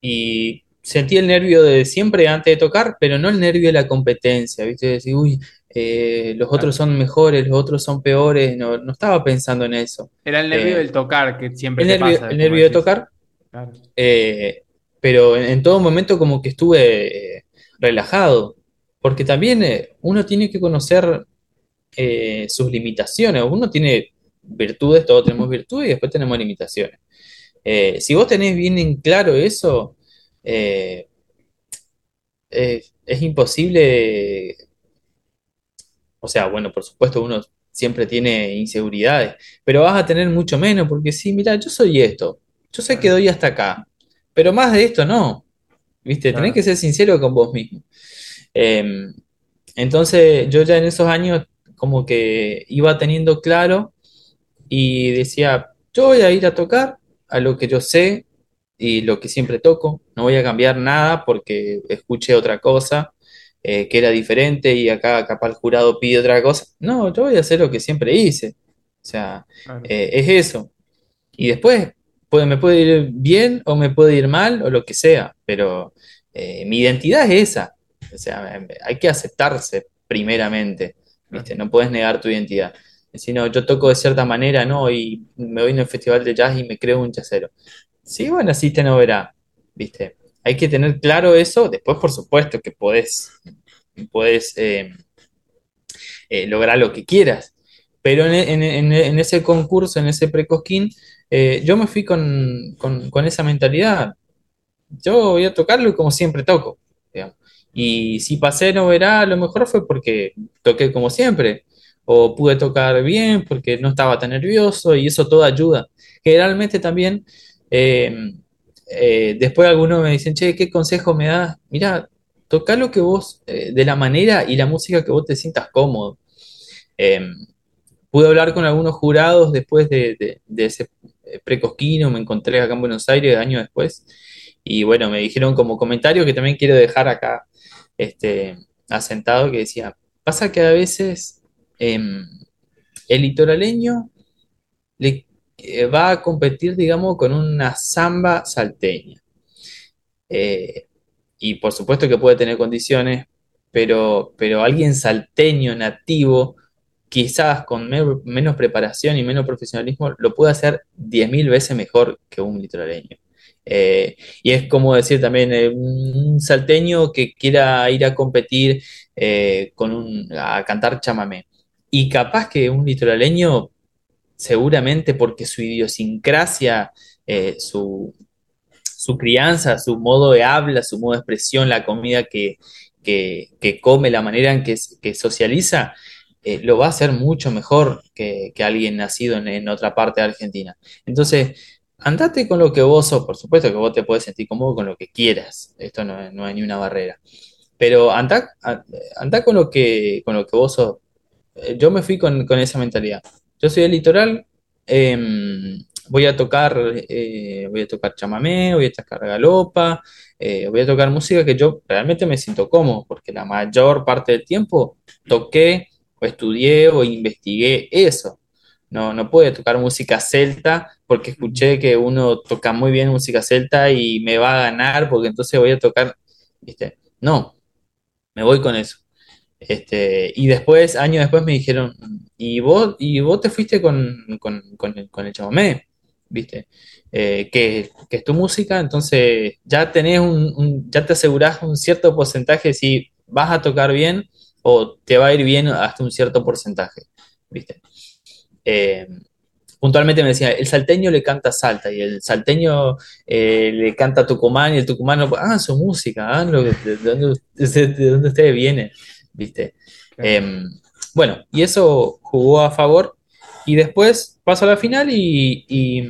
Y sentí el nervio de siempre antes de tocar, pero no el nervio de la competencia, ¿viste? De decir, uy, eh, los otros son mejores, los otros son peores, no, no estaba pensando en eso. Era el nervio Eh, del tocar que siempre el te nervio, pasa, el nervio de tocar, Claro, eh, pero en, en todo momento como que estuve eh, relajado, porque también eh, uno tiene que conocer eh, sus limitaciones, uno tiene virtudes, todos tenemos virtudes y después tenemos limitaciones. Eh, si vos tenés bien en claro eso, eh, eh, es imposible, o sea, bueno, por supuesto uno siempre tiene inseguridades, pero vas a tener mucho menos, porque sí, mira, yo soy esto, yo sé que doy hasta acá, pero más de esto no, ¿viste? Tenés que ser sincero con vos mismo. Eh, entonces yo ya en esos años como que iba teniendo claro y decía, yo voy a ir a tocar a lo que yo sé y lo que siempre toco, no voy a cambiar nada porque escuché otra cosa eh, que era diferente y acá capaz el jurado pide otra cosa. No, yo voy a hacer lo que siempre hice. O sea, claro, eh, es eso. Y después puede, me puede ir bien o me puede ir mal o lo que sea, pero eh, mi identidad es esa. O sea, hay que aceptarse primeramente, ¿viste? No puedes negar tu identidad. Si no, yo toco de cierta manera, ¿no? Y me voy en un festival de jazz y me creo un jazzero. Sí, bueno, así te no verá, ¿viste? Hay que tener claro eso. Después, por supuesto, que podés, podés eh, eh, lograr lo que quieras. Pero en, ese concurso, en ese pre-cosquín, eh, yo me fui con, con- esa mentalidad. Yo voy a tocarlo como siempre toco. Y si pasé no verá, a lo mejor fue porque toqué como siempre. O pude tocar bien porque no estaba tan nervioso y eso todo ayuda. Generalmente también, eh, después algunos me dicen, che, ¿qué consejo me das? Mira, toca lo que vos, eh, de la manera y la música que vos te sientas cómodo. Eh, pude hablar con algunos jurados después de, de- de ese eh, precosquino, me encontré acá en Buenos Aires años después, y bueno, me dijeron como comentario que también quiero dejar acá este, asentado, que decía, pasa que a veces em, el litoraleño le, eh, va a competir, digamos, con una samba salteña. Eh, y por supuesto que puede tener condiciones, pero, pero alguien salteño, nativo, quizás con me- menos preparación y menos profesionalismo, lo puede hacer 10.000 veces mejor que un litoraleño. Eh, y es como decir también, un salteño que quiera ir a competir con un, a cantar chamamé. Y capaz que un litoraleño, seguramente porque su idiosincrasia, eh, su, su crianza, su modo de habla, su modo de expresión, la comida que, que, come, la manera en que, que socializa, eh, lo va a hacer mucho mejor que, que alguien nacido en, en, otra parte de Argentina. Entonces, andate con lo que vos sos, por supuesto que vos te puedes sentir cómodo con lo que quieras, esto no, no hay ni una barrera, pero andá, andá con, lo que, con lo que vos sos. Yo me fui con, con esa mentalidad. Yo soy del litoral, eh, voy a tocar, eh, voy a tocar chamamé, voy a tocar galopa, eh, voy a tocar música que yo realmente me siento cómodo, porque la mayor parte del tiempo toqué o estudié o investigué eso. No, no puedo tocar música celta porque escuché que uno toca muy bien música celta y me va a ganar porque entonces voy a tocar, ¿viste? No, me voy con eso. Este, y después, años después me dijeron, ¿y vos, y vos te fuiste con, con, con el, con el? ¿Viste? Eh, que, que, es tu música, entonces ya tenés un, ya te asegurás un cierto porcentaje si vas a tocar bien o te va a ir bien hasta un cierto porcentaje, ¿viste? Eh, puntualmente me decía, el salteño le canta Salta y el salteño eh, le canta Tucumán y el tucumano, hagan su música, hagan que, de, de dónde ustedes vienen, ¿viste? Claro, Em, bueno, y eso jugó a favor y después pasó a la final y, y-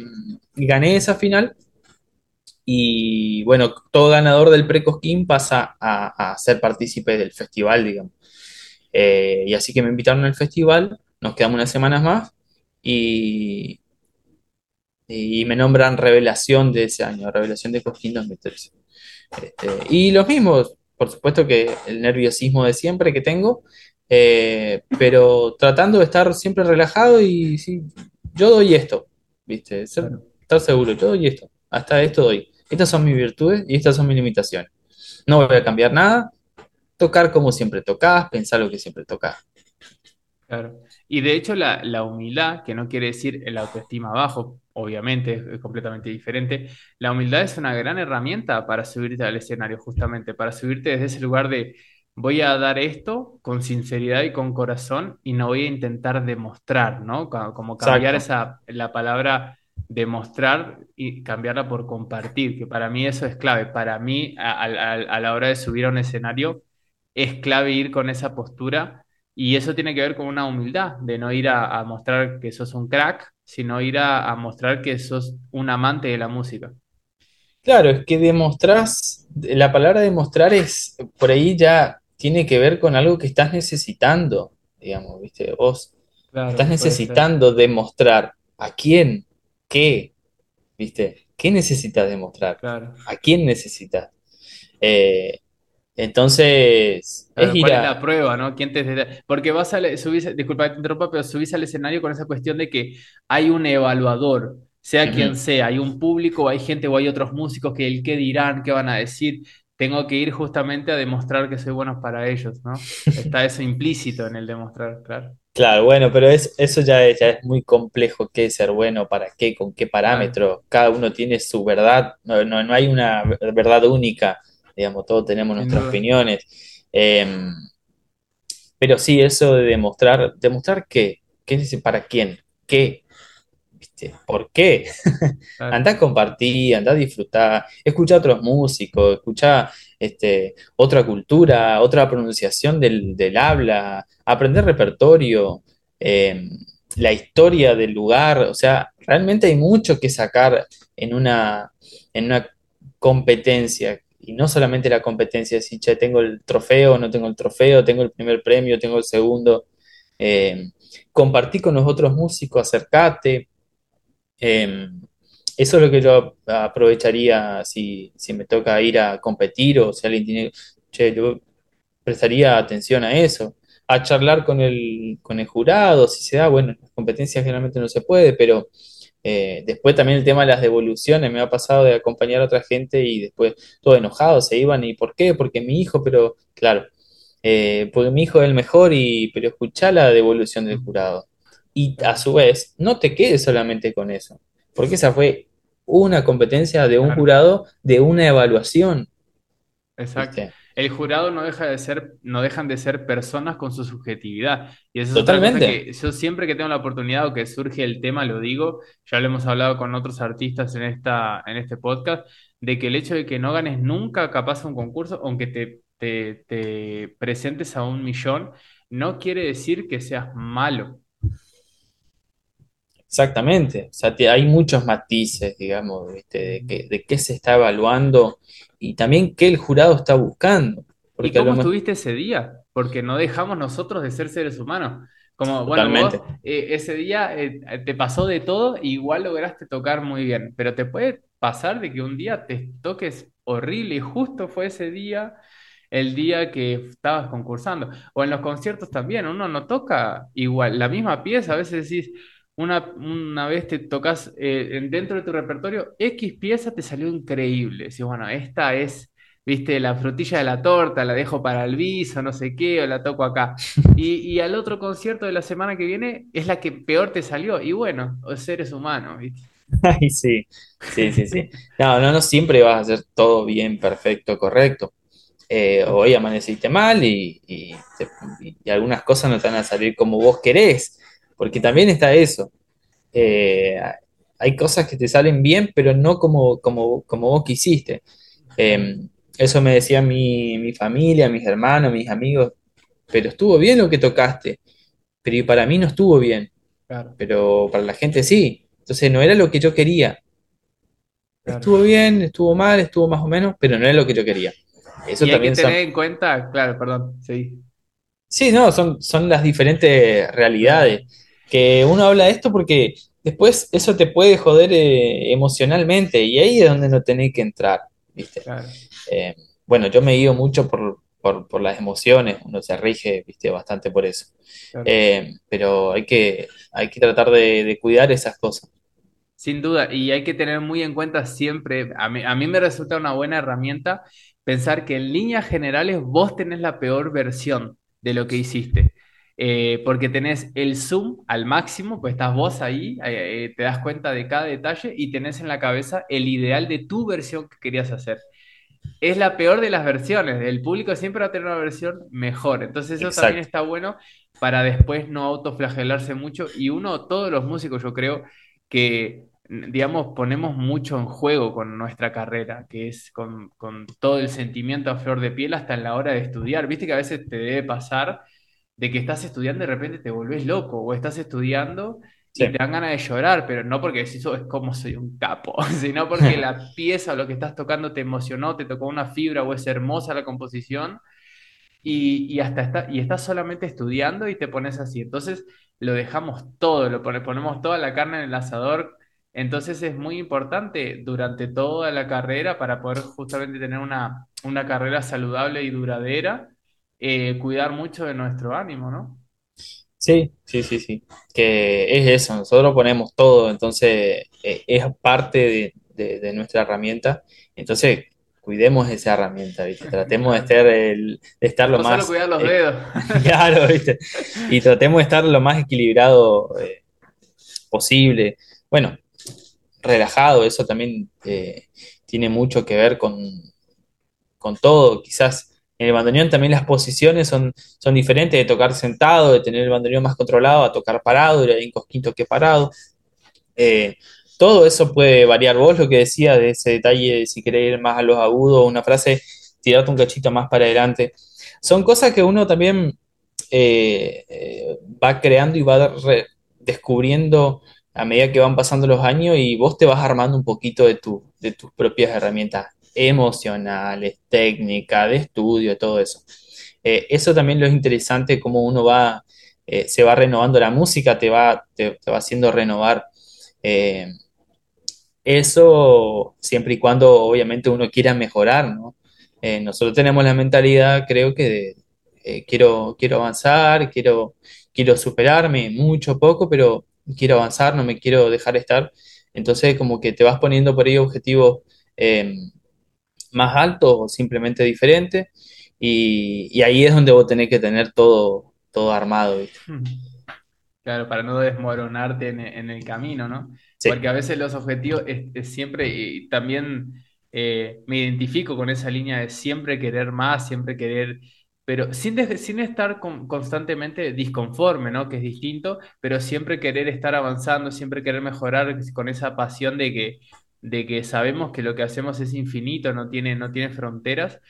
y gané esa final y bueno, todo ganador del Pre-Cosquín pasa a, a ser partícipe del festival, digamos. Eh, y así que me invitaron al festival, nos quedamos unas semanas más y, y me nombran revelación de ese año, revelación de Cosquín 2013. Este, y los mismos, por supuesto que el nerviosismo de siempre que tengo, eh, pero tratando de estar siempre relajado y sí, yo doy esto, ¿viste? Ser- claro. estar seguro, yo doy esto, hasta esto doy. Estas son mis virtudes y estas son mis limitaciones. No voy a cambiar nada, tocar como siempre tocás, pensar lo que siempre tocás. Claro. Y de hecho la, la humildad, que no quiere decir el autoestima bajo, obviamente es, completamente diferente, la humildad es una gran herramienta para subirte al escenario, justamente, para subirte desde ese lugar de voy a dar esto con sinceridad y con corazón y no voy a intentar demostrar, ¿no? Como cambiar Exacto. esa, la palabra demostrar y cambiarla por compartir, que para mí eso es clave. Para mí, a a- a- a la hora de subir a un escenario, es clave ir con esa postura y eso tiene que ver con una humildad, de no ir a, a mostrar que sos un crack, sino ir a, a mostrar que sos un amante de la música. Claro, es que demostrás, la palabra demostrar es, por ahí ya tiene que ver con algo que estás necesitando, digamos, ¿viste? Vos estás Claro, necesitando demostrar a quién, qué, ¿viste? ¿Qué necesitas demostrar? Claro. ¿A quién necesitas? Eh, entonces, es Claro, ir ¿cuál es a... la prueba, no? ¿Quién te... Porque vas a, subís, disculpa que te interrumpa, pero subís al escenario con esa cuestión de que hay un evaluador, sea quien sea, hay un público, hay gente o hay otros músicos que el qué dirán, qué van a decir. Tengo que ir justamente a demostrar que soy bueno para ellos, ¿no? Está eso implícito en el demostrar, claro. Claro, bueno, pero es, eso ya es, ya es muy complejo, qué es ser bueno, para qué, con qué Claro, parámetro. Cada uno tiene su verdad, no, no, no hay una verdad única, digamos, todos tenemos nuestras opiniones. Em, pero sí, eso de demostrar, demostrar qué, qué es para quién, qué, ¿viste? ¿Por qué? Claro, Andá a compartir, andá a disfrutar, escucha a otros músicos, escucha este, otra cultura, otra pronunciación del, del habla, aprender repertorio, eh, la historia del lugar, o sea, realmente hay mucho que sacar en una, en una competencia. Y no solamente la competencia, de decir, che, tengo el trofeo, no tengo el trofeo, tengo el primer premio, tengo el segundo. Eh, compartí con los otros músicos, acercate. Eh, eso es lo que yo aprovecharía si, si me toca ir a competir o si alguien tiene, che, yo prestaría atención a eso, a charlar con el, con el jurado, si se da, bueno, en las competencias generalmente no se puede, pero eh, después también el tema de las devoluciones, me ha pasado de acompañar a otra gente y después todo enojado se iban, ¿y por qué? Porque mi hijo, pero claro, eh, porque mi hijo es el mejor, y, pero escuchá la devolución del jurado. Y a su vez, no te quedes solamente con eso, porque esa fue una competencia de un claro. jurado de una evaluación, Exacto. ¿viste? El jurado no deja de ser, no dejan de ser personas con su subjetividad. Y esa es otra cosa Totalmente. que yo siempre que tengo la oportunidad o que surge el tema, lo digo, ya lo hemos hablado con otros artistas en esta, en este podcast, de que el hecho de que no ganes nunca capaz un concurso, aunque te, te, te presentes a un millón, no quiere decir que seas malo. Exactamente, o sea, te- hay muchos matices, digamos, ¿viste? De, qué- de qué se está evaluando y también qué el jurado está buscando, ¿Y porque a cómo estuviste ese día? Porque no dejamos nosotros de ser seres humanos. Como, bueno, vos totalmente, eh, ese día eh, te pasó de todo, igual lograste tocar muy bien, pero te puede pasar de que un día te toques horrible y justo fue ese día, el día que estabas concursando. O en los conciertos también, uno no toca igual, la misma pieza, a veces decís, una, una vez te tocas eh, en- dentro de tu repertorio, X pieza te salió increíble. Decís, bueno, esta es viste, la frutilla de la torta, la dejo para el bis o no sé qué, o la toco acá. Y, y al otro concierto de la semana que viene es la que peor te salió. Y bueno, seres humanos, ¿viste? Ay, sí, sí, sí, sí. No, no, no siempre vas a hacer todo bien, perfecto, correcto. Eh, hoy amaneciste mal y, y y algunas cosas no te van a salir como vos querés, porque también está eso. eh, hay cosas que te salen bien, pero no como, como, como vos quisiste. Eh, eso me decía mi, mi familia, mis hermanos, mis amigos, pero estuvo bien lo que tocaste, pero para mí no estuvo bien, claro, pero para la gente sí. Entonces no era lo que yo quería. claro. Estuvo bien, estuvo mal, estuvo más o menos, pero no era lo que yo quería. Eso Y hay que también son, tener en cuenta, claro, perdón, sí, Sí, no, son, son las diferentes claro, realidades. Que uno habla de esto porque después eso te puede joder eh, emocionalmente y ahí es donde no tenés que entrar, ¿viste? claro, Eh, bueno, yo me guío mucho por, por, por las emociones, uno se rige, ¿viste? Bastante por eso. claro. Eh, pero hay que, hay que tratar de, de cuidar esas cosas. Sin duda, y hay que tener muy en cuenta siempre, a mí, a mí me resulta una buena herramienta pensar que en líneas generales vos tenés la peor versión de lo que hiciste, Eh, porque tenés el zoom al máximo, pues estás vos ahí, eh, eh, te das cuenta de cada detalle y tenés en la cabeza el ideal de tu versión que querías hacer es la peor de las versiones. El público siempre va a tener una versión mejor. Entonces eso también Exacto. está bueno para después no autoflagelarse mucho. Y uno, todos los músicos, yo creo que, digamos, ponemos mucho en juego con nuestra carrera, que es con, con todo el sentimiento a flor de piel hasta en la hora de estudiar. Viste que a veces te debe pasar de que estás estudiando y de repente te volvés loco o estás estudiando y te dan ganas de llorar, pero no porque decís, "Oh, es como soy un capo, sino porque la pieza o lo que estás tocando te emocionó, te tocó una fibra o es hermosa la composición y, y hasta está, y estás solamente estudiando y te pones así. Entonces lo dejamos todo, lo pone- ponemos toda la carne en el asador. Entonces es muy importante durante toda la carrera para poder justamente tener una, una carrera saludable y duradera, eh, cuidar mucho de nuestro ánimo, ¿no? Sí, sí, sí, sí. Que es eso, nosotros ponemos todo, entonces eh, es parte de, de- de nuestra herramienta. Entonces, cuidemos esa herramienta, ¿viste? Tratemos de estar, el- de estar lo No solo más cuidar los eh, dedos. claro, ¿viste? Y tratemos de estar lo más equilibrado eh, posible. Bueno, relajado, eso también eh, tiene mucho que ver con, con todo. Quizás en el bandoneón también las posiciones son, son diferentes de tocar sentado, de tener el bandoneón más controlado, a tocar parado, ir en cosquito que parado. Eh, todo eso puede variar. Vos lo que decías de ese detalle, de si querés ir más a los agudos, una frase, tirarte un cachito más para adelante. Son cosas que uno también eh, eh, va creando y va descubriendo a medida que van pasando los años y vos te vas armando un poquito de, tu, de tus propias herramientas emocionales, técnicas, de estudio, todo eso. Eh, eso también lo es interesante, cómo uno va, eh, se va renovando la música, te va, te, va haciendo renovar eh, eso siempre y cuando obviamente uno quiera mejorar, ¿no? Nosotros tenemos la mentalidad, creo que de, quiero, quiero avanzar, quiero, quiero superarme, mucho, poco, pero quiero avanzar, no me quiero dejar estar. Entonces como que te vas poniendo por ahí objetivos más altos o simplemente diferentes y, y ahí es donde vos tenés que tener todo, todo armado, ¿viste? Claro, para no desmoronarte en, en el camino, ¿no? Sí. Porque a veces los objetivos es, es siempre, y también eh, me identifico con esa línea de siempre querer más, siempre querer, pero sin, sin estar con- constantemente disconforme, ¿no? Que es distinto, pero siempre querer estar avanzando, siempre querer mejorar con esa pasión de que, de que sabemos que lo que hacemos es infinito, no tiene, no tiene fronteras.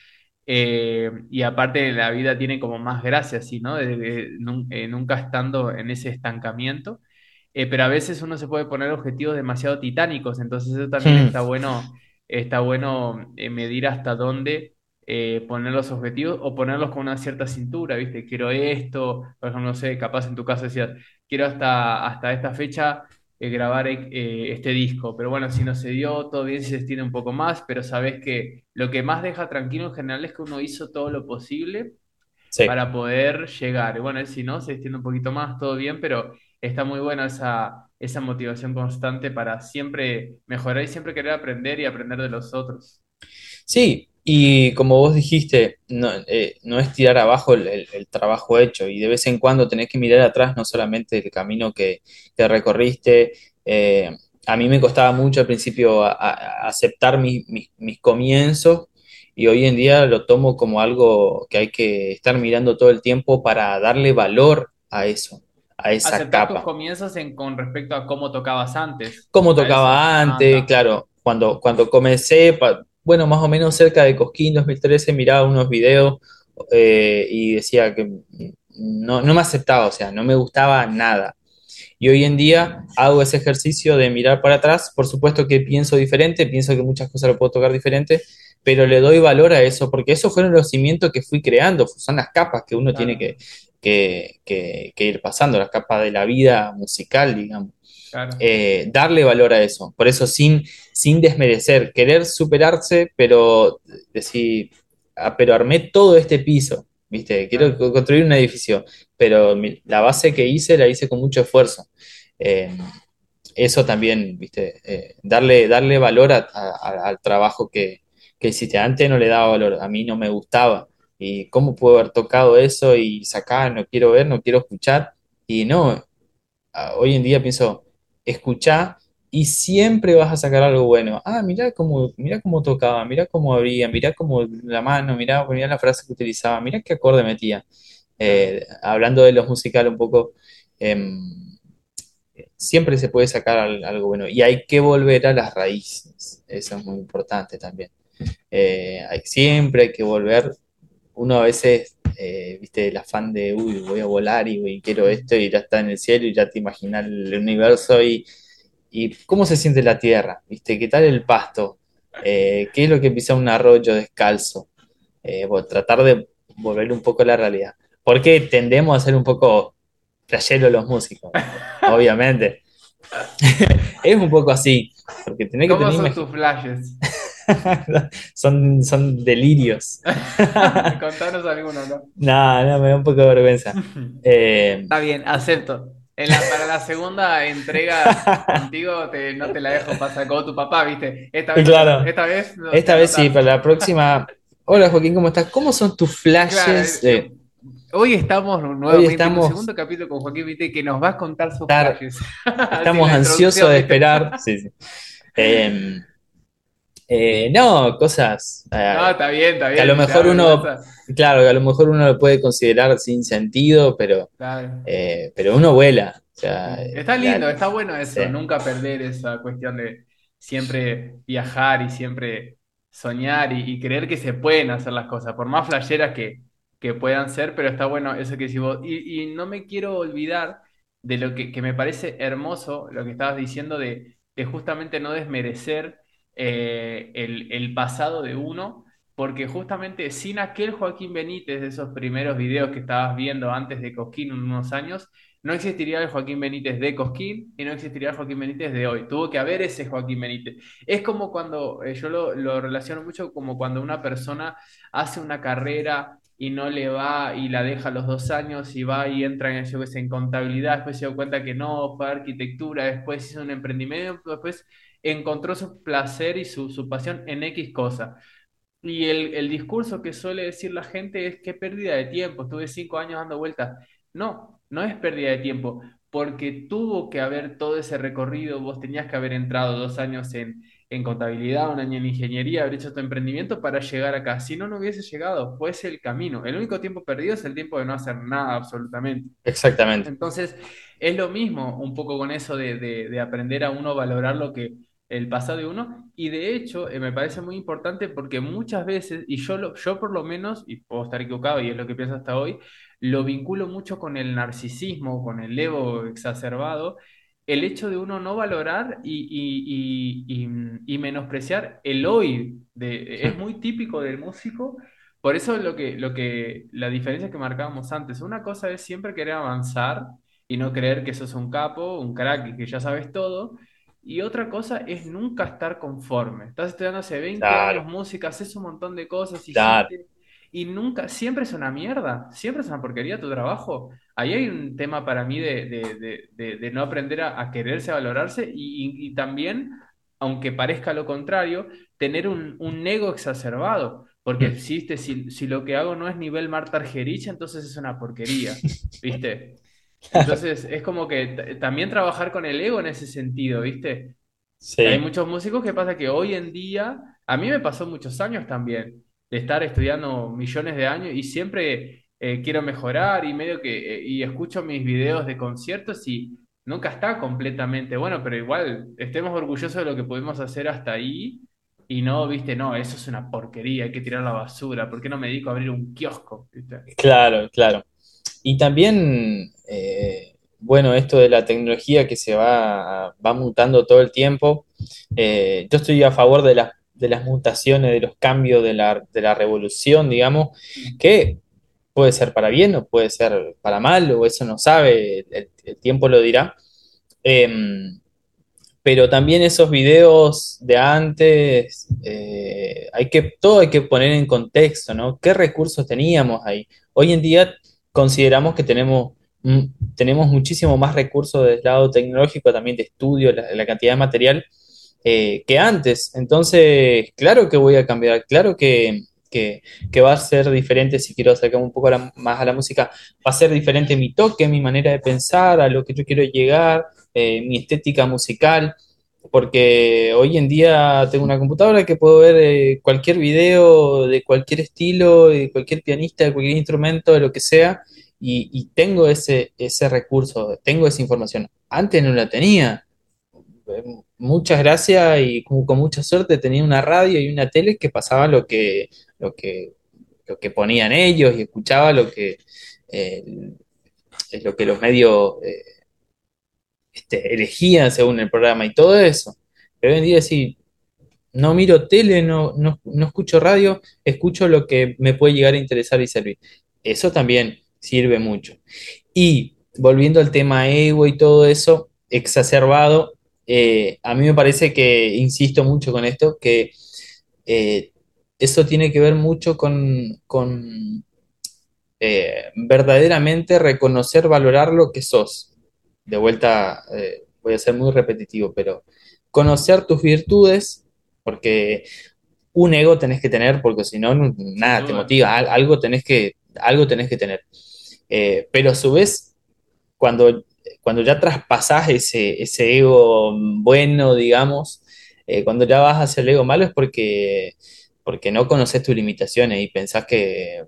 Eh, y aparte la vida tiene como más gracia, ¿no? De- eh, nunca estando en ese estancamiento. Eh, pero a veces uno se puede poner objetivos demasiado titánicos, entonces eso también está bueno, está bueno eh, medir hasta dónde eh, poner los objetivos o ponerlos con una cierta cintura, ¿viste? Quiero esto, por ejemplo, no sé, capaz en tu caso decías, quiero hasta, hasta esta fecha grabar eh, este disco, pero bueno, si no se dio, todo bien si se extiende un poco más, pero sabes que lo que más deja tranquilo en general es que uno hizo todo lo posible Sí. para poder llegar. Y bueno, si no, se extiende un poquito más, todo bien, pero está muy buena esa, esa motivación constante para siempre mejorar y siempre querer aprender y aprender de los otros. Sí, y como vos dijiste, no, eh, no es tirar abajo el, el- el trabajo hecho y de vez en cuando tenés que mirar atrás no solamente el camino que, que recorriste. eh, a mí me costaba mucho al principio a- a- aceptar mis, mis, mis comienzos y hoy en día lo tomo como algo que hay que estar mirando todo el tiempo para darle valor a eso, a esa Aceptar tus capa. comienzos en, con respecto a cómo tocabas antes. Cómo tocaba antes, claro, cuando, cuando comencé, pa- bueno, más o menos cerca de Cosquín 2013, miraba unos videos eh, y decía que no, no me aceptaba, o sea, no me gustaba nada. Y hoy en día hago ese ejercicio de mirar para atrás. Por supuesto que pienso diferente, pienso que muchas cosas lo puedo tocar diferente, pero le doy valor a eso, porque esos fueron los cimientos que fui creando, son las capas que uno tiene Claro, que, que, que- que ir pasando, las capas de la vida musical, digamos. Claro. Eh, darle valor a eso, por eso sin, sin desmerecer, querer superarse, pero decir, ah, pero armé todo este piso, ¿viste? Quiero Claro. construir un edificio, pero mi- la base que hice la hice con mucho esfuerzo. Eh, eso también, ¿viste? Eh, darle, darle valor a- a- a- al trabajo que, que hiciste. Antes no le daba valor, a mí no me gustaba. ¿Y cómo puedo haber tocado eso y sacar, no quiero ver, no quiero escuchar? Y no, ah, hoy en día pienso, escuchá y siempre vas a sacar algo bueno. Ah, mirá cómo, mirá cómo tocaba, mirá cómo abría, mirá cómo la mano, mirá, mirá la frase que utilizaba, mirá qué acorde metía. Eh, hablando de los musicales un poco, em, siempre se puede sacar al- algo bueno y hay que volver a las raíces. Eso es muy importante también. Eh, hay- siempre hay que volver. Uno a veces, eh, viste, el afán de, uy, voy a volar y, quiero esto y ya está en el cielo y ya te imaginas el universo y, y cómo se siente la tierra, viste, qué tal el pasto, Eh, qué es lo que pisa un arroyo descalzo. Eh, bueno, tratar de volver un poco a la realidad. Porque tendemos a ser un poco flasheros los músicos, obviamente. Es un poco así, porque tenés que ¿Cómo tener son tus flashes? son, son delirios. Contanos alguno, ¿no? No, no, me da un poco de vergüenza. Eh, Está bien, acepto. En la- para la segunda entrega contigo te- no te la dejo pasar como tu papá, ¿viste? Esta vez, claro, esta vez no esta vez sí, para la próxima. Hola Joaquín, ¿cómo estás? ¿Cómo son tus flashes? Eh, hoy estamos hoy nuevamente en un estamos, segundo capítulo con Joaquín, ¿viste? Que nos va a contar sus estar- flashes. Estamos ansiosos de esperar. Sí, sí. Eh, eh, no, cosas No, eh, está bien, está que a lo bien, mejor uno, claro, que a lo mejor uno lo puede considerar sin sentido, pero, Claro. eh, pero uno vuela. O sea, Sí. eh, Está lindo, la- está bueno eso, nunca perder esa cuestión de siempre viajar y siempre soñar y, y creer que se pueden hacer las cosas, por más flasheras que, que puedan ser, pero está bueno eso que decís vos. Y, y no me quiero olvidar de lo que, que me parece hermoso, lo que estabas diciendo de, de justamente no desmerecer eh, el, pasado de uno, porque justamente sin aquel Joaquín Benítez de esos primeros videos que estabas viendo antes de Cosquín unos años, no existiría el Joaquín Benítez de Cosquín y no existiría el Joaquín Benítez de hoy. Tuvo que haber ese Joaquín Benítez. Es como cuando, eh, yo lo, lo relaciono mucho como cuando una persona hace una carrera y no le va y la deja los dos años y va y entra en, yo qué sé, en contabilidad, después se dio cuenta que no, fue arquitectura, después hizo un emprendimiento, después encontró su placer y su, su pasión en X cosa. Y el, el discurso que suele decir la gente es que pérdida de tiempo, estuve cinco años dando vueltas. No, no es pérdida de tiempo, porque tuvo que haber todo ese recorrido, vos tenías que haber entrado dos años en, en contabilidad, un año en ingeniería, haber hecho tu emprendimiento para llegar acá. Si no, no hubiese llegado, fue ese el camino. El único tiempo perdido es el tiempo de no hacer nada absolutamente. Exactamente. Entonces, es lo mismo un poco con eso de, de- de aprender a uno valorar lo que el pasado de uno. Y de hecho, eh, me parece muy importante porque muchas veces, y yo, lo, yo por lo menos, y puedo estar equivocado y es lo que pienso hasta hoy, lo vinculo mucho con el narcisismo, con el ego exacerbado, el hecho de uno no valorar y, y- y- y- y menospreciar el hoy. De, es muy típico del músico. Por eso lo que, lo que, la diferencia que marcábamos antes, una cosa es siempre querer avanzar y no creer que sos un capo, un crack y que ya sabes todo. Y otra cosa es nunca estar conforme. Estás estudiando hace 20 años Claro, música, haces un montón de cosas, claro. hiciste, y nunca, siempre es una mierda, siempre es una porquería tu trabajo. Ahí hay un tema para mí de, de- de- no aprender a, a quererse, a valorarse y, y- y también, aunque parezca lo contrario, tener un, un ego exacerbado. Porque Mm. si, viste, si, si lo que hago no es nivel Marta Argerich, entonces es una porquería, ¿viste? Entonces es como que también trabajar con el ego en ese sentido, ¿viste? Hay muchos músicos que pasa que hoy en día, a mí me pasó muchos años también, de estar estudiando millones de años y siempre eh, quiero mejorar y medio que, eh, y escucho mis videos de conciertos y nunca está completamente bueno, pero igual estemos orgullosos de lo que pudimos hacer hasta ahí y no, viste, no, eso es una porquería, hay que tirar la basura, ¿por qué no me dedico a abrir un kiosco? Claro, claro. Y también, eh, bueno, esto de la tecnología que se va, va mutando todo el tiempo. Yo estoy a favor de las, de las mutaciones, de los cambios, de la, de la revolución, digamos, que puede ser para bien o puede ser para mal, o eso no sabe, el, el tiempo lo dirá. Em, pero también esos videos de antes, eh, hay que, todo hay que poner en contexto, ¿no? ¿Qué recursos teníamos ahí? Hoy en día consideramos que tenemos, mm, tenemos muchísimo más recursos del lado tecnológico, también de estudio, la, la cantidad de material eh, que antes. Entonces, claro que voy a cambiar, claro que, que- va a ser diferente si quiero acercarme un poco más a la música, va a ser diferente mi toque, mi manera de pensar, a lo que yo quiero llegar, eh, mi estética musical. Porque hoy en día tengo una computadora que puedo ver eh, cualquier video de cualquier estilo, de cualquier pianista, de cualquier instrumento, de lo que sea, y, y tengo ese, ese recurso, tengo esa información. Antes no la tenía. Muchas gracias y con, con mucha suerte tenía una radio y una tele que pasaba lo que, lo que, lo que ponían ellos y escuchaba lo que, eh, lo que los medios eh, este, elegían según el programa y todo eso. Pero hoy en día sí, no miro tele, no, no, no escucho radio, escucho lo que me puede llegar a interesar y servir. Eso también sirve mucho. Y volviendo al tema ego y todo eso, exacerbado, eh, a mí me parece que, insisto mucho con esto, que eh, eso tiene que ver mucho con, con eh, verdaderamente reconocer, valorar lo que sos. De vuelta, voy a ser muy repetitivo, pero conocer tus virtudes, porque un ego tenés que tener, porque si no, nada te motiva, Al- algo tenés que, algo tenés que tener. Pero a su vez, cuando, cuando ya traspasás ese, ego bueno, digamos, eh, cuando ya vas hacia el ego malo es porque, porque no conoces tus limitaciones y pensás que,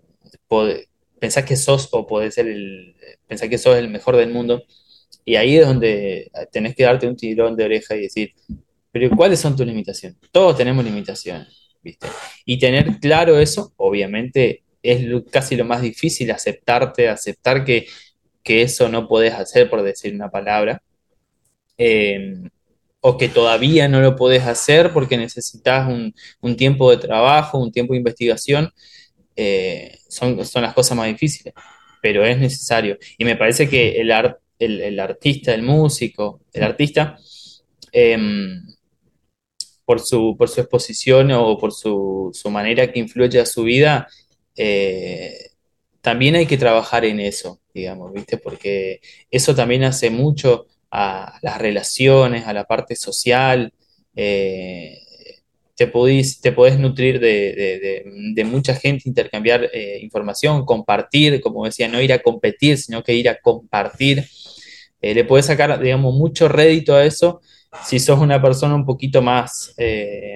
pensás que sos o podés ser el, pensás que sos el mejor del mundo. Y ahí es donde tenés que darte un tirón de oreja y decir, pero ¿cuáles son tus limitaciones? Todos tenemos limitaciones, ¿viste? Y tener claro eso, obviamente, es casi lo más difícil, aceptarte, aceptar que, que eso no podés hacer por decir una palabra, eh, o que todavía no lo podés hacer porque necesitas un, un tiempo de trabajo, un tiempo de investigación, eh, son, son las cosas más difíciles, pero es necesario. Y me parece que el, ar- el, el artista, el músico, el artista, em, por su, por su exposición o por su, su manera que influye a su vida, eh, también hay que trabajar en eso, digamos, ¿viste? Porque eso también hace mucho a las relaciones, a la parte social. eh, te te podés nutrir de, de- mucha gente, intercambiar eh, información, compartir, como decía, no ir a competir, sino que ir a compartir. Eh, le podés sacar, digamos, mucho rédito a eso si sos una persona un poquito más,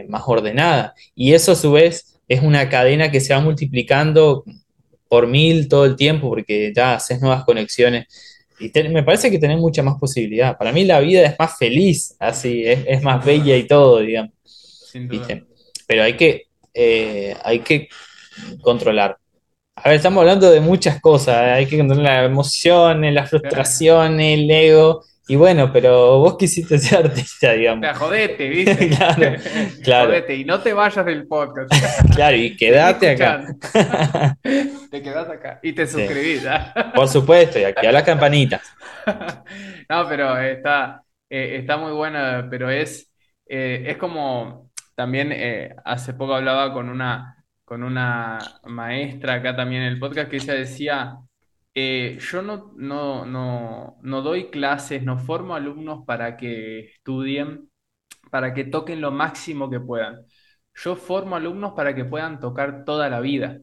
más ordenada. Y eso a su vez es una cadena que se va multiplicando por mil todo el tiempo porque ya haces nuevas conexiones. Y te- me parece que tenés mucha más posibilidad. Para mí la vida es más feliz, así, es, es más bella y todo, digamos, Sin duda. ¿viste? Pero hay que, eh, hay que controlar. A ver, estamos hablando de muchas cosas, ¿eh? hay que controlar las emociones, las Claro. frustraciones, el ego, y bueno, pero vos quisiste ser artista, O digamos. sea, jodete, ¿viste? Claro, claro, Jodete y no te vayas del podcast. claro, y quedate acá. Te quedas acá y te Sí, suscribís. ¿ah? por supuesto, y aquí a la campanita. No, pero está, eh, está muy buena, pero es, eh, es como también eh, hace poco hablaba con una, con una maestra acá también en el podcast que ella decía, eh, yo no, no, no, no doy clases, no formo alumnos para que estudien, para que toquen lo máximo que puedan. Yo formo alumnos para que puedan tocar toda la vida.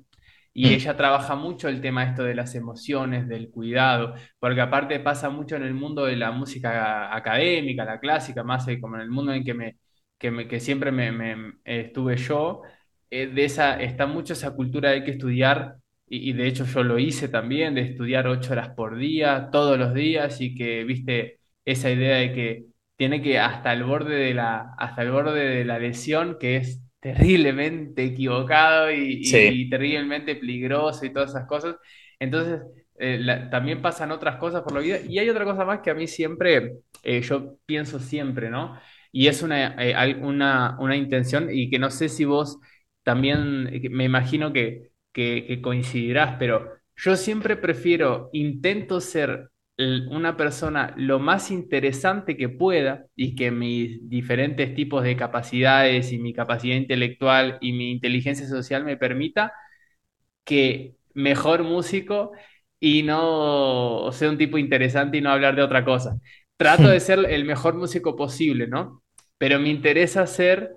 Y Mm, ella trabaja mucho el tema esto de las emociones, del cuidado, porque aparte pasa mucho en el mundo de la música académica, la clásica, más eh, como en el mundo en que me, que me- que siempre me, me- estuve yo, eh, de esa, está mucho esa cultura de que estudiar y, y de hecho yo lo hice también, de estudiar ocho horas por día, todos los días, y que, viste, esa idea de que tiene que hasta el borde de la, hasta el borde de la lesión, que es terriblemente equivocado y, Sí, y terriblemente peligroso y todas esas cosas. Entonces, eh, la- también pasan otras cosas por la vida. Y hay otra cosa más que a mí siempre, eh, yo pienso siempre, ¿no? Y es una, eh, una, una intención y que no sé si vos también, eh, me imagino que, que, que coincidirás, pero yo siempre prefiero, intento ser una persona lo más interesante que pueda y que mis diferentes tipos de capacidades y mi capacidad intelectual y mi inteligencia social me permita que mejor músico y no ser un tipo interesante y no hablar de otra cosa. Trato de ser el mejor músico posible, ¿no? Pero me interesa ser,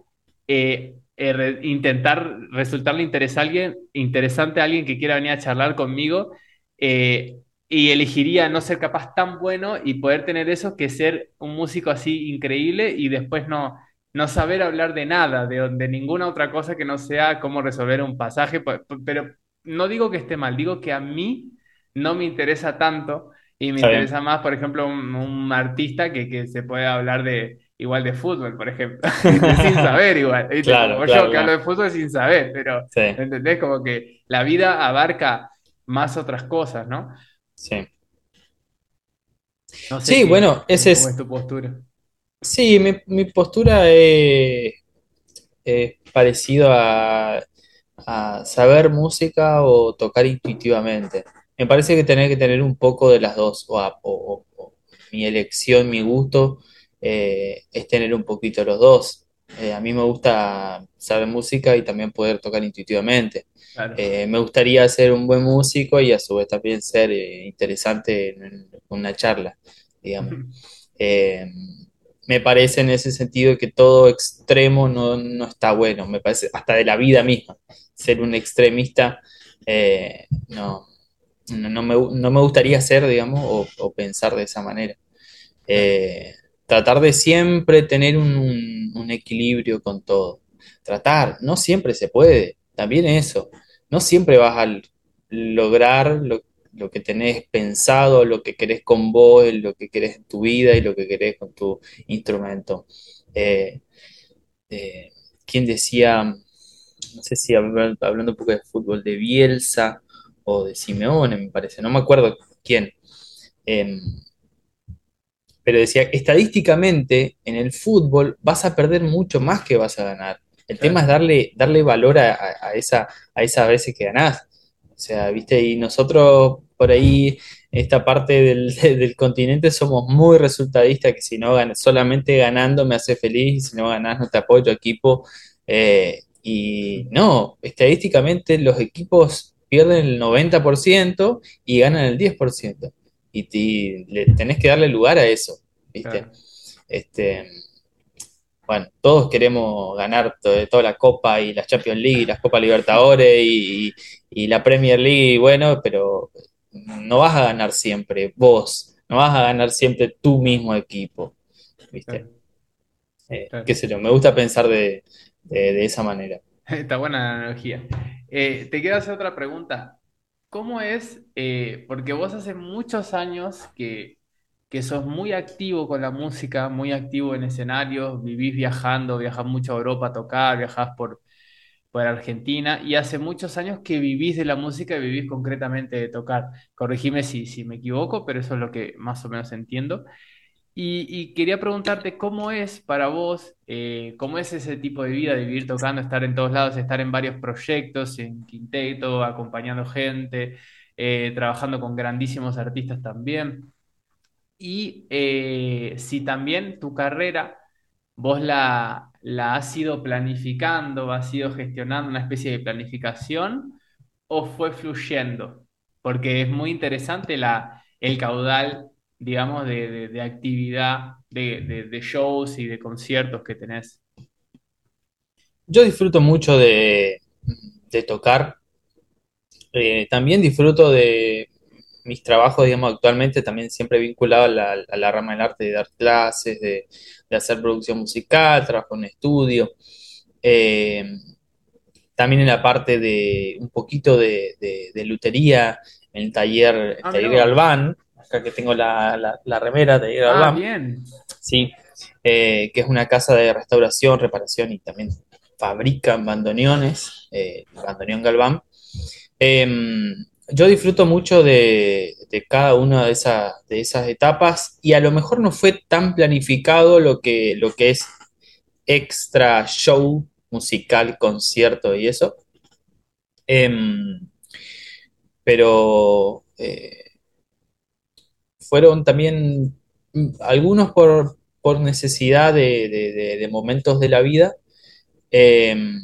eh, eh, re- intentar resultarle interesa a alguien, interesante a alguien que quiera venir a charlar conmigo eh, y elegiría no ser capaz tan bueno y poder tener eso que ser un músico así increíble y después no, no saber hablar de nada, de, de ninguna otra cosa que no sea cómo resolver un pasaje, pe- pero no digo que esté mal, digo que a mí no me interesa tanto y me está bien. interesa más, por ejemplo, un, un artista que, que se puede hablar de igual de fútbol, por ejemplo, sin saber igual. Claro, Como yo claro, que hablo claro. de fútbol sin saber, pero Sí, ¿entendés? Como que la vida abarca más otras cosas, ¿no? sí. No sé Sí, qué, bueno, ese es es. tu postura. Sí, mi, mi postura es, es parecido a, a saber música o tocar intuitivamente. Me parece que tener que tener un poco de las dos, o, a- o- o- o mi elección, mi gusto, eh, es tener un poquito los dos. Eh, a mí me gusta saber música y también poder tocar intuitivamente. Claro. Eh, me gustaría ser un buen músico y a su vez también ser interesante en, en una charla, digamos. Me parece en ese sentido que todo extremo no, no está bueno, me parece, hasta de la vida misma. Ser un extremista no, no, no me, no me gustaría ser, digamos, o, o pensar de esa manera. Eh, tratar de siempre tener un, equilibrio con todo. Tratar, no siempre se puede, también eso. No siempre vas a lograr lo, que tenés pensado, lo que querés con vos, lo que querés en tu vida y lo que querés con tu instrumento. Eh, eh, ¿quién decía, no sé si habl- hablando un poco de fútbol, de Bielsa o de Simeone, me parece, no me acuerdo quién. Em, pero decía, estadísticamente en el fútbol vas a perder mucho más que vas a ganar. El tema es darle, darle valor a, a- esa, a esas veces que ganás. O sea, viste, y nosotros por ahí, esta parte del, del continente, somos muy resultadistas, que si no gan- solamente ganando me hace feliz, y si no ganás no te apoyo equipo. Eh, y no, estadísticamente los equipos pierden el 90% y ganan el 10% y le tenés que darle lugar a eso, ¿viste? Claro. Este, bueno, todos queremos ganar to- toda la Copa y la Champions League y las Copas Libertadores y, y la Premier League, bueno, pero no vas a ganar siempre vos, no vas a ganar siempre tu mismo equipo, ¿viste? Claro. Eh, qué sé yo, me gusta pensar de, de, de esa manera. Está buena la analogía. Eh, te quiero hacer otra pregunta. ¿Cómo es? eh, porque vos hace muchos años que, que sos muy activo con la música, muy activo en escenarios, vivís viajando, viajás mucho a Europa a tocar, viajás por, por Argentina y hace muchos años que vivís de la música y vivís concretamente de tocar. Corregime si, si me equivoco, pero eso es lo que más o menos entiendo. Y, y quería preguntarte cómo es para vos, eh, cómo es ese tipo de vida de vivir tocando, estar en todos lados, estar en varios proyectos, en quinteto, acompañando gente, eh, trabajando con grandísimos artistas también. Y eh, si también tu carrera vos la, la has ido planificando, has ido gestionando una especie de planificación o fue fluyendo? Porque es muy interesante la, el caudal, digamos, de, de- de actividad, de, de- shows y de conciertos que tenés. Yo disfruto mucho de, de tocar Eh, también disfruto de mis trabajos, digamos, actualmente también siempre vinculado a la, a la rama del arte, de dar clases, de, de hacer producción musical, trabajo en estudio. Eh, también en la parte de un poquito de, de- de lutería, en el taller, el Ah, taller vos. Galván, acá que tengo la, la, la remera de taller Ah, Galván, bien. sí, eh, que es una casa de restauración, reparación y también fabrican bandoneones, eh, bandoneón Galván. Em, yo disfruto mucho de, de cada una de esas, de esas etapas y a lo mejor no fue tan planificado lo que, lo que es extra show musical, concierto y eso. Em, pero eh, fueron también mm, algunos por, por necesidad de, de- momentos de la vida. em,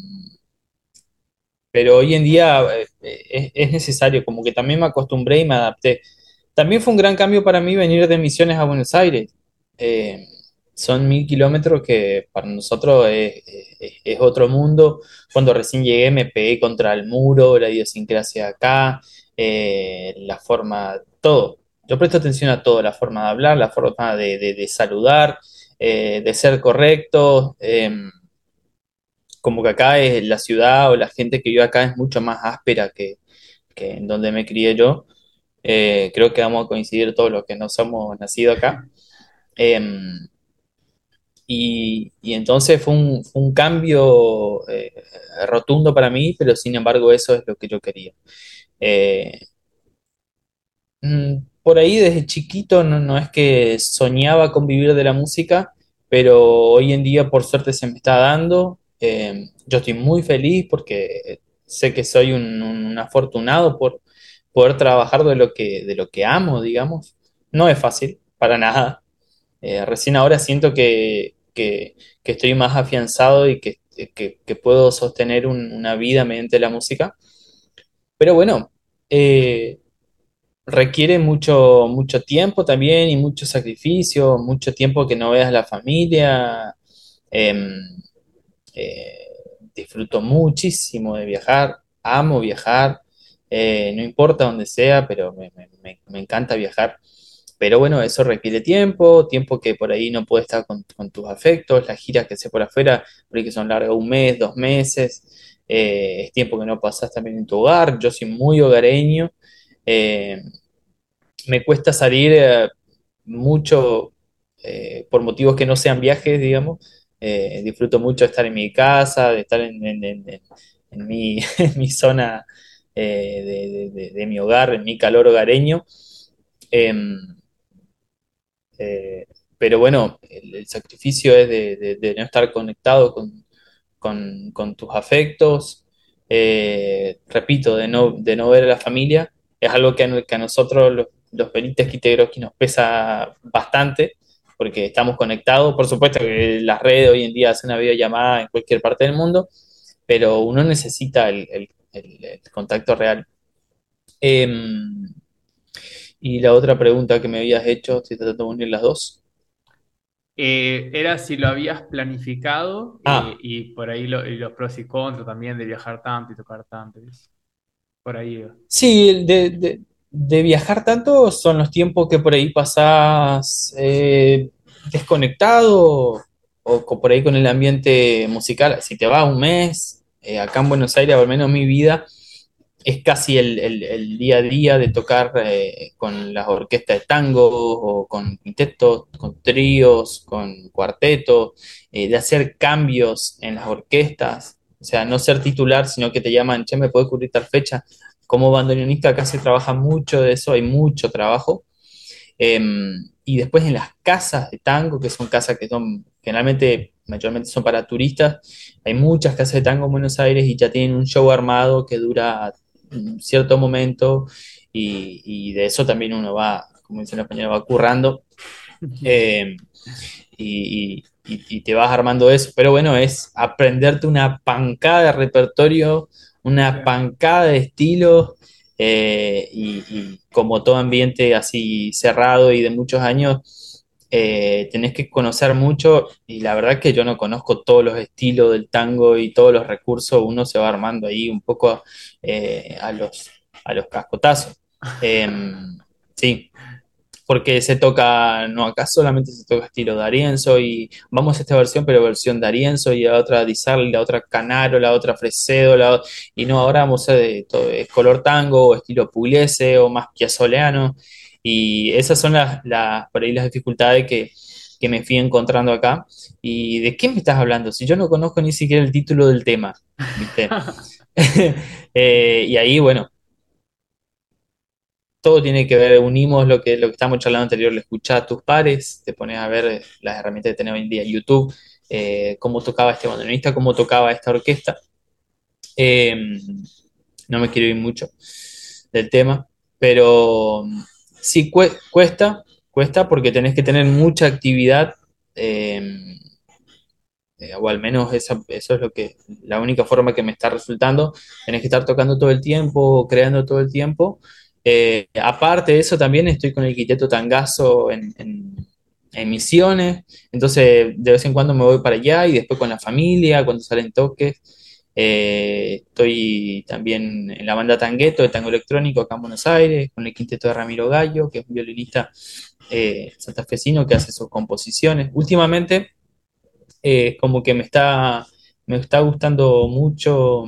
pero hoy en día eh, es, es necesario, como que también me acostumbré y me adapté. También fue un gran cambio para mí venir de Misiones a Buenos Aires. Eh, son mil kilómetros que para nosotros es, es- es otro mundo. Cuando recién llegué me pegué contra el muro, la idiosincrasia acá, eh, la forma, todo. Yo presto atención a todo, la forma de hablar, la forma de, saludar, eh, de ser correcto. em, como que acá es la ciudad o la gente que vive acá es mucho más áspera que, en donde me crié yo. Eh, creo que vamos a coincidir todos los que no somos nacidos acá. Em, y, entonces fue un, cambio eh, rotundo para mí, pero sin embargo eso es lo que yo quería. Mm, Por ahí desde chiquito no, es que soñaba con vivir de la música, pero hoy en día por suerte se me está dando. Eh, yo estoy muy feliz porque sé que soy un, un afortunado por poder trabajar de lo que, de lo que amo, digamos. No es fácil, para nada. Eh, recién ahora siento que, que- estoy más afianzado y que, que- puedo sostener un- una vida mediante la música. Pero bueno. eh, requiere mucho, mucho tiempo también y mucho sacrificio, mucho tiempo que no veas la familia. Em, eh, disfruto muchísimo de viajar, amo viajar, eh, no importa dónde sea, pero me, me- encanta viajar. Pero bueno, eso requiere tiempo, tiempo que por ahí no puedes estar con, tus afectos, las giras que sé por afuera, por ahí que son largas, un mes, dos meses, eh, es tiempo que no pasas también en tu hogar. Yo soy muy hogareño. Eh, me cuesta salir eh, mucho eh, por motivos que no sean viajes, digamos. Disfruto mucho de estar en mi casa, de estar en, mi, mi zona de, de- mi hogar, en mi calor hogareño. Em, pero bueno, el, sacrificio es de, no estar conectado con, con- con tus afectos, repito, de no, de no ver a la familia, es algo que a, que a nosotros los, los Benítez Quintegroski nos pesa bastante, porque estamos conectados, por supuesto que las redes hoy en día hacen una videollamada en cualquier parte del mundo, pero uno necesita el, el- el- el contacto real. Em, y la otra pregunta que me habías hecho, estoy tratando de unir las dos. Eh, era si lo habías planificado eh, Ah, y por ahí lo- y los pros y contras también de viajar tanto y tocar tanto. ¿ves? Por ahí. Sí, de, de- de viajar tanto son los tiempos que por ahí pasás eh, desconectado o por ahí con el ambiente musical. Si te vas un mes, eh, acá en Buenos Aires, al menos mi vida, es casi el, el- el día a día de tocar eh, con las orquestas de tango o con quintetos, con tríos, con cuartetos, eh, de hacer cambios en las orquestas. O sea, no ser titular, sino que te llaman, che, ¿me puedes cubrir tal fecha? Como bandoneonista acá se trabaja mucho de eso, hay mucho trabajo. Eh, y después en las casas de tango, que son casas que son generalmente, mayormente son para turistas, hay muchas casas de tango en Buenos Aires y ya tienen un show armado que dura un cierto momento y, y de eso también uno va, como dice en español, va currando eh, y, y- te vas armando eso. Pero bueno, es aprenderte una pancada de repertorio, una pancada de estilos eh, y, y como todo ambiente así cerrado y de muchos años, eh, tenés que conocer mucho y la verdad que yo no conozco todos los estilos del tango y todos los recursos, uno se va armando ahí un poco eh, a los, a los cascotazos. Em, sí. Porque se toca, no acá solamente se toca estilo D'Arienzo y vamos a esta versión, pero versión D'Arienzo y la otra Di Sarli, la otra Canaro, la otra Fresedo, la, y no, ahora vamos a de todo, es color tango o estilo pugliese o más piazzoleano y esas son las, las, por ahí las dificultades que, que me fui encontrando acá. ¿Y de qué me estás hablando? Si yo no conozco ni siquiera el título del tema, ¿viste? Eh, y ahí, bueno, todo tiene que ver, unimos lo que, lo que estábamos charlando anterior, le escuchás a tus pares, te pones a ver las herramientas que tenemos hoy en día, YouTube, eh, cómo tocaba este bandoneonista, cómo tocaba esta orquesta. Eh, no me quiero ir mucho del tema, pero sí cue- cuesta, cuesta porque tenés que tener mucha actividad, eh, eh, o al menos esa- eso es lo que, la única forma que me está resultando. Tenés que estar tocando todo el tiempo, creando todo el tiempo. Eh, aparte de eso, también estoy con el Quiteto Tangazo en, en- misiones, entonces de vez en cuando me voy para allá y después con la familia, cuando salen toques. Eh, estoy también en la banda Tangueto de tango electrónico acá en Buenos Aires, con el quinteto de Ramiro Gallo, que es un violinista eh, santafesino que hace sus composiciones. Últimamente como que me está, me está gustando mucho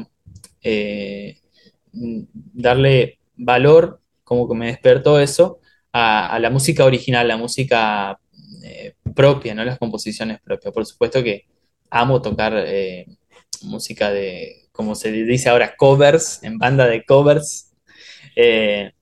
darle valor, como que me despertó eso, a, la música original, la música eh, propia, ¿no? Las composiciones propias. Por supuesto que amo tocar eh, música de, como se dice ahora, covers, en banda de covers. Eh,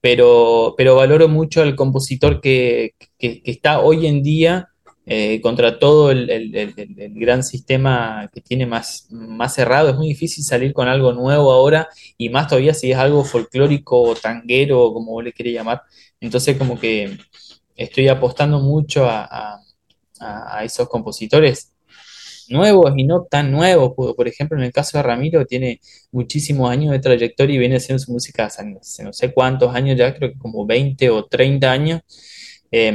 pero, pero valoro mucho al compositor que- que está hoy en día eh, contra todo el, el- el- gran sistema que tiene más, más cerrado. Es muy difícil salir con algo nuevo ahora y más todavía si es algo folclórico o tanguero, como vos le querés llamar. Entonces como que estoy apostando mucho a, a- a- esos compositores nuevos y no tan nuevos. Por ejemplo, en el caso de Ramiro, tiene muchísimos años de trayectoria y viene haciendo su música hace no sé, cuántos años ya, creo que como 20 o 30 años. Eh,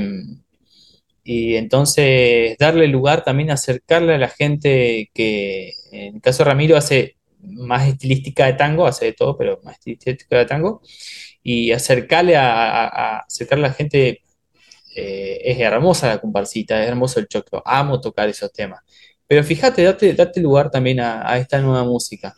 y entonces darle lugar también, acercarle a la gente que, en el caso de Ramiro, hace más estilística de tango, hace de todo, pero más estilística de tango, y acercarle a, a- la gente eh, es hermosa la comparsita, es hermoso el choclo, amo tocar esos temas. Pero fíjate, date, date lugar también a, esta nueva música.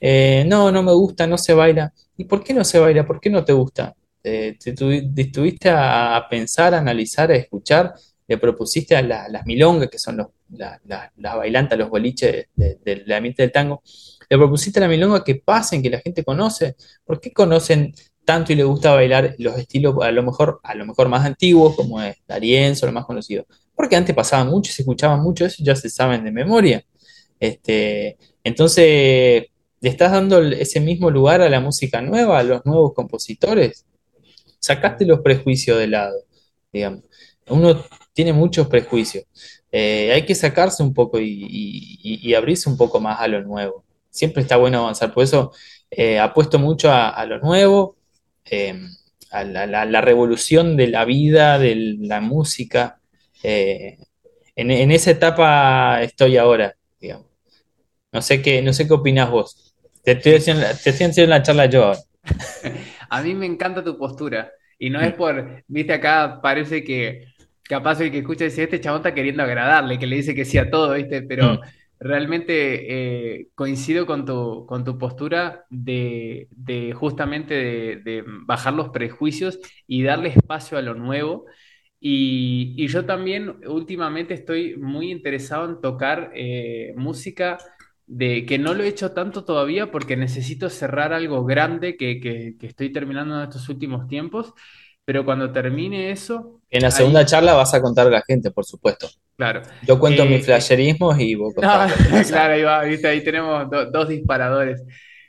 Eh, no, no me gusta, no se baila. ¿Y por qué no se baila? ¿Por qué no te gusta? Eh, te estuviste a, a pensar, a analizar, a escuchar, le propusiste a la- las milongas, que son los, la- la- las bailantas, los boliches de- de- del ambiente del tango, le propusiste a la milonga que pasen, que la gente conoce. ¿Por qué conocen tanto y les gusta bailar los estilos a lo mejor, a lo mejor más antiguos, como es Darienzo, lo más conocido? Porque antes pasaba mucho, se escuchaba mucho eso ya se saben de memoria. Este, entonces, ¿le estás dando ese mismo lugar a la música nueva, a los nuevos compositores? Sacaste los prejuicios de lado, digamos. Uno tiene muchos prejuicios. Eh, hay que sacarse un poco y, y- y- y abrirse un poco más a lo nuevo. Siempre está bueno avanzar. Por eso eh, apuesto mucho a, a lo nuevo, eh, a la, la- la revolución de la vida, de la música. Eh, en, en esa etapa estoy ahora, digamos. No sé qué, no sé qué opinás vos. Te estoy haciendo, te estoy haciendo la charla yo ahora. A mí me encanta tu postura. Y no es Mm, por, viste, acá parece que capaz el que escucha dice, este chabón está queriendo agradarle, que le dice que sí a todo, ¿viste? Pero mm. realmente eh, coincido con tu, con tu postura de, de justamente de, de bajar los prejuicios y darle espacio a lo nuevo. Y, y yo también últimamente estoy muy interesado en tocar eh, música de que no lo he hecho tanto todavía porque necesito cerrar algo grande que, que- que estoy terminando en estos últimos tiempos, pero cuando termine eso, En la segunda ahí, charla vas a contar a la gente, por supuesto. claro. Yo cuento mis Eh, eh, flasherismos y vos contás claro, ahí va, viste, ahí tenemos do- dos disparadores.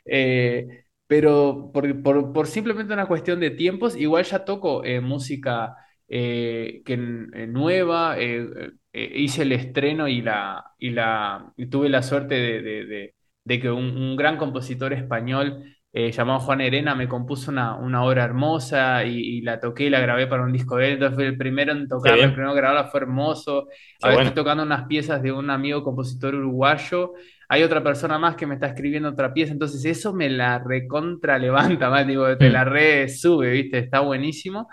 Eh, pero por, por- por simplemente una cuestión de tiempos, igual ya toco eh, música eh, que, eh, nueva, eh, eh, hice el estreno y, la, y, la, y tuve la suerte de, de- de- de que un, un gran compositor español eh, llamado Juan Herena me compuso una, una obra hermosa y, y la toqué y la grabé para un disco de él, entonces fui el primero en tocarla, el primero en grabarla, fue hermoso. Ahora estoy bueno. tocando unas piezas de un amigo compositor uruguayo. Hay otra persona más que me está escribiendo otra pieza, entonces eso me la recontra levanta, más digo, te Mm, la re sube, ¿viste? Está buenísimo.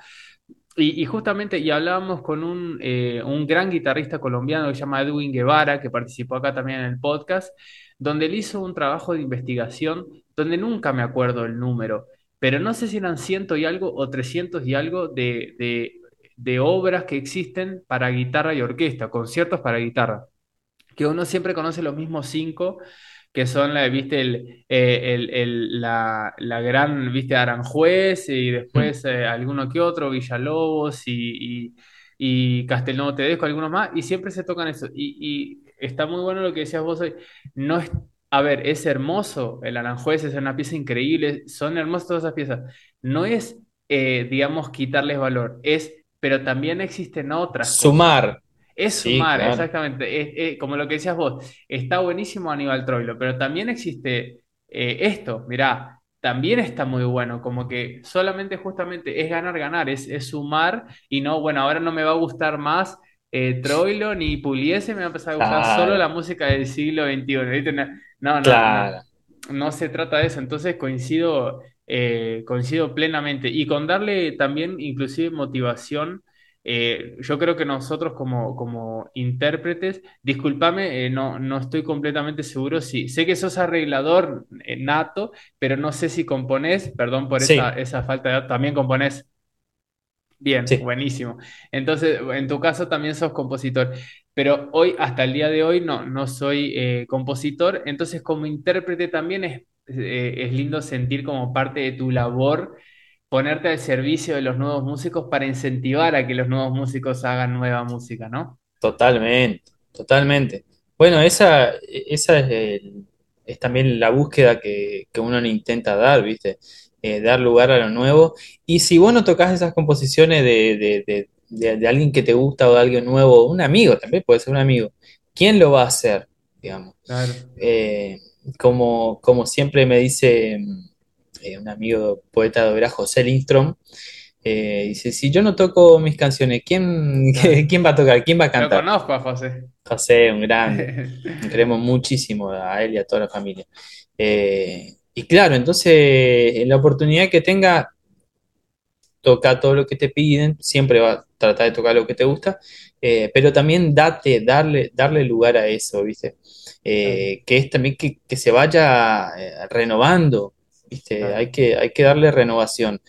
y, y justamente, y hablábamos con un, eh, un gran guitarrista colombiano que se llama Edwin Guevara, que participó acá también en el podcast, donde él hizo un trabajo de investigación donde nunca me acuerdo el número, pero no sé si eran ciento y algo o 300 y algo de, de, de obras que existen para guitarra y orquesta, conciertos para guitarra que uno siempre conoce los mismos cinco, que son la, viste, el, eh, el- el- la, la gran, viste, Aranjuez y Mm. después eh, alguno que otro, Villalobos y, y, y Castelnuovo Tedesco, algunos más, y siempre se tocan eso. Y, y está muy bueno lo que decías vos hoy. No es, a ver, es hermoso, el Aranjuez es una pieza increíble, son hermosas todas esas piezas. No es, eh, digamos, quitarles valor, es, pero también existen otras cosas. Sumar, Es sí, sumar, claro. exactamente. Es, es- como lo que decías vos, está buenísimo Aníbal Troilo, pero también existe eh, esto, mirá, también está muy bueno, como que solamente justamente es ganar, ganar, es, es sumar y no, bueno, ahora no me va a gustar más eh, Troilo ni Pugliese, me va a empezar a gustar solo la música del siglo XXI. No, no, no, no, se trata de eso, entonces coincido, eh, coincido plenamente. Y con darle también inclusive motivación eh, yo creo que nosotros como, como intérpretes, discúlpame, eh, no, no estoy completamente seguro si, sé que sos arreglador nato, pero no sé si componés, perdón por esa, Sí, esa falta de, también componés. Bien, sí, buenísimo. Entonces, en tu caso también sos compositor, pero hoy, hasta el día de hoy, no, no soy eh, compositor, entonces como intérprete también es, eh, es lindo sentir como parte de tu labor ponerte al servicio de los nuevos músicos para incentivar a que los nuevos músicos hagan nueva música, ¿no? totalmente, totalmente. Bueno, esa, esa es, también la búsqueda que, que uno intenta dar, ¿viste? Eh, dar lugar a lo nuevo. Y si vos no tocas esas composiciones de, de- de alguien que te gusta o de alguien nuevo, un amigo también puede ser un amigo, ¿quién lo va a hacer? Digamos. Claro. Eh, como, como siempre me dice mm, eh, un amigo poeta de obra, José Lindstrom, eh, dice, si yo no toco mis canciones, ¿quién, quién va a tocar? ¿Quién va a Lo cantar? conozco a José. José, un grande, queremos muchísimo a él y a toda la familia. Eh, y claro, entonces, en la oportunidad que tenga, toca todo lo que te piden, siempre va a tratar de tocar lo que te gusta, eh, pero también date, darle, darle lugar a eso, ¿viste? Claro, Eh, que es también que, que se vaya eh, renovando, ¿viste? claro, Hay que, hay que darle renovación.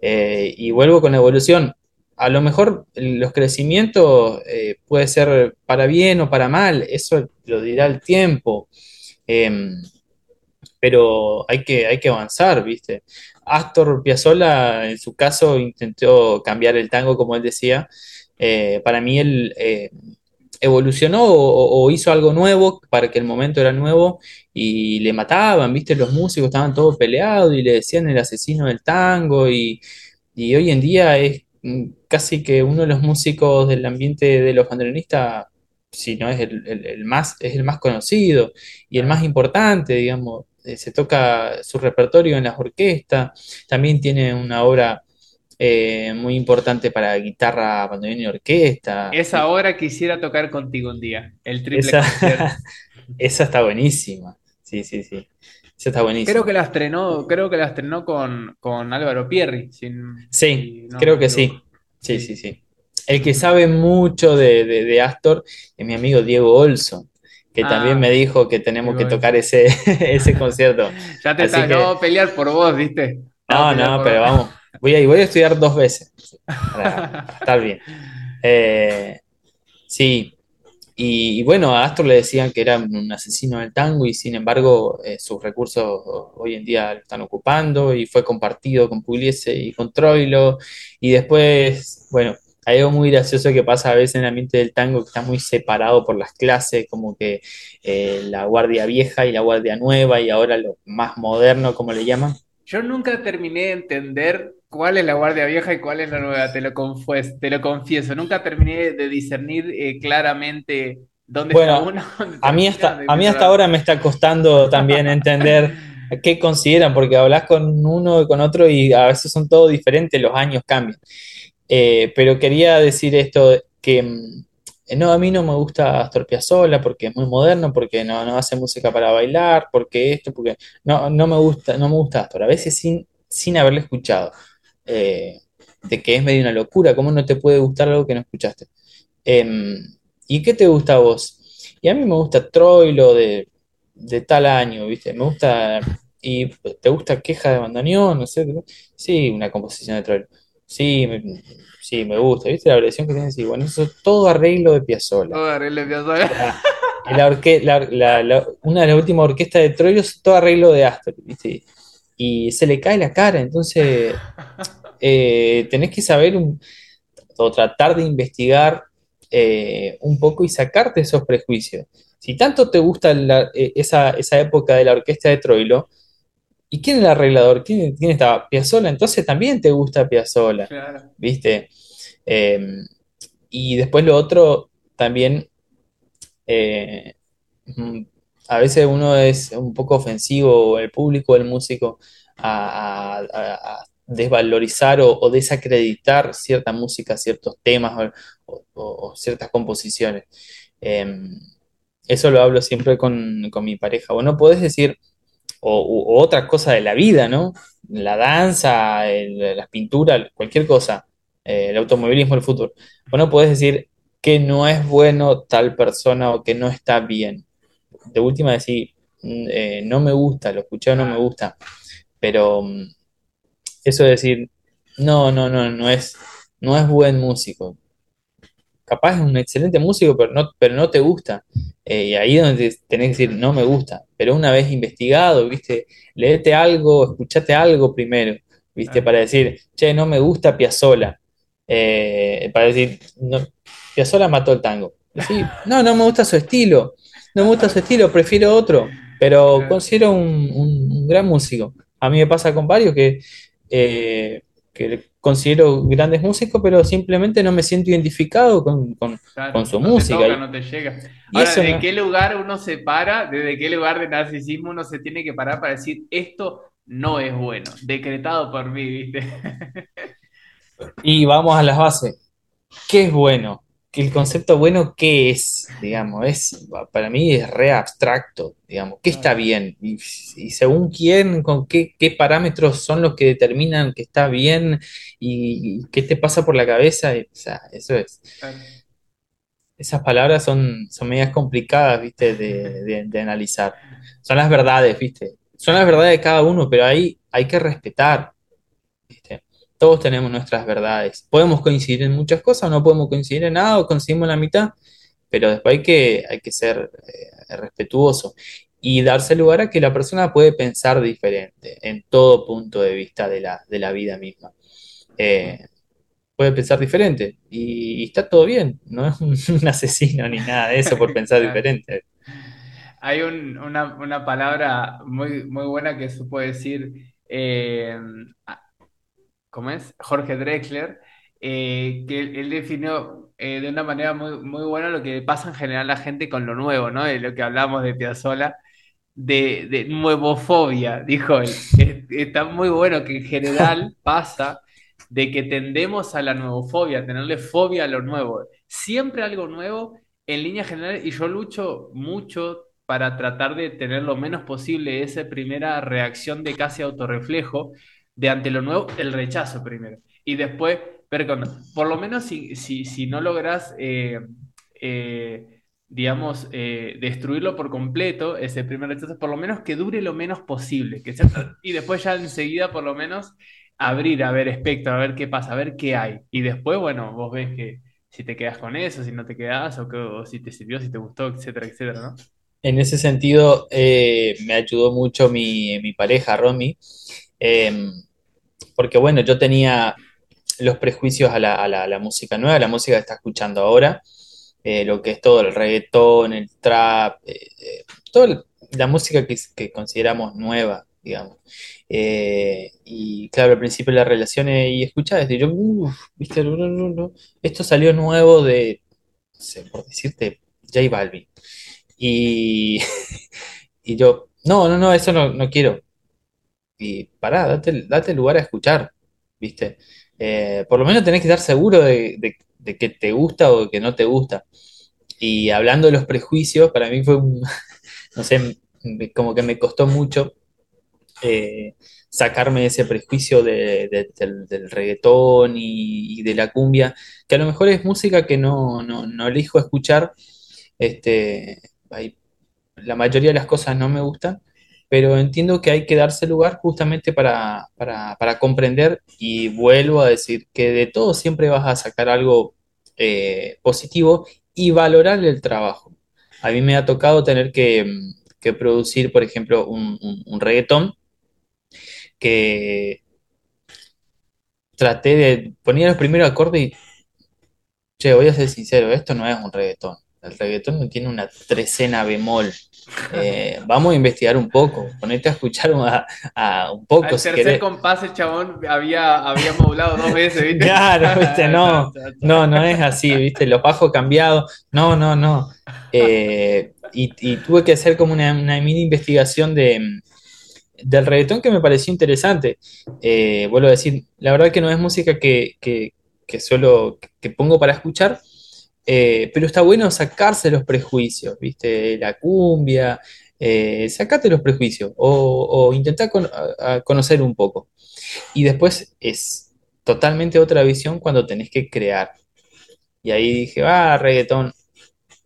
Eh, y vuelvo con la evolución. A lo mejor los crecimientos puede ser para bien o para mal, eso lo dirá el tiempo. Em, pero hay que, hay que avanzar, ¿viste? Astor Piazzolla, en su caso, intentó cambiar el tango, como él decía. Eh, para mí, él eh, evolucionó o, o hizo algo nuevo para que el momento era nuevo y le mataban, ¿viste? Los músicos estaban todos peleados y le decían el asesino del tango y, y hoy en día es mm, casi que uno de los músicos del ambiente de los bandoneonistas, si no es el, el- el más, es el más conocido y el más importante, digamos. Eh, Se toca su repertorio en las orquestas, también tiene una obra eh, muy importante para guitarra, bandoneón y orquesta. Esa hora quisiera tocar contigo un día, el triple Esa, esa está buenísima. Sí, sí, sí. Esa está Creo que buenísima. la estrenó, creo que la estrenó con, con Álvaro Pierri, Sí, si no creo que sí. Sí, sí, Sí. sí. El que sabe mucho de, de- de Astor es mi amigo Diego Olson, que también me Ah, dijo que tenemos que tocar ese, ese concierto. Ya te Así está, ya que, a pelear por vos, ¿viste? No, no, pero vos. vamos. Voy a, voy a estudiar dos veces para, estar bien. Eh, sí, Y, y bueno, a Astor le decían que era un asesino del tango y sin embargo eh, sus recursos hoy en día lo están ocupando y fue compartido con Pugliese y con Troilo. Y después, bueno, algo muy gracioso que pasa a veces en el ambiente del tango que está muy separado por las clases, como que eh, la guardia vieja y la guardia nueva y ahora lo más moderno, como le llaman. Yo nunca terminé de entender cuál es la guardia vieja y cuál es la nueva, te lo te lo confieso. Nunca terminé de discernir eh, claramente dónde está Bueno, uno, dónde a mí hasta, a mí hasta ahora me está costando también entender qué consideran, porque hablas con uno y con otro y a veces son todos diferentes, los años cambian. Eh, pero quería decir esto, que mm, no, a mí no me gusta Astor Piazzolla porque es muy moderno, porque no, no hace música para bailar, porque esto, porque no, no me gusta, no me gusta Astor, a veces sin, sin haberle escuchado. Eh, de que es medio una locura, ¿cómo no te puede gustar algo que no escuchaste? Em, ¿y qué te gusta a vos? Y a mí me gusta Troilo de, de tal año, ¿viste? Me gusta, y ¿te gusta Queja de Bandoneón? No sé, sí, una composición de Troilo. Sí, me, sí, me gusta, ¿viste? La versión que tiene, sí, bueno, eso es todo arreglo de Piazzolla. Todo arreglo de Piazzolla. La, orque- la- la- la- una de las últimas orquestas de Troilo es todo arreglo de Astor, ¿viste? Y se le cae la cara, entonces eh, tenés que saber un- o tratar de investigar eh, un poco y sacarte esos prejuicios. Si tanto te gusta eh, esa, esa época de la orquesta de Troilo, ¿y quién es el arreglador? ¿Quién, quién estaba? Piazzolla, entonces también te gusta Piazzolla, Claro. ¿viste? Eh, y después lo otro, también eh, mm, a veces uno es un poco ofensivo, el público, el músico, a, a- a- a desvalorizar o, o desacreditar cierta música, ciertos temas o, o- o ciertas composiciones. Eh, eso lo hablo siempre con, con mi pareja. Vos no podés decir, o, otra cosa de la vida, ¿no? La danza, las pinturas, cualquier cosa, eh, el automovilismo, el fútbol. Vos no podés decir que no es bueno tal persona o que no está bien. De última decir, mm, eh, no me gusta, lo escuché o no me gusta, pero mm, eso de decir, no, no, no, no es, no es buen músico. Capaz es un excelente músico, pero no, pero no te gusta. Eh, y ahí es donde tenés que decir, no me gusta. Pero una vez investigado, viste, léete algo, escuchate algo primero, viste, para decir, che, no me gusta Piazzolla. Eh, para decir, no, Piazzolla mató el tango. Sí, no, no me gusta su estilo. No me gusta su estilo, prefiero otro. Pero considero un, un- un gran músico. A mí me pasa con varios que, eh, que considero grandes músicos, pero simplemente no me siento identificado con, con- Claro, con su no te música. toca, no te llega. y Ahora, ¿de no- qué lugar uno se para? ¿Desde qué lugar de narcisismo uno se tiene que parar para decir esto no es bueno? Decretado por mí, ¿viste? Y vamos a las bases. ¿Qué es bueno? Que el concepto bueno, ¿qué es? Digamos, es, para mí es re abstracto, digamos, ¿qué está bien? Y, y según quién, con qué, qué parámetros son los que determinan que está bien y, y qué te pasa por la cabeza. Y, o sea, eso es. Esas palabras son, son medias complicadas, ¿viste? De, de- de analizar. Son las verdades, ¿viste? Son las verdades de cada uno, pero ahí hay que respetar. Todos tenemos nuestras verdades. Podemos coincidir en muchas cosas, no podemos coincidir en nada o coincidimos en la mitad, pero después hay que, hay que ser eh, respetuoso y darse lugar a que la persona puede pensar diferente en todo punto de vista de la, de la vida misma. Eh, puede pensar diferente y, y está todo bien, no es un, un asesino ni nada de eso por pensar diferente. Hay un- una, una palabra muy, muy buena que supo decir, eh, ¿cómo es? Jorge Drexler, eh, que él, definió eh, de una manera muy, muy buena lo que pasa en general a la gente con lo nuevo, ¿no? De lo que hablamos de Piazzolla, de, de nuevofobia, dijo él. Es- Está muy bueno que en general pasa de que tendemos a la nuevofobia, a tenerle fobia a lo nuevo. Siempre algo nuevo, en línea general, y yo lucho mucho para tratar de tener lo menos posible esa primera reacción de casi autorreflejo de ante lo nuevo, el rechazo primero. Y después, pero con- por lo menos si, si, si no logras, eh, eh, digamos, eh, destruirlo por completo, ese primer rechazo, por lo menos que dure lo menos posible. Que y después ya enseguida, por lo menos, abrir a ver espectro, a ver qué pasa, a ver qué hay. Y después, bueno, vos ves que si te quedas con eso, si no te quedas, o, que- si te sirvió, si te gustó, etcétera, etcétera, ¿no? En ese sentido, me ayudó mucho mi, mi pareja, Romy, eh, porque bueno, yo tenía los prejuicios a la, a la- la música nueva, la música que está escuchando ahora, eh, lo que es todo el reggaetón, el trap, eh, eh, toda la música que, consideramos nueva, digamos. Eh, y claro, al principio las relaciones y escuchaba y yo, uff, viste, esto salió nuevo de, no sé, por decirte, J Balvin. Y, y yo, no, no, no, eso no, no quiero. Y pará, date, date lugar a escuchar, ¿viste? Eh, por lo menos tenés que estar seguro de, de- que te gusta o de que no te gusta. Y hablando de los prejuicios, para mí fue un, no sé, como que me costó mucho eh, sacarme ese prejuicio de- de- del, reggaetón y, y de la cumbia, que a lo mejor es música que no, no, no elijo escuchar. Este, hay- la mayoría de las cosas no me gustan, pero entiendo que hay que darse lugar justamente para, para, para comprender y vuelvo a decir que de todo siempre vas a sacar algo eh, positivo y valorar el trabajo. A mí me ha tocado tener que, que producir, por ejemplo, un, un- reggaetón que traté de poner los primeros acordes y, che, voy a ser sincero, esto no es un reggaetón. El reggaetón tiene una trecena bemol. Eh, vamos a investigar un poco, ponete a escuchar un, a- a un poco Al si tercer querés. compás el chabón había, había modulado dos veces, ¿viste? Claro, viste, no, no, no es así, viste, los bajos cambiados, no, no, no. Eh, y, y tuve que hacer como una, una mini investigación de, del reggaetón que me pareció interesante. Eh, vuelvo a decir, la verdad que no es música que, que, que suelo, que pongo para escuchar, eh, pero está bueno sacarse los prejuicios, ¿viste? La cumbia, eh, sacate los prejuicios o, o conocer un poco. Y después es totalmente otra visión cuando tenés que crear. Y ahí dije, ah, reggaetón.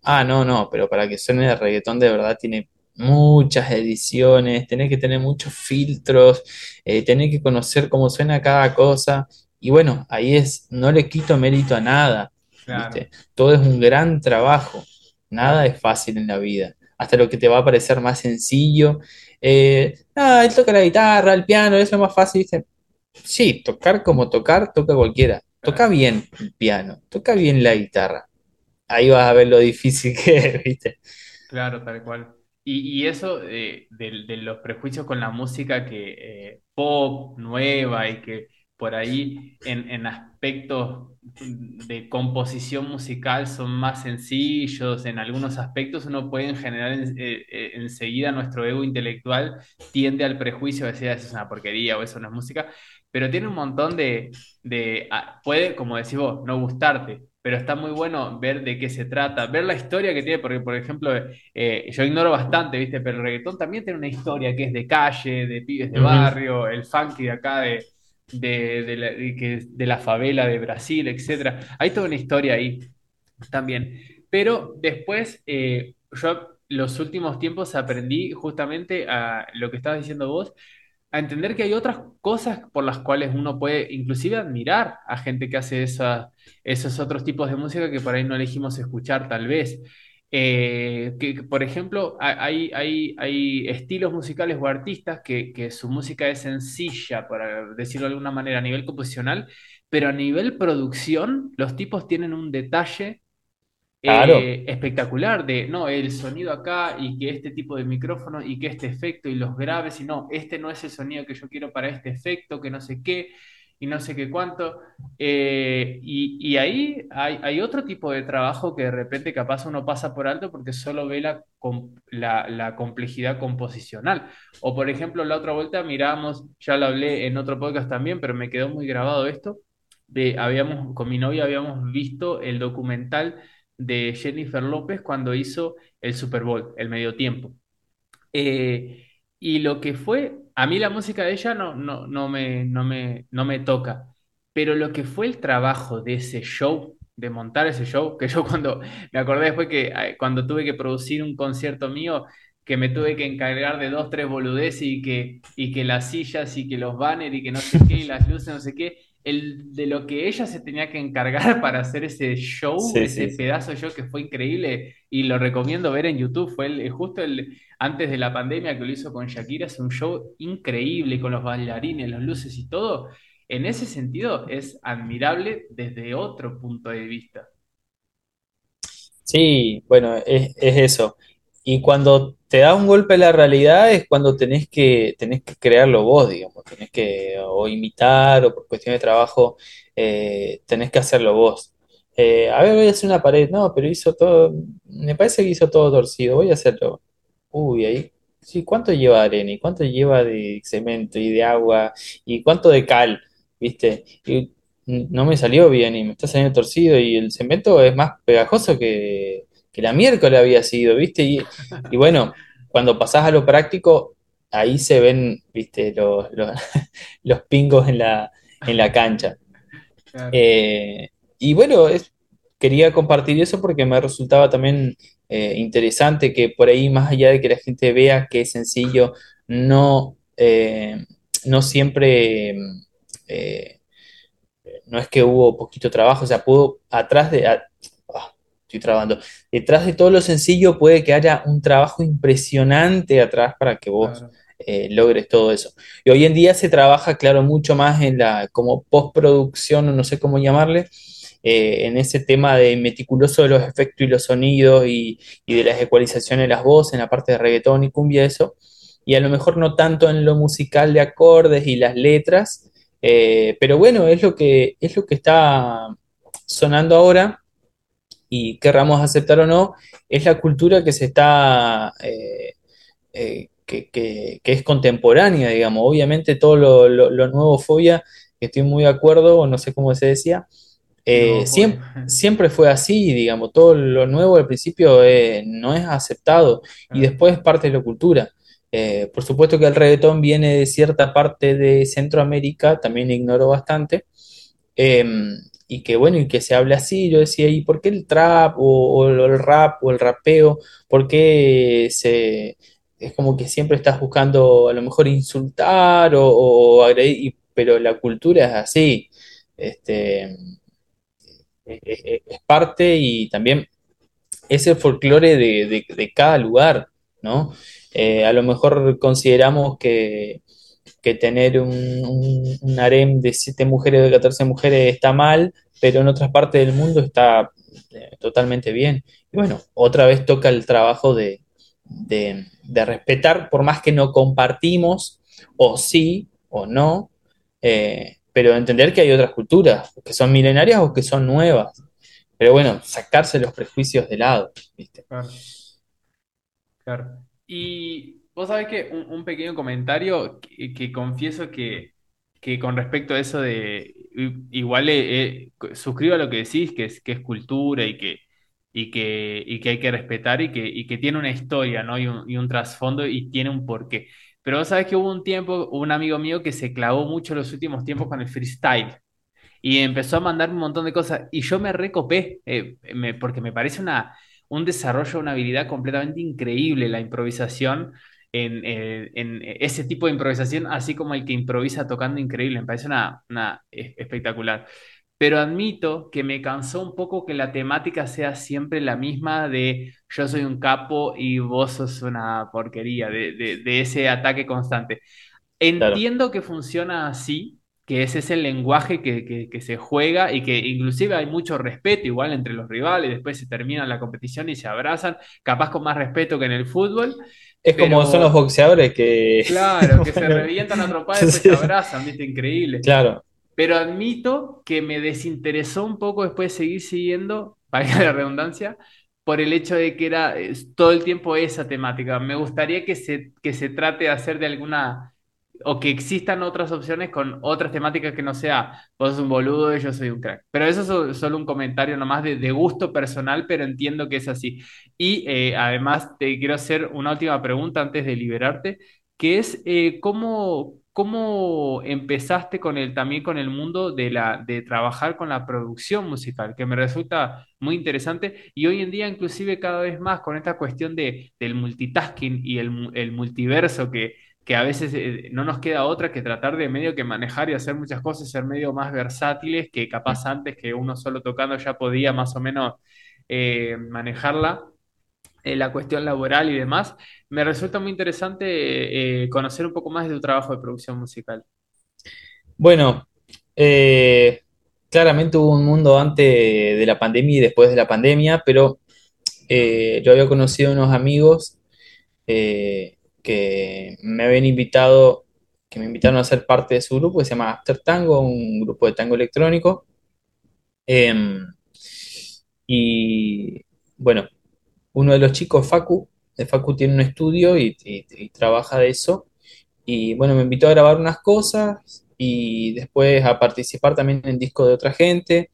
Ah, no, no, pero para que suene de reggaetón de verdad tiene muchas ediciones, tenés que tener muchos filtros, eh, tenés que conocer cómo suena cada cosa. Y bueno, ahí es, no le quito mérito a nada, Claro, ¿viste? Todo es un gran trabajo, nada es fácil en la vida, hasta lo que te va a parecer más sencillo. Eh, ah, él toca la guitarra, el piano, eso es más fácil, ¿viste? Sí, tocar como tocar, toca cualquiera. Toca bien el piano, toca bien la guitarra. Ahí vas a ver lo difícil que es, ¿viste? Claro, tal cual. Y, y eso eh, de, de los prejuicios con la música que eh, pop, nueva y que por ahí en, en aspectos de composición musical son más sencillos, en algunos aspectos uno puede en general en- eh, eh, enseguida nuestro ego intelectual tiende al prejuicio de decir eso es una porquería o eso no es música, pero tiene un montón de, de ah, puede, como decís vos, no gustarte. Pero está muy bueno ver de qué se trata, ver la historia que tiene, porque por ejemplo, eh, yo ignoro bastante, ¿viste? Pero el reggaetón también tiene una historia que es de calle, de pibes de barrio, el funky de acá, de, de, de la, de de la favela de Brasil, etcétera. Hay toda una historia ahí también. Pero después, eh, yo los últimos tiempos aprendí justamente a lo que estabas diciendo vos, a entender que hay otras cosas por las cuales uno puede inclusive admirar a gente que hace esa- esos otros tipos de música que por ahí no elegimos escuchar tal vez. Eh, que, que, por ejemplo, ha- hay, hay, hay estilos musicales o artistas que, que su música es sencilla, para decirlo de alguna manera, a nivel composicional, pero a nivel producción, los tipos tienen un detalle Claro. eh, espectacular de, no, el sonido acá y que este tipo de micrófono y que este efecto y los graves y no, este no es el sonido que yo quiero para este efecto, que no sé qué y no sé qué cuánto. Eh, y, y ahí hay, hay otro tipo de trabajo que de repente capaz uno pasa por alto porque solo ve la, la complejidad composicional. O por ejemplo, la otra vuelta miramos, ya lo hablé en otro podcast también, pero me quedó muy grabado esto. De, habíamos, con mi novia habíamos visto el documental de Jennifer López cuando hizo el Super Bowl, el medio tiempo. Eh, y lo que fue, a mí la música de ella no, no, no me, no me, no me toca, pero lo que fue el trabajo de ese show, de montar ese show, que yo cuando me acordé después que cuando tuve que producir un concierto mío, que me tuve que encargar de dos, tres boludeces y que, y que las sillas y que los banners y que no sé qué y las luces, no sé qué, el, de lo que ella se tenía que encargar para hacer ese show, Sí, ese sí, pedazo de show que fue increíble y lo recomiendo ver en YouTube, fue el, justo el, antes de la pandemia que lo hizo con Shakira, es un show increíble con los bailarines, las luces y todo. En ese sentido es admirable desde otro punto de vista. Sí, bueno, es, es eso. Y cuando te da un golpe a la realidad es cuando tenés que, tenés que crearlo vos, digamos, tenés que o imitar o por cuestión de trabajo eh, tenés que hacerlo vos. Eh, a ver, voy a hacer una pared, no, pero hizo todo, me parece que hizo todo torcido, voy a hacerlo. Uy, ahí, sí, ¿cuánto lleva de arena y cuánto lleva de cemento y de agua y cuánto de cal, viste? Y no me salió bien y me está saliendo torcido y el cemento es más pegajoso que, que la miércoles había sido, ¿viste? Y, y bueno, cuando pasás a lo práctico, ahí se ven, viste, los, los, los pingos en la, en la cancha. Claro, Eh, y bueno, es- quería compartir eso porque me resultaba también eh, interesante que por ahí, más allá de que la gente vea que es sencillo, no, eh, no siempre, no es que hubo poquito trabajo, o sea, pudo atrás de, a- estoy trabando, detrás de todo lo sencillo puede que haya un trabajo impresionante atrás para que vos claro, eh, logres todo eso. Y hoy en día se trabaja, claro, mucho más en la como postproducción, o no sé cómo llamarle, eh, en ese tema de meticuloso de los efectos y los sonidos y, y de las ecualizaciones de las voces, en la parte de reggaetón y cumbia, eso. Y a lo mejor no tanto en lo musical de acordes y las letras, eh, pero bueno, es lo que, es lo que está sonando ahora y querramos aceptar o no, es la cultura que se está, eh, eh, que, que- que es contemporánea, digamos. Obviamente todo lo, lo- lo nuevo fobia, que estoy muy de acuerdo, o no sé cómo se decía, eh, no, siempre, siempre fue así, digamos, todo lo nuevo al principio eh, no es aceptado. Y después es parte de la cultura. Eh, por supuesto que el reggaetón viene de cierta parte de Centroamérica, también ignoro bastante, eh, y que bueno, y que se habla así, yo decía, ¿y por qué el trap o, el rap o el rapeo? ¿Por qué se, es como que siempre estás buscando a lo mejor insultar o, agredir, pero la cultura es así, este, es, es- es parte y también es el folclore de, de- de cada lugar, ¿no? Eh, a lo mejor consideramos que que tener un, un- un harem de 7 mujeres o de 14 mujeres está mal, pero en otras partes del mundo está eh, totalmente bien. Y bueno, otra vez toca el trabajo de, de- de respetar, por más que no compartimos, o sí, o no, eh, pero entender que hay otras culturas, que son milenarias o que son nuevas. Pero bueno, sacarse los prejuicios de lado, ¿viste? claro. Claro. Y vos sabés que un, un pequeño comentario que, que confieso que, que con respecto a eso de igual eh, eh, suscribo a lo que decís, que es, que es cultura y que, y que, y que hay que respetar y que, y que tiene una historia, ¿no? Y un, y un trasfondo y tiene un porqué. Pero vos sabés que hubo un tiempo, un amigo mío que se clavó mucho los últimos tiempos con el freestyle y empezó a mandarme un montón de cosas y yo me recopé eh, me- porque me parece una, un desarrollo, una habilidad completamente increíble la improvisación en, eh, en ese tipo de improvisación, así como el que improvisa tocando increíble, me parece una, una es- espectacular. Pero admito que me cansó un poco que la temática sea siempre la misma de yo soy un capo y vos sos una porquería, de, de de ese ataque constante. Claro. Entiendo que funciona así, que ese es el lenguaje que, que- que se juega y que inclusive hay mucho respeto igual entre los rivales, después se termina la competición y se abrazan, capaz con más respeto que en el fútbol, Es como son los boxeadores que... claro, que se revientan a trompadas y después se abrazan, ¿viste? Increíble. claro. Pero admito que me desinteresó un poco después de seguir siguiendo, valga la redundancia, por el hecho de que era es, todo el tiempo esa temática. Me gustaría que se, que se trate de hacer de alguna, o que existan otras opciones con otras temáticas que no sea vos sos un boludo y yo soy un crack. Pero eso es so- solo un comentario nomás de, de gusto personal, pero entiendo que es así. Y eh, además te quiero hacer una última pregunta antes de liberarte que es eh, cómo, cómo empezaste con el, también con el mundo de, la, de trabajar con la producción musical, que me resulta muy interesante y hoy en día inclusive cada vez más con esta cuestión de, del multitasking y el, el multiverso que, que a veces eh, no nos queda otra que tratar de medio que manejar y hacer muchas cosas, ser medio más versátiles que capaz antes que uno solo tocando ya podía más o menos eh, manejarla eh, la cuestión laboral y demás, me resulta muy interesante conocer un poco más de tu trabajo de producción musical. Bueno, claramente hubo un mundo antes de la pandemia y después de la pandemia, pero yo había conocido unos amigos eh, que me habían invitado, que me invitaron a ser parte de su grupo que se llama After Tango, un grupo de tango electrónico. Em, y bueno, uno de los chicos, Facu, de Facu tiene un estudio y, trabaja de eso. Y bueno, me invitó a grabar unas cosas y después a participar también en discos de otra gente.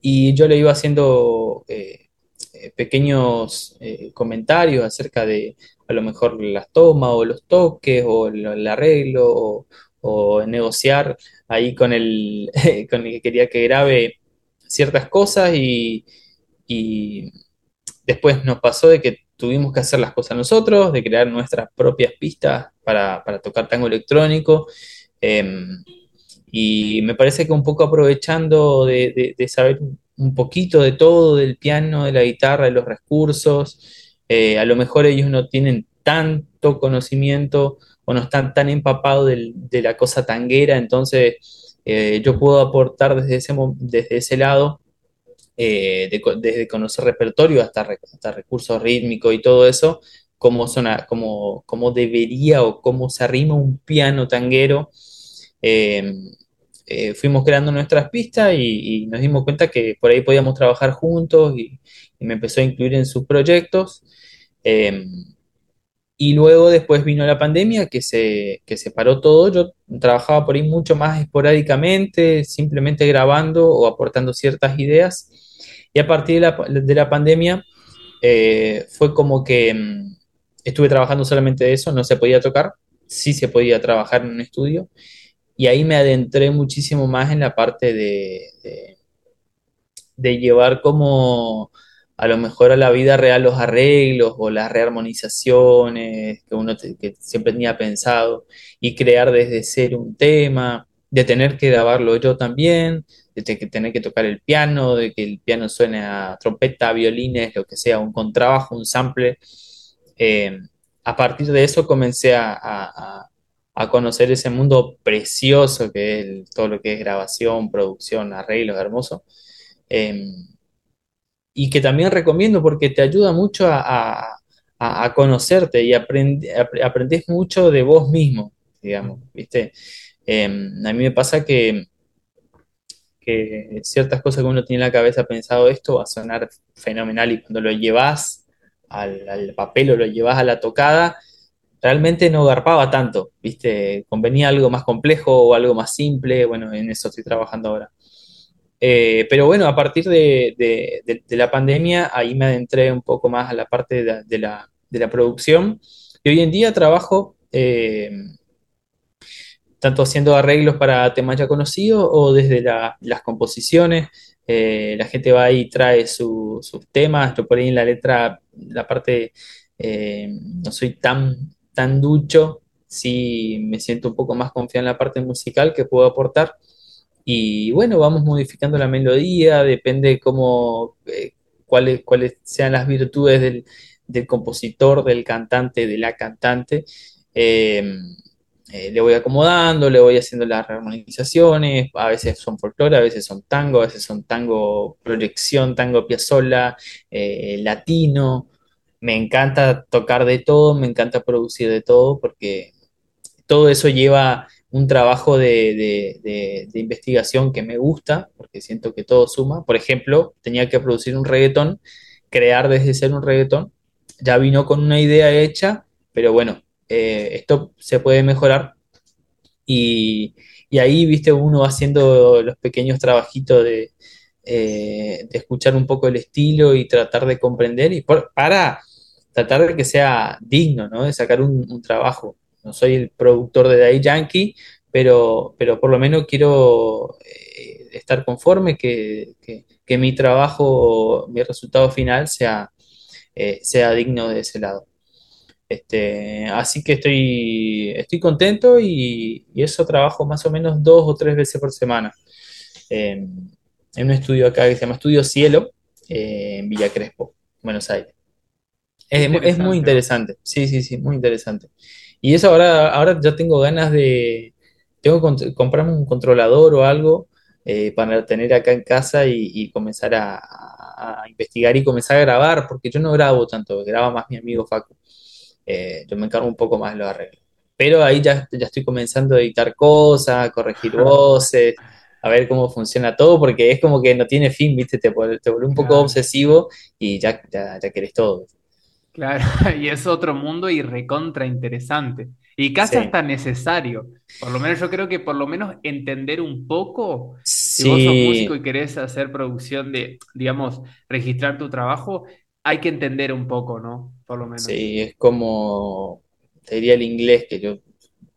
Y yo le iba haciendo eh, eh, pequeños eh, comentarios acerca de a lo mejor las tomas o los toques o el, arreglo o, o negociar ahí con el, con el que quería que grabe ciertas cosas y, y después nos pasó de que tuvimos que hacer las cosas nosotros, de crear nuestras propias pistas para, para tocar tango electrónico. em, y me parece que un poco aprovechando de, de- de saber un poquito de todo, del piano, de la guitarra, de los recursos, eh, a lo mejor ellos no tienen tanto conocimiento o no están tan empapados de la cosa tanguera, entonces eh, yo puedo aportar desde ese, desde ese lado, eh, desde conocer repertorio hasta, hasta recursos rítmicos y todo eso, cómo, suena, cómo, cómo debería o cómo se arrima un piano tanguero eh, fuimos creando nuestras pistas y, nos dimos cuenta que por ahí podíamos trabajar juntos y me empezó a incluir en sus proyectos. Eh, y luego después vino la pandemia que se, que se paró todo. Yo trabajaba por ahí mucho más esporádicamente, simplemente grabando o aportando ciertas ideas. Y a partir de la, de la pandemia eh, fue como que mm, estuve trabajando solamente de eso, no se podía tocar, sí se podía trabajar en un estudio y ahí me adentré muchísimo más en la parte de, de- de llevar como a lo mejor a la vida real los arreglos o las rearmonizaciones que uno te- que siempre tenía pensado y crear desde cero un tema, de tener que grabarlo yo también, de tener que tocar el piano, de que el piano suene a trompeta, violines, lo que sea, un contrabajo, un sample. Eh, a partir de eso comencé a, a- a- conocer ese mundo precioso que es el- todo lo que es grabación, producción, arreglos, hermoso. Eh, y que también recomiendo porque te ayuda mucho a, a- conocerte y aprend- ap- aprendes mucho de vos mismo, digamos, ¿viste? Eh, a mí me pasa que, que ciertas cosas que uno tiene en la cabeza pensado esto va a sonar fenomenal y cuando lo llevas al, al papel o lo llevas a la tocada, realmente no garpaba tanto, ¿viste? Convenía algo más complejo o algo más simple, bueno, en eso estoy trabajando ahora. Eh, pero bueno, a partir de, la pandemia, ahí me adentré un poco más a la parte de la, producción. Y hoy en día trabajo eh, tanto haciendo arreglos para temas ya conocidos o desde la- las composiciones. Eh, la gente va ahí y trae su- sus temas. Yo por ahí en la letra, la parte, eh, no soy tan, tan ducho. Sí me siento un poco más confiado en la parte musical que puedo aportar. Y bueno, vamos modificando la melodía, depende cómo, eh, cuáles, cuáles sean las virtudes del, del compositor, del cantante, de la cantante. Eh, eh, le voy acomodando, le voy haciendo las rearmonizaciones, a veces son folclore, a veces son tango, a veces son tango proyección, tango piazzolla, eh, latino. Me encanta tocar de todo, me encanta producir de todo, porque todo eso lleva un trabajo de, de- investigación que me gusta, porque siento que todo suma. Por ejemplo, tenía que producir un reggaetón, crear desde cero un reggaetón. Ya vino con una idea hecha, pero bueno, eh, esto se puede mejorar y, y ahí, viste, uno va haciendo los pequeños trabajitos de, eh, de escuchar un poco el estilo y tratar de comprender y para tratar de que sea digno, ¿no? De sacar un trabajo. No soy el productor de Daddy Yankee, pero, pero por lo menos quiero eh, estar conforme que, que- que mi trabajo, mi resultado final sea, eh, sea digno de ese lado. Este, así que estoy, estoy contento y, y eso trabajo más o menos dos o tres veces por semana. Eh, en un estudio acá que se llama Estudio Cielo, eh, en Villa Crespo, Buenos Aires. Es, es muy interesante, sí, sí, sí, muy interesante. Y eso ahora, ahora ya tengo ganas de, tengo que comprarme un controlador o algo eh, para tener acá en casa y, y comenzar a, investigar y comenzar a grabar, porque yo no grabo tanto, graba más mi amigo Facu. Eh, yo me encargo un poco más de los arreglos. Pero ahí ya, ya estoy comenzando a editar cosas, a corregir voces, a ver cómo funciona todo, porque es como que no tiene fin, ¿viste? Te, te vuelve un poco obsesivo y ya, ya, ya querés todo. Claro, y es otro mundo y recontra interesante. Y casi Sí. hasta necesario. Por lo menos yo creo que por lo menos entender un poco, si vos sos músico y querés hacer producción de, digamos, registrar tu trabajo, hay que entender un poco, ¿no? Por lo menos. Sí, es como, te diría el inglés, que yo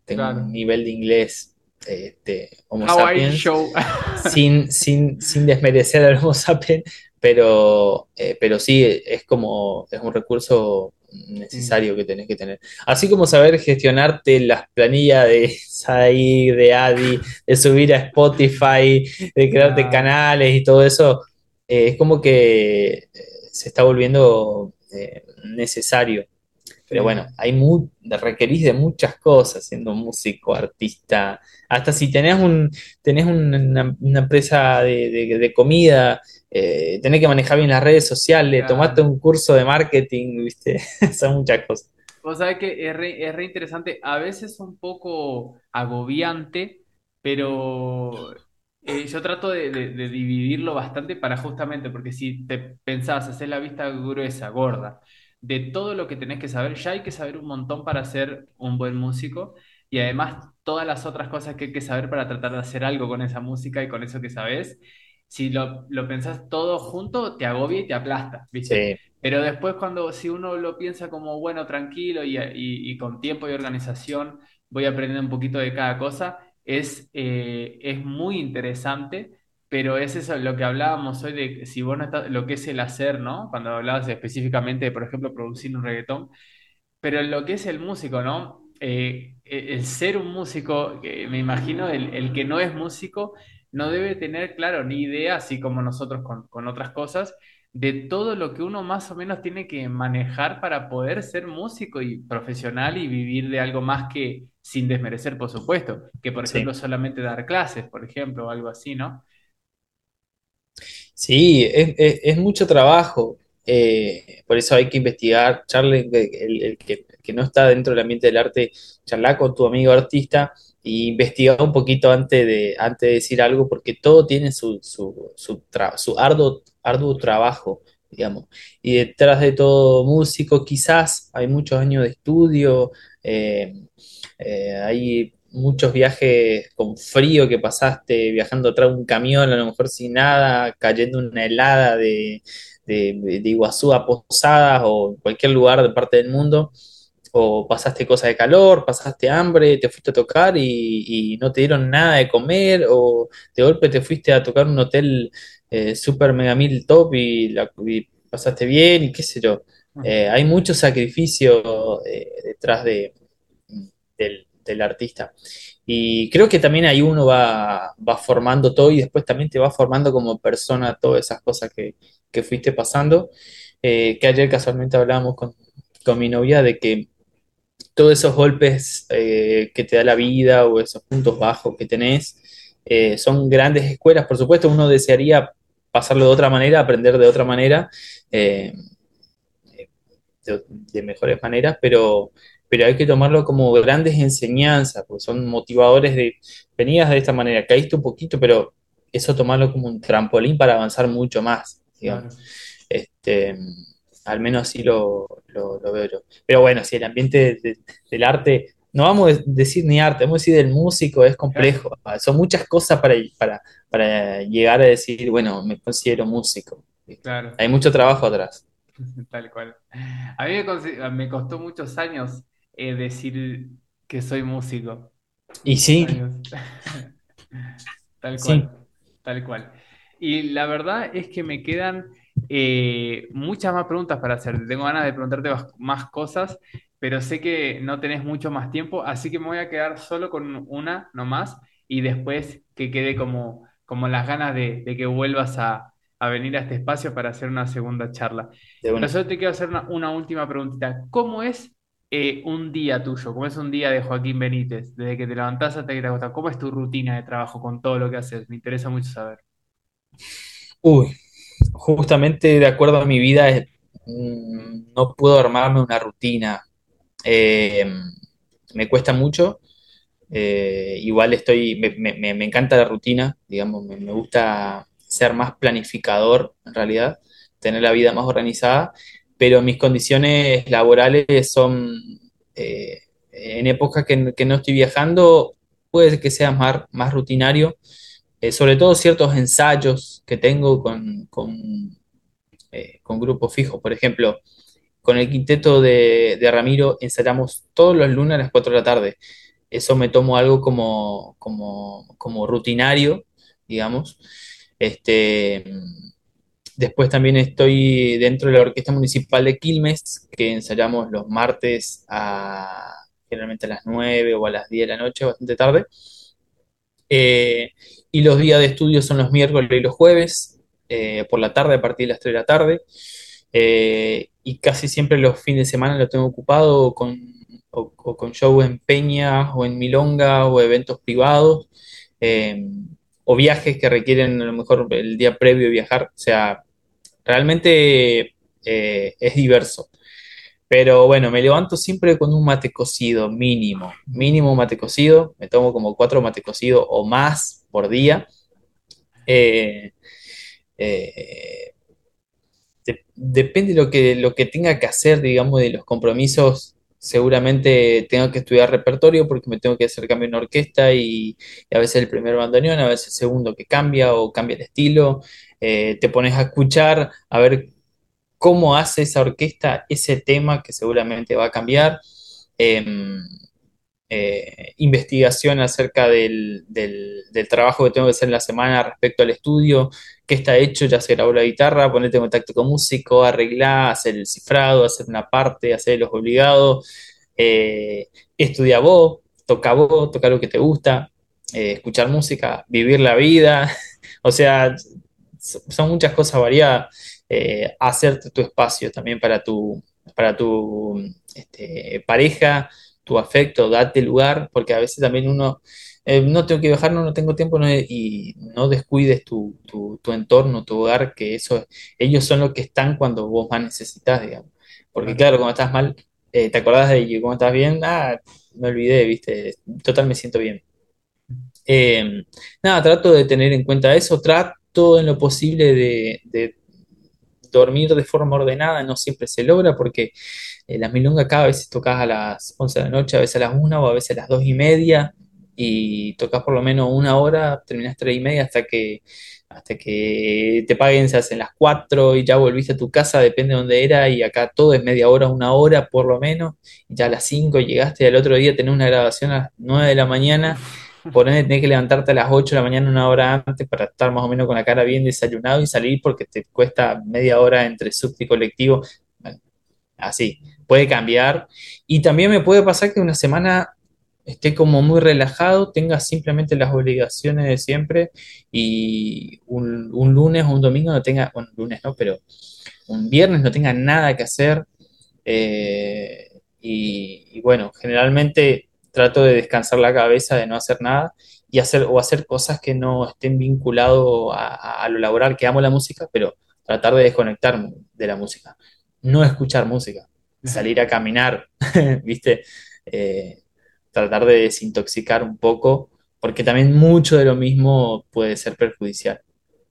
tengo un nivel de inglés este, Homo sapiens, Show. sin, sin, sin desmerecer al Homo sapiens, pero, eh, pero sí, es como, es un recurso necesario que tenés que tener. Así como saber gestionarte las planillas de Said, de Adi, de subir a Spotify, de crearte claro, canales y todo eso, eh, es como que eh, se está volviendo eh, necesario. Pero bueno, hay mu requerís de muchas cosas siendo músico, artista. Hasta si tenés un, tenés una, una empresa de, de- de comida, eh, tenés que manejar bien las redes sociales, claro. un curso de marketing, ¿viste? Son muchas cosas. Vos sabés que es re, es re interesante, a veces un poco agobiante, pero eh, yo trato de, de- de dividirlo bastante para justamente, porque si te pensás, hacer la vista gruesa, gorda, de todo lo que tenés que saber, ya hay que saber un montón para ser un buen músico y además todas las otras cosas que hay que saber para tratar de hacer algo con esa música y con eso que sabés. Si lo, lo pensás todo junto, te agobia y te aplasta, ¿viste? Sí, Pero después cuando si uno lo piensa como, bueno, tranquilo y, y- y con tiempo y organización voy aprendiendo un poquito de cada cosa, es, eh, es muy interesante, pero es eso lo que hablábamos hoy de si vos no estás, lo que es el hacer, ¿no? Cuando hablabas específicamente de, por ejemplo, producir un reggaetón, pero lo que es el músico, ¿no? Eh, eh, el ser un músico, que me imagino el, el que no es músico, no debe tener, claro, ni idea, así como nosotros con, con otras cosas, de todo lo que uno más o menos tiene que manejar para poder ser músico y profesional y vivir de algo más que, sin desmerecer, por supuesto, que por ejemplo sí. solamente dar clases, por ejemplo, o algo así, ¿no? Sí, es, es- es mucho trabajo. eh, por eso hay que investigar. Charle, el, el que, el que no está dentro del ambiente del arte, charlar con tu amigo artista e investigar un poquito antes de, antes de decir algo, porque todo tiene su, su, su, su arduo, trabajo, digamos. Y detrás de todo músico, quizás hay muchos años de estudio, eh, eh, hay muchos viajes con frío que pasaste viajando atrás de un camión, a lo mejor sin nada, cayendo una helada de, de, de Iguazú a Posadas o en cualquier lugar de parte del mundo, o pasaste cosas de calor, pasaste hambre, te fuiste a tocar y, y no te dieron nada de comer, o de golpe te fuiste a tocar un hotel eh, super mega mil top y, la, y pasaste bien y qué sé yo. Eh, hay mucho sacrificio eh, detrás de, del, del artista. Y creo que también ahí uno va, va formando todo y después también te va formando como persona todas esas cosas que, que fuiste pasando. Eh, que ayer casualmente hablábamos con, con mi novia de que todos esos golpes eh, que te da la vida o esos puntos bajos que tenés eh, son grandes escuelas. Por supuesto, uno desearía pasarlo de otra manera, aprender de otra manera. Eh, de, de mejores maneras, pero, pero hay que tomarlo como grandes enseñanzas, porque son motivadores de, venías de esta manera, caíste un poquito, pero eso tomarlo como un trampolín para avanzar mucho más, digamos. Este, al menos así lo, lo, lo veo yo. Pero bueno, si el ambiente de- del arte, no vamos a decir ni arte, vamos a decir del músico, es complejo. Son muchas cosas para, para, para llegar a decir, bueno, me considero músico. Claro. Hay mucho trabajo atrás. Tal cual. A mí me, costó muchos años eh, decir que soy músico. Y sí. Tal sí. cual, tal cual. Y la verdad es que me quedan eh, muchas más preguntas para hacerte. Tengo ganas de preguntarte más, cosas, pero sé que no tenés mucho más tiempo, así que me voy a quedar solo con una nomás y después que quede como, como las ganas de, de que vuelvas a, a venir a este espacio para hacer una segunda charla. Pero solo te quiero hacer una, una última preguntita. ¿Cómo es eh, un día tuyo? ¿Cómo es un día de Joaquín Benítez? Desde que te levantás hasta que te acostás. ¿Cómo es tu rutina de trabajo con todo lo que haces? Me interesa mucho saber. Uy, justamente de acuerdo a mi vida, mm, no puedo armarme una rutina. Eh, me cuesta mucho. eh, igual estoy, me, me- me- encanta la rutina, digamos, me, me gusta ser más planificador en realidad, tener la vida más organizada, pero mis condiciones laborales son eh, en épocas que, que no estoy viajando, puede que sea más, más rutinario eh, sobre todo ciertos ensayos que tengo con, con, eh, con grupos fijos. Por ejemplo, con el quinteto de, de Ramiro ensayamos todos los lunes a las 4 de la tarde. Eso me tomo algo como, como, como rutinario, digamos. Este, después también estoy dentro de la Orquesta Municipal de Quilmes, que ensayamos los martes a generalmente a las 9 o a las 10 de la noche, bastante tarde. Eh, y los días de estudio son los miércoles y los jueves, eh, por la tarde, a partir de las 3 de la tarde. Eh, y casi siempre los fines de semana lo tengo ocupado con, o, con show en peñas o en milonga o eventos privados eh, o viajes que requieren a lo mejor el día previo viajar. O sea, realmente es diverso. Pero bueno, me levanto siempre con un mate cocido mínimo, mínimo mate cocido. Me tomo como cuatro mate cocido o más por día. Eh, eh, de- depende de lo que, lo que tenga que hacer, digamos, de los compromisos. Seguramente tengo que estudiar repertorio porque me tengo que hacer cambio en orquesta y, a veces el primer bandoneón, a veces el segundo que cambia o cambia el estilo. Eh, te pones a escuchar a ver cómo hace esa orquesta ese tema que seguramente va a cambiar. Em, eh, investigación acerca del, del- trabajo que tengo que hacer en la semana respecto al estudio, qué está hecho, ya se grabó la guitarra, ponerte en contacto con músico, arreglar, hacer el cifrado, hacer una parte, hacer los obligados, eh, estudia vos, toca vos, toca lo que te gusta, eh, escuchar música, vivir la vida, o sea, son muchas cosas variadas, eh, hacerte tu espacio también para tu, para tu este, pareja tu afecto, date lugar, porque a veces también uno, eh, no tengo que viajar, no, no tengo tiempo, no, y no descuides tu, tu, tu entorno, tu hogar, que eso, ellos son los que están cuando vos más necesitas, digamos. Porque Claro. cuando estás mal, eh, te acordás de ellos, cuando estás bien, ah, me olvidé, viste, total me siento bien. Eh, nada, trato de tener en cuenta eso, trato en lo posible de, de dormir de forma ordenada, no siempre se logra porque eh, las milongas cada vez tocas a las 11 de la noche, a veces a las una o a veces a las 2 y media y tocas por lo menos una hora, terminas 3 y media hasta que, hasta que te paguen, se hacen las 4 y ya volviste a tu casa, depende de dónde era y acá todo es media hora, una hora por lo menos, y ya a las 5 llegaste y al otro día tenés una grabación a las 9 de la mañana. Por ende, tenés que levantarte a las 8 de la mañana, una hora antes, para estar más o menos con la cara bien desayunado y salir porque te cuesta media hora entre subte y colectivo. Así, puede cambiar. Y también me puede pasar que una semana esté como muy relajado, tenga simplemente las obligaciones de siempre y un, un lunes o un domingo no tenga, bueno, lunes no, pero un viernes no tenga nada que hacer. eh, y bueno, generalmente trato de descansar la cabeza, de no hacer nada y hacer, o hacer cosas que no estén vinculados a, lo laboral, que amo la música, pero tratar de desconectar de la música. No escuchar música, salir a caminar, ¿viste? Eh, tratar de desintoxicar un poco, porque también mucho de lo mismo puede ser perjudicial.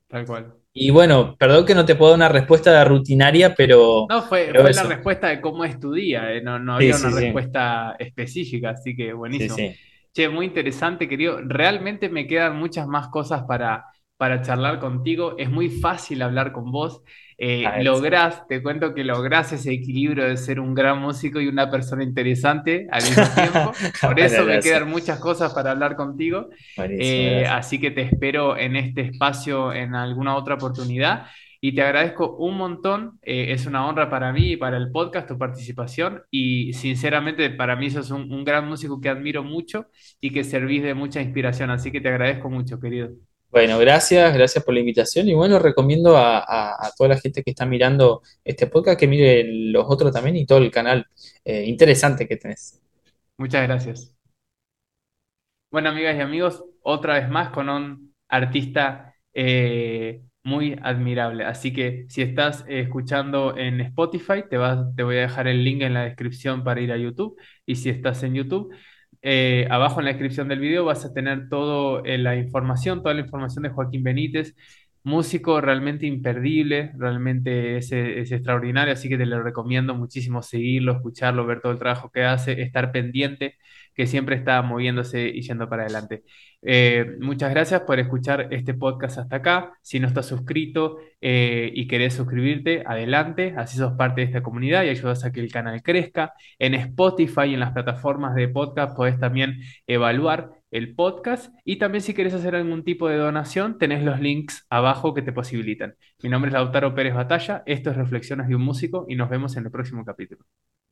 Tal cual. Y bueno, perdón que no te puedo dar una respuesta rutinaria, pero, No, fue, pero fue la respuesta de cómo es tu día, eh, No, no Sí, había una sí, sí. respuesta específica, así que buenísimo. Che, muy interesante, querido. Realmente me quedan muchas más cosas para, para charlar contigo. Es muy fácil hablar con vos. Eh, A ver, lográs, te cuento que lográs ese equilibrio de ser un gran músico y una persona interesante al mismo tiempo. Por eso me quedan muchas cosas para hablar contigo. Eh, así que te espero en este espacio en alguna otra oportunidad y te agradezco un montón. Eh, es una honra para mí y para el podcast tu participación y sinceramente para mí sos un, un gran músico que admiro mucho y que servís de mucha inspiración. Así que te agradezco mucho, querido. Bueno, gracias, gracias por la invitación y bueno, recomiendo a, toda la gente que está mirando este podcast que mire los otros también y todo el canal eh, interesante que tenés. Muchas gracias. Bueno, amigas y amigos, otra vez más con un artista eh, muy admirable. Así que si estás eh, escuchando en Spotify, te vas, te voy a dejar el link en la descripción para ir a YouTube. Y si estás en YouTube, eh, abajo en la descripción del video vas a tener toda la información, toda la información de Joaquín Benítez, músico realmente imperdible, realmente es, es extraordinario, así que te lo recomiendo muchísimo seguirlo, escucharlo, ver todo el trabajo que hace, estar pendiente que siempre está moviéndose y yendo para adelante. Eh, muchas gracias por escuchar este podcast hasta acá. Si no estás suscrito eh, y querés suscribirte, adelante, así sos parte de esta comunidad y ayudas a que el canal crezca. En Spotify y en las plataformas de podcast podés también evaluar el podcast y también si querés hacer algún tipo de donación, tenés los links abajo que te posibilitan. Mi nombre es Lautaro Pérez Batalla, esto es Reflexiones de un Músico y nos vemos en el próximo capítulo.